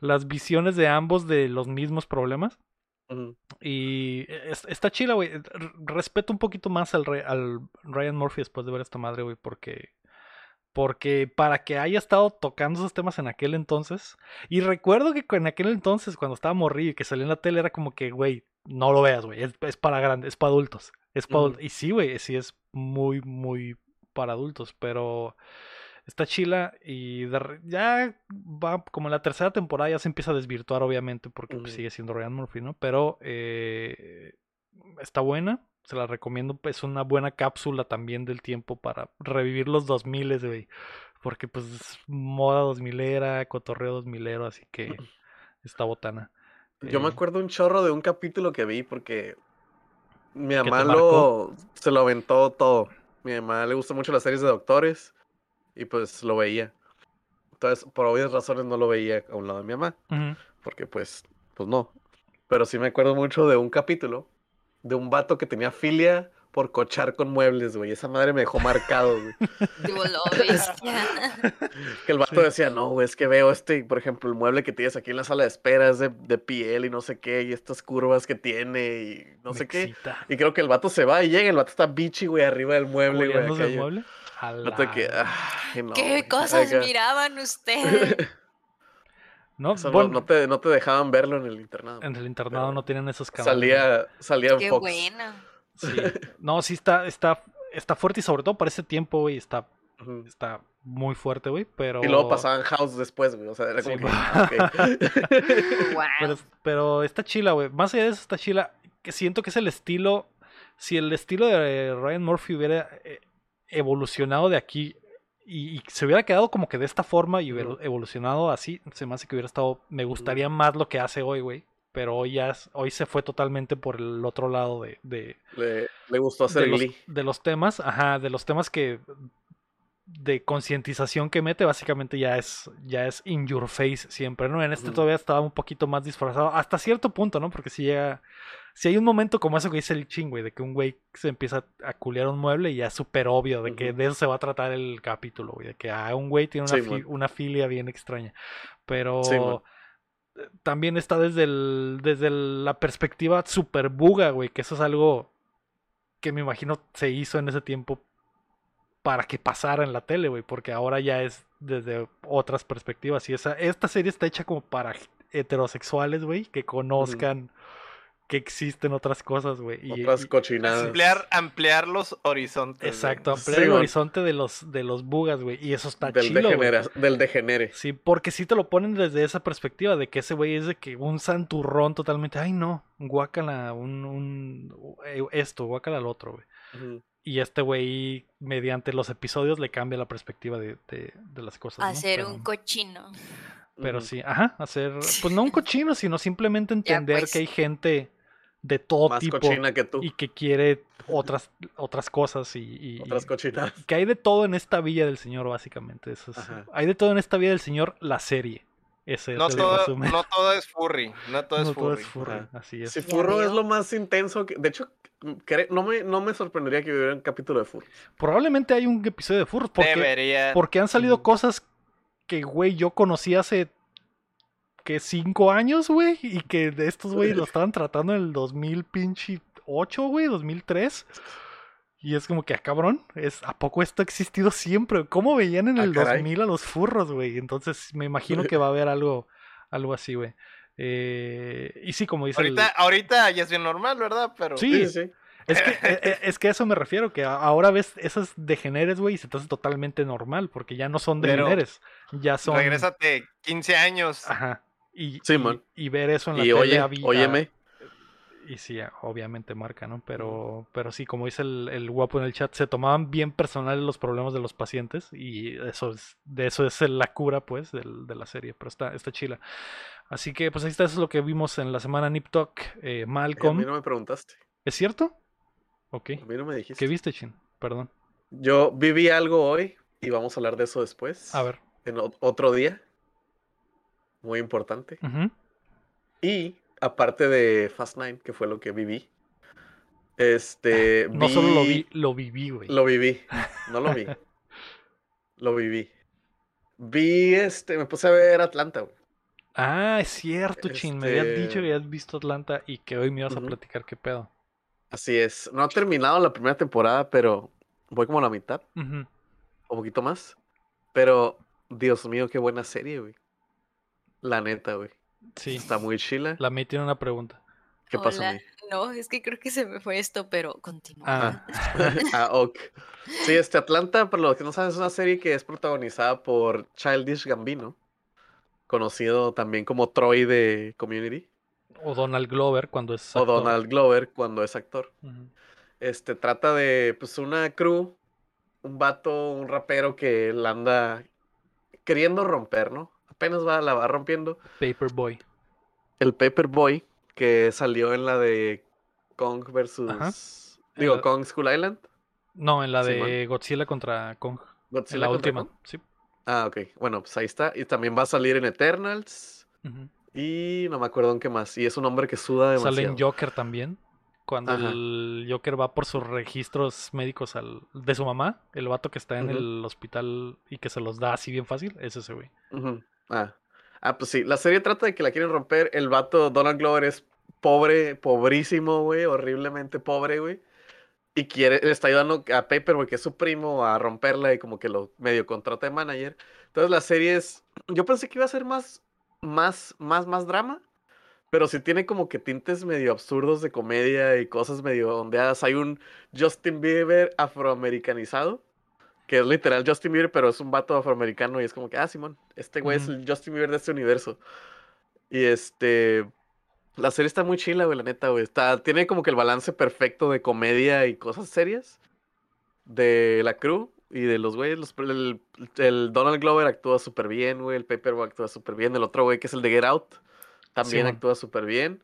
las visiones de ambos de los mismos problemas. Y es- está chila, güey. R- Respeto un poquito más al, al Ryan Murphy después de ver esta madre, güey, porque. Porque para que haya estado tocando esos temas en aquel entonces. Y recuerdo que en aquel entonces, cuando estaba morrillo y que salía en la tele, era como que, güey, no lo veas, güey. Es, es para grandes, es para adultos. Es para adultos. Y sí, güey, sí es muy, muy para adultos. Pero está chila y de ya va como en la tercera temporada ya se empieza a desvirtuar obviamente porque pues, sigue siendo Ryan Murphy, ¿no? Pero eh, está buena, se la recomiendo, es una buena cápsula también del tiempo para revivir los 2000, güey, porque pues es moda 2000era, cotorreo 2000 así que está botana. Yo me Eh, acuerdo un chorro de un capítulo que vi porque mi mamá lo, se lo aventó todo. Mi mamá le gusta mucho las series de doctores y pues lo veía. Entonces, por obvias razones no lo veía a un lado de mi mamá, ujú. porque pues, pues no. Pero sí me acuerdo mucho de un capítulo de un vato que tenía filia por cochar con muebles, güey. Esa madre me dejó marcado, güey. Digo, lo bestia. Que el vato Sí. decía, no, güey, es que veo este, por ejemplo, el mueble que tienes aquí en la sala de espera es de, de piel y no sé qué, y estas curvas que tiene y no Me sé qué. Y creo que el vato se va y llega, el vato está bichi, güey, arriba del mueble, güey. ¿Culeándose acá el yo- mueble? A vato de que, ay, no, ¿Qué güey, cosas miraban ustedes? No, bueno, no, te, no te dejaban verlo en el internado. en el internado no tienen esos canales. Salía, salía en Qué Fox. buena. Sí. No, sí está, está, está fuerte y sobre todo para ese tiempo, güey, está, está muy fuerte, güey, pero... Y luego pasaban House después, güey. O sea, era Sí, como que. Wow. Pero, pero está chila, güey. Más allá de eso está chila, que siento que es el estilo, si el estilo de Ryan Murphy hubiera eh, evolucionado de aquí y, y se hubiera quedado como que de esta forma y hubiera evolucionado así, se me hace que hubiera estado, me gustaría más lo que hace hoy, güey. Pero hoy ya, hoy se fue totalmente por el otro lado de, de, Le, le gustó hacer de los, de los temas, ajá, de los temas que de concientización que mete, básicamente ya es ya es in your face siempre, ¿no? En este todavía estaba un poquito más disfrazado, hasta cierto punto, ¿no? Porque si llega, si hay un momento como eso que dice el ching, güey, de que un güey se empieza a culear un mueble y ya es súper obvio de que de eso se va a tratar el capítulo, güey, de que ah, un güey tiene una, Sí, fi- man. una filia bien extraña, pero Sí, eh, también está desde el desde el- la perspectiva super buga, güey, que eso es algo que me imagino se hizo en ese tiempo para que pasara en la tele, güey, porque ahora ya es desde otras perspectivas. Y esa esta serie está hecha como para heterosexuales, güey, que conozcan que existen otras cosas, güey. y- Otras y- cochinadas. Ampliar, ampliar los horizontes. exacto, Sí, ampliar el man. horizonte de los de los bugas, güey, y eso está Del, chido, güey. degenera- del degenere. Sí, porque sí te lo ponen desde esa perspectiva de que ese güey es de que un santurrón totalmente, ay no, guácala un, un eh, esto, guácala al otro, güey. Y este güey, mediante los episodios, le cambia la perspectiva de, de- de las cosas. ¿no? Hacer Pero- un cochino. Pero sí, ajá, hacer, pues no un cochino, sino simplemente entender pues. que hay gente de todo Más tipo cochina que tú. y que quiere otras, otras cosas y, y- Otras y- cochinadas. que hay de todo en esta villa del señor, básicamente. Eso es- hay de todo en esta villa del señor, la serie. Ese es No el todo, resumen. no todo es furry. No todo es No todo furry. es furry, Ajá. así es. Si Furro es lo más intenso que. De hecho, cre- no me, no me sorprendería que hubiera un capítulo de Furro. Probablemente hay un episodio de furros porque, Debería. porque han salido cosas que, güey, yo conocí hace que cinco años, güey, y que de estos güey lo estaban tratando en el 2000 pinche 8, güey, 2003. Y es como que, ah, cabrón, es, ¿a poco esto ha existido siempre? ¿Cómo veían en Ah, el caray. 2000 a los furros, güey? Entonces me imagino que va a haber algo, algo así, güey. Eh, y sí, como dice el- Ahorita, ahorita ya es bien normal, ¿verdad? Pero Sí, Sí, sí. Es que, e- e- es que a eso me refiero, que ahora ves esos degeneres, güey, y se te hace totalmente normal, porque ya no son Pero degeneres, ya son... regrésate 15 años. Ajá. Y, Sí, y- man. y ver eso en la Y tele oye, óyeme. Y sí, obviamente marca, ¿no? Pero, pero sí, como dice el, el guapo en el chat, se tomaban bien personales los problemas de los pacientes y eso es, de eso es la cura, pues, del- de la serie, pero está, está chila. Así que, pues ahí está, eso es lo que vimos en la semana Nip Talk, eh, Eh, A Malcolm. mí no me preguntaste. ¿Es cierto? Ok. A mí no me dijiste. ¿Qué viste, Chin? Perdón. Yo viví algo hoy y vamos a hablar de eso después. A ver. En otro día. Muy importante. Y aparte de Fast Nine, que fue lo que viví. Este. Ah, No solo lo vi, lo viví, güey. Lo viví. No lo vi. lo viví. Vi este. Me puse a ver Atlanta, güey. Ah, es cierto, Chin. Me habías Este- dicho que habías visto Atlanta y que hoy me ibas a platicar qué pedo. Así es. No ha terminado la primera temporada, pero voy como a la mitad. Ujú. O poquito más. Pero, Dios mío, qué buena serie, güey. La neta, güey. Sí. Está muy chila. La May tiene una pregunta. ¿Qué pasa, Hola. May? No, es que creo que se me fue esto, pero continúa. Ah. ah, ok. Sí, este Atlanta, para los que no saben, es una serie que es protagonizada por Childish Gambino, conocido también como Troy de Community, O Donald Glover cuando es. o actor. Donald Glover cuando es actor. Este trata de pues una crew, un vato, un rapero que la anda queriendo romper, ¿no? Apenas va, la va rompiendo. Paperboy. El Paperboy, que salió en la de Kong versus. En Digo, la- Kong School Island. No, en la de. Godzilla contra Kong. En Godzilla la contra última. Kong. Sí. Ah, ok. Bueno, pues ahí está. Y también va a salir en Eternals. Y no me acuerdo en qué más. Y es un hombre que suda demasiado. Sale en Joker también. Cuando Ajá. el Joker va por sus registros médicos al, de su mamá, el vato que está en el hospital y que se los da así bien fácil, es ese güey. Ujú. Ah. ah, pues sí. La serie trata de que la quieren romper. El vato Donald Glover es pobre, pobrísimo, güey. Horriblemente pobre, güey. Y quiere, le está ayudando a Paperboy, que es su primo, a romperla y como que lo medio contrata de manager. Entonces la serie es. Yo pensé que iba a ser más. Más, más, más drama. Pero sí tiene como que tintes medio absurdos de comedia y cosas medio ondeadas. Hay un Justin Bieber afroamericanizado. Que es literal Justin Bieber, pero es un vato afroamericano. Y es como que, ah, Simón, este güey es el Justin Bieber de este universo. Y este. La serie está muy chila, güey, la neta, güey. Está, tiene como que el balance perfecto de comedia y cosas serias de la crew. y de los güeyes. los- el, el Donald Glover actúa súper bien, güey. El Paperboy actúa súper bien. El otro güey que es el de Get Out también actúa súper bien.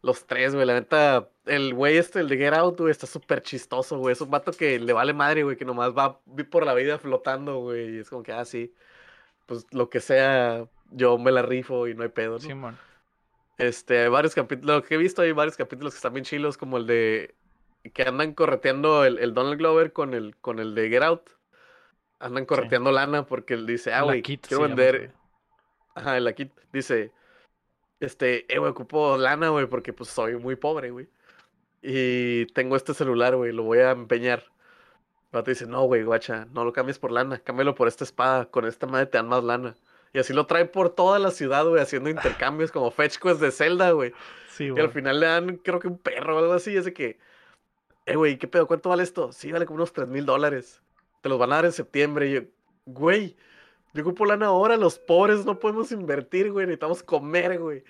Los tres, güey, la neta, el güey este, el de Get Out, güey, está súper chistoso, güey. Es un vato que le vale madre, güey, que nomás va por la vida flotando, güey. Y es como que, ah, sí, pues lo que sea, yo me la rifo y no hay pedo, ¿no? Simón. Este, hay varios capítulos, lo que he visto, hay varios capítulos que están bien chilos, como el de que andan correteando el, el Donald Glover con el, con el de Get Out. Andan correteando lana porque él dice, ah, güey, quiero llama, vender. Ajá, el Kit dice, este, eh, güey, ocupo lana, güey, porque pues soy muy pobre, güey. Y tengo este celular, güey, lo voy a empeñar. El vato dice, no, güey, guacha, no lo cambies por lana, cámbialo por esta espada, con esta madre te dan más lana. Y así lo trae por toda la ciudad, güey, haciendo intercambios como fetch quest de Zelda, güey. Sí, Y al final le dan, creo que un perro o algo así, es de que, eh, güey, ¿qué pedo? ¿Cuánto vale esto? Sí, vale como unos 3 mil dólares. Te los van a dar en septiembre. Y yo, güey, yo ocupo lana ahora, los pobres no podemos invertir, güey, necesitamos comer, güey.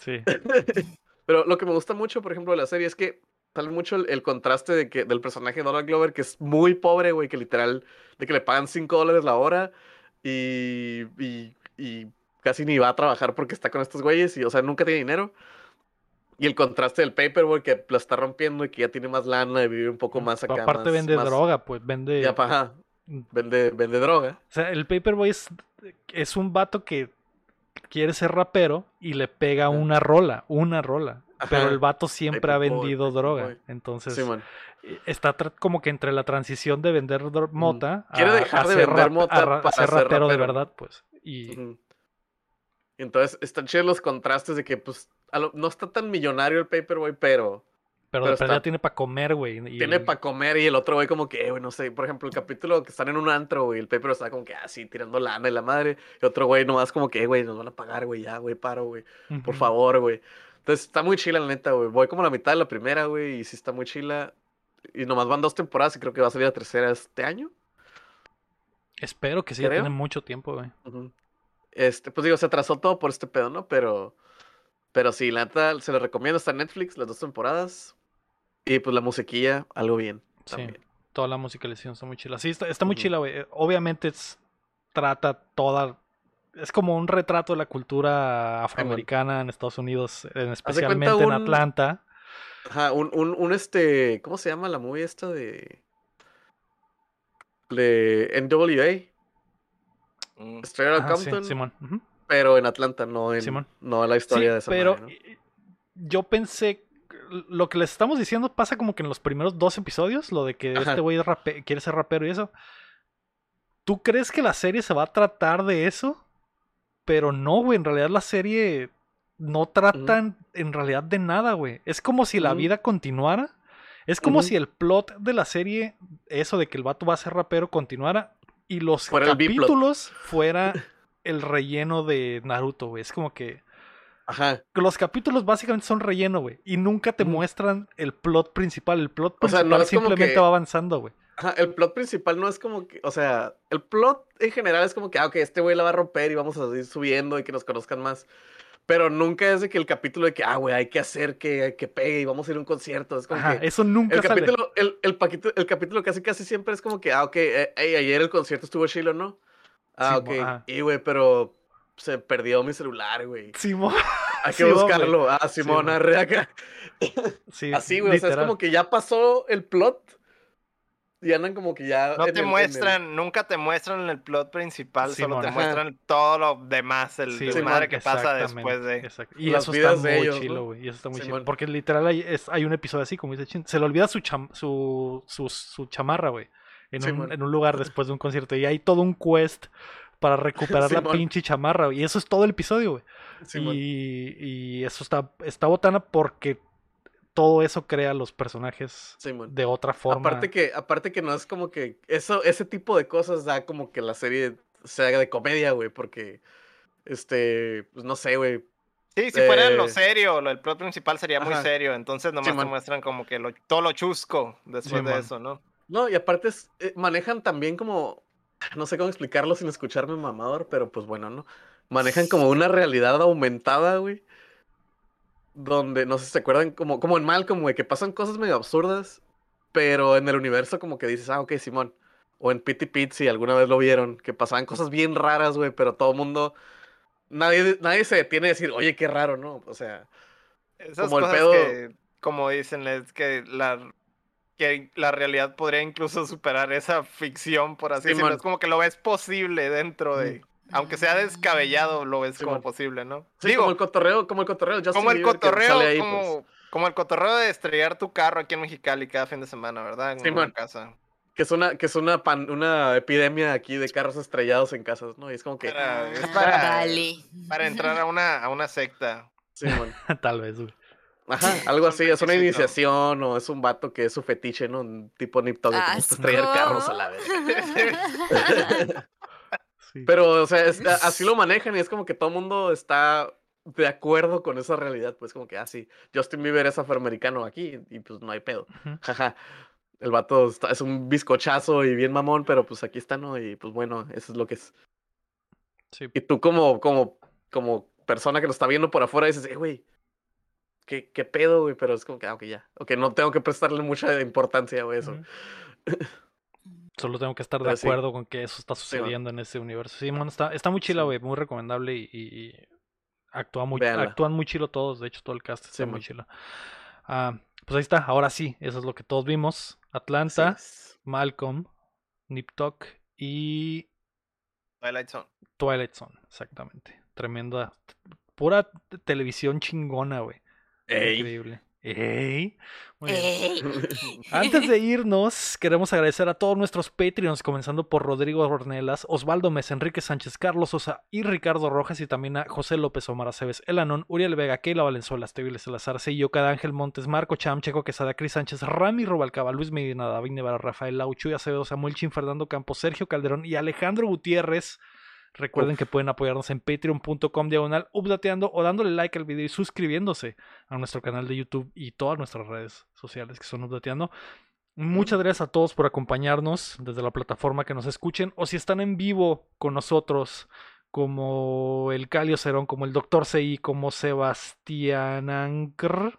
Sí. Pero lo que me gusta mucho, por ejemplo, de la serie es que sale mucho el, el contraste de que, del personaje de Donald Glover, que es muy pobre, güey, que literal, de que le pagan 5 dólares la hora y, y, y casi ni va a trabajar porque está con estos güeyes y, o sea, nunca tiene dinero. Y el contraste del Paperboy que la está rompiendo y que ya tiene más lana y vive un poco más acá. Aparte más- vende más- droga, pues vende. Ya, pa, ajá, Mm. Vende, vende droga. O sea, el Paperboy es, es un vato que quiere ser rapero y le pega una rola, una rola. Pero el vato siempre ha vendido droga. Entonces, Sí, está como que entre la transición de vender dro- mota Quiere a, dejar a de ser, vender mota a ra- a para ser ser rapero de verdad, pues. Y Entonces, están chidos los contrastes de que, pues, lo- no está tan millonario el Paperboy, pero pero, pero de está- tiene para comer, güey. y- tiene para comer y el otro güey como que, güey, no sé, por ejemplo, el capítulo que están en un antro, güey, el Paperboy está como que, así, tirando lana y la madre, y otro güey nomás como que, "Eh, güey, nos van a pagar, güey, ya, güey, paro, güey, por favor, güey. Entonces, está muy chila, la neta, güey. Voy como a la mitad de la primera, güey, y sí está muy chila. Y nomás van dos temporadas y creo que va a salir la tercera este año. Espero que sí, ya tiene mucho tiempo, güey. Este, pues digo, se atrasó todo por este pedo, ¿no? Pero, pero sí, la neta, se lo recomiendo, está en Netflix, las dos temporadas. Y pues la musiquilla, algo bien. Sí. También. Toda la musicalización está muy chila. Sí, está, está muy chila, güey. Obviamente es- trata toda. Es como un retrato de la cultura afroamericana en Estados Unidos, en especialmente en Atlanta. Ajá, un, un, un este, ¿cómo se llama la movie esta de... De NWA, Mm. Straight Outta Ajá, sí, Compton, Simón. pero en Atlanta, no en, Simón. no la historia Sí, de esa pero madre, ¿no? yo pensé, lo que les estamos diciendo pasa como que en los primeros dos episodios, lo de que Ajá. este güey es quiere ser rapero y eso. ¿Tú crees que la serie se va a tratar de eso? Pero no, güey, en realidad la serie no trata en, en realidad de nada, güey. Es como si la vida continuara. Es como si el plot de la serie, eso de que el vato va a ser rapero, continuara y los Fuera el B-plot. capítulos fuera el relleno de Naruto, güey. Es como que Ajá. los capítulos básicamente son relleno, güey. Y nunca te Ujú. muestran el plot principal. El plot O sea, principal no simplemente que- va avanzando, güey. Ajá, el plot principal no es como que, o sea, el plot en general es como que, ah, ok, este güey la va a romper y vamos a ir subiendo y que nos conozcan más. Pero nunca es de que el capítulo de que, ah, güey, hay que hacer que, que pegue y vamos a ir a un concierto. Es como Ajá, que eso nunca el sale. capítulo, el, el, paquito- el capítulo casi casi siempre es como que, ah, ok, eh, ey, ayer el concierto estuvo chilo, ¿no? Ah, Sí, ok. ajá. Y, güey, pero se perdió mi celular, güey. Simón. Hay que buscarlo. Ah, Simón, mo. arre acá. Sí, Así, güey, o sea, es como que ya pasó el plot y andan como que ya... No en te el- en el- muestran, nunca te muestran el plot principal, solo te Ajá. muestran todo lo demás, el Sí, desmadre que pasa después de. exacto. Y las eso está de muy ellos, chilo, ¿no? güey. Y eso está muy Simón. chilo. Porque literal hay, es- hay un episodio así, como dice Chin. Se le olvida su, cham- su, su, su chamarra, güey. En, un, en un lugar después de un concierto. Y hay todo un quest para recuperar la pinche chamarra, güey. Y eso es todo el episodio, güey. Simón. y, y eso está, está botana porque todo eso crea los personajes de otra forma. Aparte que, aparte que no es como que eso, ese tipo de cosas da como que la serie se haga de comedia, güey, porque este, pues no sé, güey. Sí, si fuera en lo Eh, serio, lo- el plot principal sería muy serio, entonces nomás te Simón. muestran como que lo- todo lo chusco después de eso, ¿no? No, y aparte es- eh, manejan también como, no sé cómo explicarlo sin escucharme mamador, pero pues bueno, ¿no? Manejan como una realidad aumentada, güey. Donde, no sé si se acuerdan, como, como en Malcolm, güey, que pasan cosas medio absurdas, pero en el universo como que dices, ah, ok, Simón. o en Pity Pit, si alguna vez lo vieron, que pasaban cosas bien raras, güey, pero todo el mundo, nadie, nadie se detiene a decir, oye, qué raro, ¿no? O sea, Esas Como el pedo- que, como dicen, es que la, que la realidad podría incluso superar esa ficción, por así decirlo. Es como que lo ves posible dentro de... Aunque sea descabellado, lo ves como posible, ¿no? sí, Digo, como el cotorreo, como el cotorreo, Justin como el cotorreo, sale ahí, como, pues, como el cotorreo de estrellar tu carro aquí en Mexicali cada fin de semana, ¿verdad? En una casa. que es una, que es una, pan- una epidemia aquí de carros estrellados en casas, ¿no? Y es como que, Para, es para, entrar a una, a una secta. Simón. Tal vez, güey. Ajá, algo así, es una iniciación o es un vato que es su fetiche, ¿no? Un tipo Nip Tuck que gusta Asco. carros a la vez. Sí. Pero, o sea, es- así lo manejan y es como que todo el mundo está de acuerdo con esa realidad. Pues como que, ah, sí, Justin Bieber es afroamericano aquí y pues no hay pedo. Jaja. El vato está- es un bizcochazo y bien mamón, pero pues aquí está, ¿no? Y pues bueno, eso es lo que es. Sí. Y tú como, como, como persona que lo está viendo por afuera dices, eh, güey, ¿qué, qué pedo, güey? Pero es como que, ah, ok, ya. Ok, no tengo que prestarle mucha importancia, güey, eso. Solo tengo que estar de Pero sí. acuerdo con que eso está sucediendo en ese universo. Sí, man, está, está muy chila, Sí. güey. Muy recomendable y, actúa muy, Véanla. actúan muy chilo todos. De hecho, todo el cast está Sí, muy chilo. Ah, pues ahí está. Ahora sí, eso es lo que todos vimos. Atlanta. Malcolm, Nip Tuck y Twilight Zone. Twilight Zone. Exactamente. Tremenda. Pura televisión chingona, güey. Ey. Increíble. Ey. Muy bien. Ey. Antes de irnos, queremos agradecer a todos nuestros Patreons, comenzando por Rodrigo Ornelas, Osvaldo Mes, Enrique Sánchez, Carlos Sosa y Ricardo Rojas, y también a José López, Omar Aceves, Elanón, Uriel Vega, Keila Valenzuela, Esteviles Salazar, Sello, Cada Ángel Montes, Marco Cham, Checo Quesada, Cris Sánchez, Rami Rubalcaba, Luis Medina, David Nevara, Rafael Lauchu y Acevedo, Samuel Chin, Fernando Campos, Sergio Calderón y Alejandro Gutiérrez. Recuerden Uf. que pueden apoyarnos en patreon.com diagonal updateando o dándole like al video y suscribiéndose a nuestro canal de YouTube y todas nuestras redes sociales que son updateando. Muchas gracias a todos por acompañarnos desde la plataforma que nos escuchen o si están en vivo con nosotros como el Calio Cerón, como el Dr. CI, como Sebastián Ancr.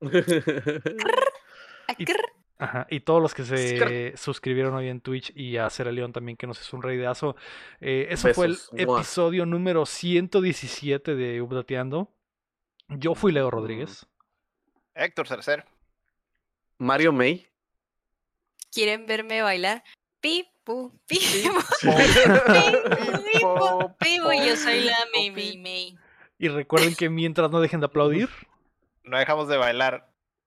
Ajá, y todos los que se suscribieron hoy en Twitch y a Cera León también, que nos es un reidazo. Eh, eso fue el. Mua. episodio número 117 de Updateando. Yo fui Leo Rodríguez. Héctor Cercer. Mario May. ¿Quieren verme bailar? Pipu, pipu, Pipo, pipu, pipu. Yo soy la May, May. May. Y recuerden que mientras no dejen de aplaudir. No dejamos de bailar.